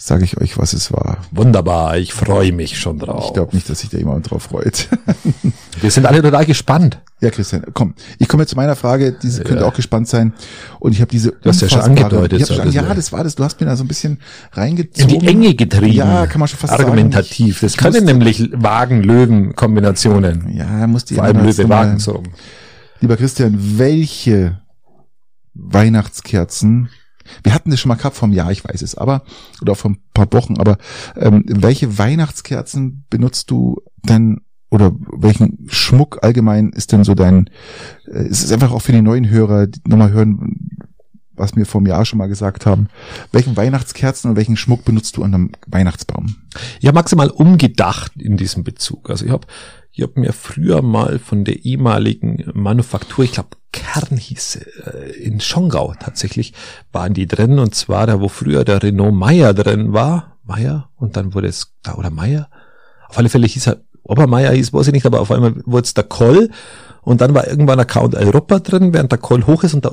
sage ich euch, was es war. Wunderbar, ich freue mich schon drauf. Ich glaube nicht, dass sich da jemand drauf freut. Wir sind alle total gespannt. ja, Christian, komm. Ich komme jetzt zu meiner Frage. Diese könnte auch gespannt sein. Und ich habe diese. Du hast ja schon angedeutet, schon, ja, das war das. Du hast mir da so ein bisschen In reingezogen. die Enge getrieben. Ja, kann man schon fast Argumentativ. sagen. Das können nämlich Wagen-Löwen-Kombinationen. Ja, muss die Vor allem Löwe-Wagen nochmal- so rum. Lieber Christian, welche Weihnachtskerzen, wir hatten das schon mal gehabt vom Jahr, ich weiß es, aber, oder vor ein paar Wochen, aber ähm, welche Weihnachtskerzen benutzt du denn oder welchen Schmuck allgemein ist denn so dein, äh, ist es einfach auch für die neuen Hörer, die nochmal hören, was wir vom Jahr schon mal gesagt haben, welchen Weihnachtskerzen und welchen Schmuck benutzt du an einem Weihnachtsbaum? Ich habe maximal umgedacht in diesem Bezug. Also ich habe ich hab mir früher mal von der ehemaligen Manufaktur, ich glaube Kern hieß äh, in Schongau tatsächlich, waren die drin. Und zwar da, wo früher der Renault Meyer drin war. Meyer und dann wurde es, da oder Meyer. Auf alle Fälle hieß er, ob er Meyer hieß, weiß ich nicht, aber auf einmal wurde es der Koll. Und dann war irgendwann Account Europa drin, während der Koll hoch ist und da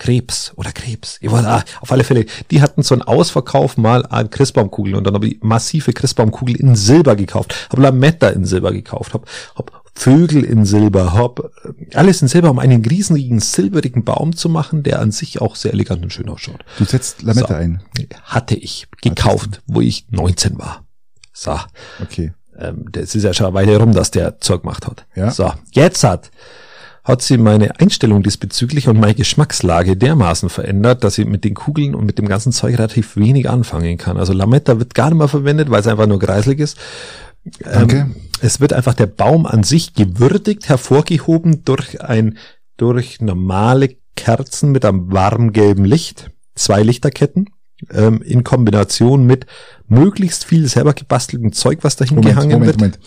Krebs oder Krebs. Ich weiß, ah, auf alle Fälle, die hatten so einen Ausverkauf mal an Christbaumkugeln und dann habe ich massive Christbaumkugel in Silber gekauft, habe Lametta in Silber gekauft, habe hab Vögel in Silber, habe alles in Silber, um einen riesigen silberigen Baum zu machen, der an sich auch sehr elegant und schön ausschaut. Du setzt Lametta So. ein. Hatte ich gekauft, wo ich 19 war. So, Okay. ähm, das ist ja schon eine Weile rum, dass der Zeug gemacht hat. Ja. So, jetzt hat hat sie meine Einstellung diesbezüglich und meine Geschmackslage dermaßen verändert, dass ich mit den Kugeln und mit dem ganzen Zeug relativ wenig anfangen kann. Also Lametta wird gar nicht mehr verwendet, weil es einfach nur kreislig ist. Danke. Ähm, es wird einfach der Baum an sich gewürdigt, hervorgehoben durch ein, durch normale Kerzen mit einem warmgelben Licht, zwei Lichterketten, ähm, in Kombination mit möglichst viel selber gebasteltem Zeug, was dahin Moment, gehangen Moment, wird. Moment.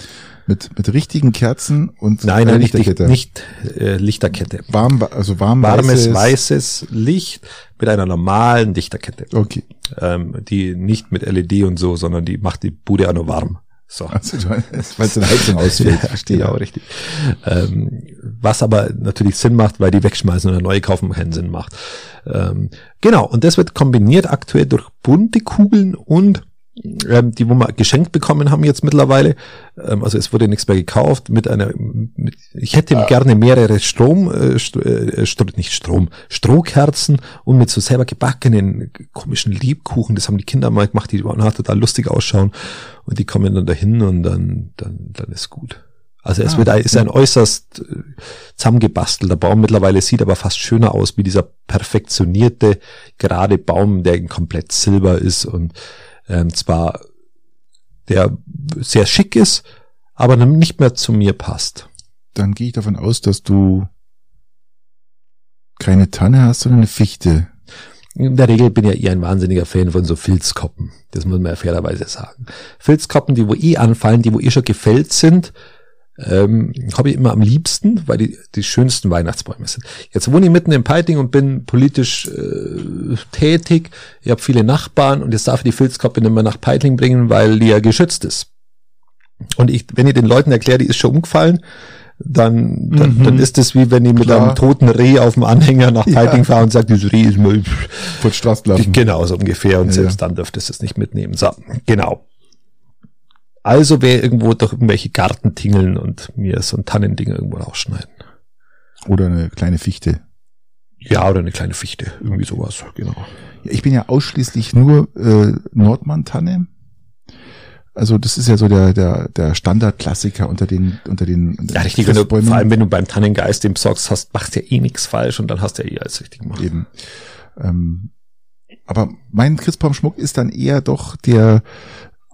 Mit, mit richtigen Kerzen und Nein, nein, nicht, Lichterkette. nicht äh, Lichterkette. warm, also warm Warmes weißes. weißes Licht mit einer normalen Lichterkette, Okay. ähm, die nicht mit LED und so, sondern die macht die Bude auch nur warm. So. Also, weil es eine Heizung ausfällt. Verstehe. Genau, richtig. Ähm, was aber natürlich Sinn macht, weil die wegschmeißen und eine neue kaufen keinen Sinn macht. Ähm, genau, und das wird kombiniert aktuell durch bunte Kugeln und ähm, die, wo wir geschenkt bekommen haben jetzt mittlerweile, ähm, also es wurde nichts mehr gekauft, mit einer, mit, ich hätte gerne mehrere Strom, äh, St äh, nicht Strom, Strohkerzen und mit so selber gebackenen komischen Lebkuchen, das haben die Kinder mal gemacht, die waren total lustig ausschauen und die kommen dann dahin und dann, dann, dann ist gut. Also es Ah, wird ein, ist ja. ein äußerst äh, zusammengebastelter Baum. Mittlerweile sieht aber fast schöner aus wie dieser perfektionierte, gerade Baum, der komplett silber ist und ähm, zwar der sehr schick ist, aber nicht mehr zu mir passt. Dann gehe ich davon aus, dass du keine Tanne hast, sondern eine Fichte. In der Regel bin ja eher ein wahnsinniger Fan von so Filzkoppen. Das muss man ja fairerweise sagen. Filzkoppen, die wo eh anfallen, die wo eh schon gefällt sind, ähm, habe ich immer am liebsten, weil die die schönsten Weihnachtsbäume sind. Jetzt wohne ich mitten im Peiting und bin politisch äh, tätig. Ich habe viele Nachbarn und jetzt darf ich die Filzkoppe nicht mehr nach Peiting bringen, weil die ja geschützt ist. Und ich, wenn ich den Leuten erkläre, die ist schon umgefallen, dann, dann, Mhm. dann ist es wie wenn ich mit Klar. einem toten Reh auf dem Anhänger nach Ja. Peiting fahre und sage, dieses Reh ist mal Vor die Straße laufen. Genau, so ungefähr. Und Ja, selbst dann dürftest du es nicht mitnehmen. So, genau. Also wäre irgendwo durch irgendwelche Garten tingeln und mir so ein Tannending irgendwo rausschneiden. Oder eine kleine Fichte. Ja, oder eine kleine Fichte. Irgendwie sowas, genau. Ich bin ja ausschließlich nur äh, Nordmann-Tanne. Also das ist ja so der der der Standardklassiker unter den unter den Ja, richtig. Wenn du, vor allem, wenn du beim Tannengeist den besorgst hast, machst du ja eh nichts falsch und dann hast du ja eh alles richtig gemacht. eben. Ähm, aber mein Christbaumschmuck ist dann eher doch der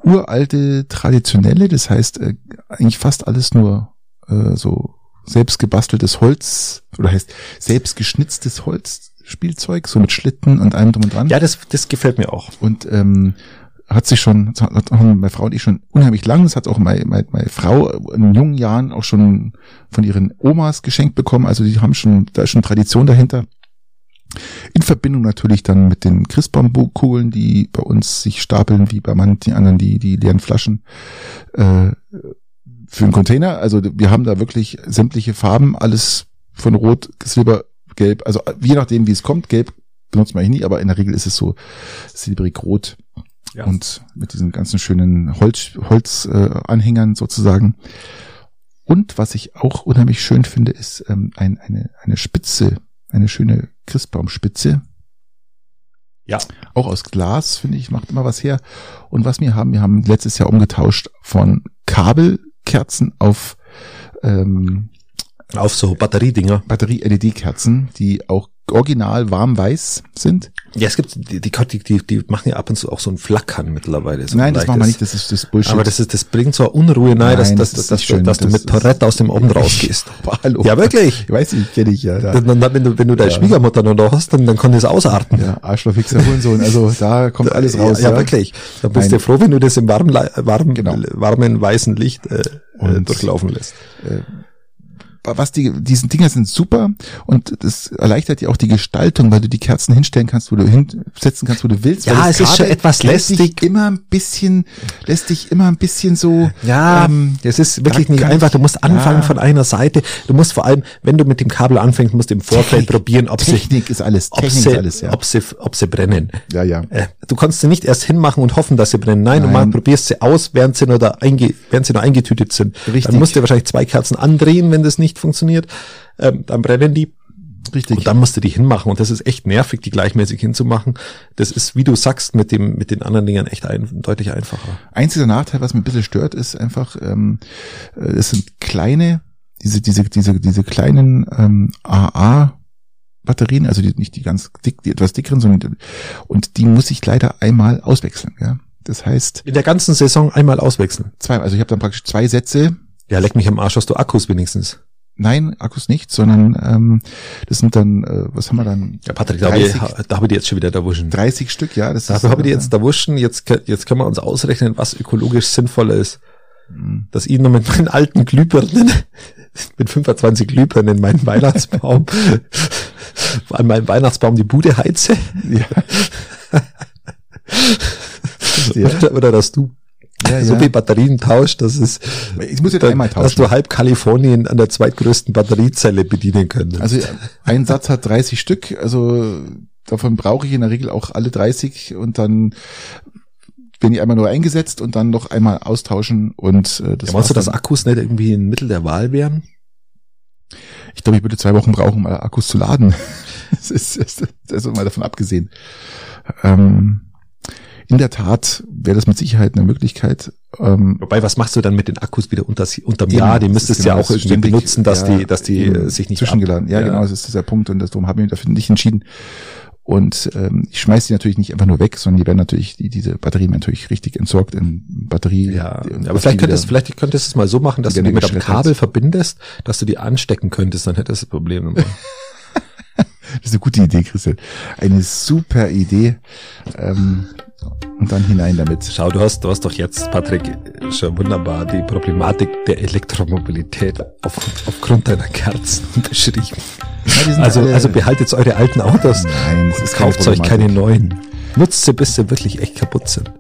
uralte, traditionelle. Das heißt äh, eigentlich fast alles nur äh, so selbst gebasteltes Holz oder heißt selbst geschnitztes Holzspielzeug, so mit Schlitten und allem drum und dran. Ja, das, das gefällt mir auch. Und ähm, hat sich schon, hat haben meine Frau und ich schon unheimlich lang, das hat auch meine, meine, meine Frau in jungen Jahren auch schon von ihren Omas geschenkt bekommen. Also die haben schon, da ist schon Tradition dahinter. In Verbindung natürlich dann mit den Christbaumkugeln, die bei uns sich stapeln, wie bei manchen anderen die, die leeren Flaschen äh, für einen Container. Also wir haben da wirklich sämtliche Farben, alles von Rot, Silber, Gelb. Also je nachdem, wie es kommt. Gelb benutzt man eigentlich nie, aber in der Regel ist es so silbrig-rot Ja. und mit diesen ganzen schönen Holz, Holzanhängern äh, sozusagen. Und was ich auch unheimlich schön finde, ist ähm, ein, eine, eine Spitze, eine schöne Christbaumspitze. Ja. Auch aus Glas, finde ich, macht immer was her. Und was wir haben, wir haben letztes Jahr umgetauscht von Kabelkerzen auf ähm, Auf so Batteriedinger. Batterie-LED-Kerzen, die auch original warm-weiß sind. Ja, es gibt, die, die, die, die, machen ja ab und zu auch so ein Flackern mittlerweile. So Nein, ein das machen wir nicht, das ist das Bullshit. Aber das ist, das bringt so Unruhe nein, dass, dass, das ist dass, schön. dass du Das mit ist- Tourette aus dem Oben rausgehst. Hallo. Ja, wirklich. Ich weiß nicht, kenne ich ja. Da. Dann, dann, wenn du, wenn du deine Ja. Schwiegermutter noch da hast, dann, dann kann das ausarten. Ja, Arschloch, Wichser, Hurensohn. Also da kommt alles raus. Ja, ja, wirklich. Da bist du froh, wenn du das im warmen, warmen, Genau. warmen weißen Licht äh, äh, Und- durchlaufen lässt. Was die, diesen Dinger sind super und das erleichtert dir auch die Gestaltung, weil du die Kerzen hinstellen kannst, wo du hinsetzen kannst, wo du willst. Ja, es ist schon etwas lästig. immer ein bisschen, lässt dich immer ein bisschen so, Ja, ähm, das ist wirklich nicht einfach. Du musst anfangen ja. von einer Seite. Du musst vor allem, wenn du mit dem Kabel anfängst, musst du im Vorfeld probieren, ob sie, Technik ist alles, ob Technik sie, ist alles, ja. ob sie, ob sie brennen. Ja, ja. Äh, Du kannst sie nicht erst hinmachen und hoffen, dass sie brennen. Nein, du Nein. mal probierst sie aus, während sie nur da einge, während sie nur eingetütet sind. Richtig. Dann musst du wahrscheinlich zwei Kerzen andrehen, wenn das nicht funktioniert. Ähm, dann brennen die. Richtig. Und dann musst du die hinmachen. Und das ist echt nervig, die gleichmäßig hinzumachen. Das ist, wie du sagst, mit dem, mit den anderen Dingern echt ein, deutlich einfacher. Einziger Nachteil, was mich ein bisschen stört, ist einfach, ähm, äh, es sind kleine, diese, diese, diese, diese kleinen ähm, AA-Batterien, also die, nicht die ganz dick, die etwas dickeren, sondern und die muss ich leider einmal auswechseln. Ja? Das heißt, In der ganzen Saison einmal auswechseln. zwei, also ich habe dann praktisch zwei Sätze. Ja, leck mich am Arsch, hast du Akkus wenigstens. Nein, Akkus nicht, sondern ähm, das sind dann, äh, was haben wir dann? Ja, Patrick, da habe ich, 30 da hab ich die jetzt schon wieder da wuschen. 30 Stück, ja. Das Dafür ist, habe ich die äh, jetzt da wuschen. Jetzt, jetzt können wir uns ausrechnen, was ökologisch sinnvoller ist. Mhm. Dass ich noch mit meinen alten Glühbirnen, mit 25 Glühbirnen meinen Weihnachtsbaum, an meinem Weihnachtsbaum die Bude heize. Ja. Verstehe. Oder, oder dass du Ja, so ja. viel Batterien tauscht, dass es, Ich muss jetzt dann, einmal dass tauschen. du halb Kalifornien an der zweitgrößten Batteriezelle bedienen könntest. Also ein Satz hat 30 Stück, also davon brauche ich in der Regel auch alle 30 und dann bin ich einmal nur eingesetzt und dann noch einmal austauschen und äh, das ja, meinst du, dass. Akkus nicht irgendwie ein Mittel der Wahl wären? Ich glaube, ich würde zwei Wochen brauchen, um alle Akkus zu laden. das ist, das ist mal davon abgesehen. Ähm, in der Tat wäre das mit Sicherheit eine Möglichkeit. Ähm, Wobei, was machst du dann mit den Akkus wieder unter, unterm Eben, Jahr? Die müsstest du ja genau auch irgendwie benutzen, dass ja, die, dass die eben äh, sich nicht zwischengeladen. Ja, ab- genau, das ist dieser Punkt und darum haben wir dafür nicht entschieden. Und ähm, ich schmeiß die natürlich nicht einfach nur weg, sondern die werden natürlich, die, diese Batterien werden natürlich richtig entsorgt in Batterie. Ja, aber vielleicht könntest, vielleicht könntest du es mal so machen, dass du die mit einem. Kabel verbindest, dass du die anstecken könntest, dann hättest du das Problem. nicht mehr. Das ist eine gute Idee, Christian. Eine super Idee. Ähm, und dann hinein damit. Schau, du hast, du hast doch jetzt, Patrick, schon wunderbar die Problematik der Elektromobilität auf, aufgrund deiner Kerzen beschrieben. Ja, Also, alle- also behaltet eure alten Autos. Nein, das ist keine Kauft euch keine neuen. Nutzt sie, bis sie wirklich echt kaputt sind.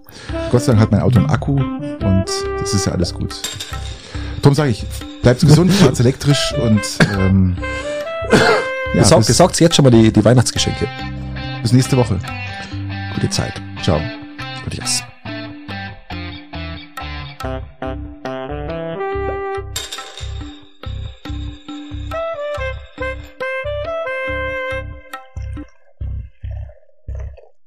Gott sei Dank hat mein Auto einen Akku und das ist ja alles gut. Darum sage ich, bleibt gesund, fahrt elektrisch und ähm, ja, Besorgt, besorgt jetzt schon mal die, die Weihnachtsgeschenke. bis nächste Woche. Gute Zeit. Ciao. Yes.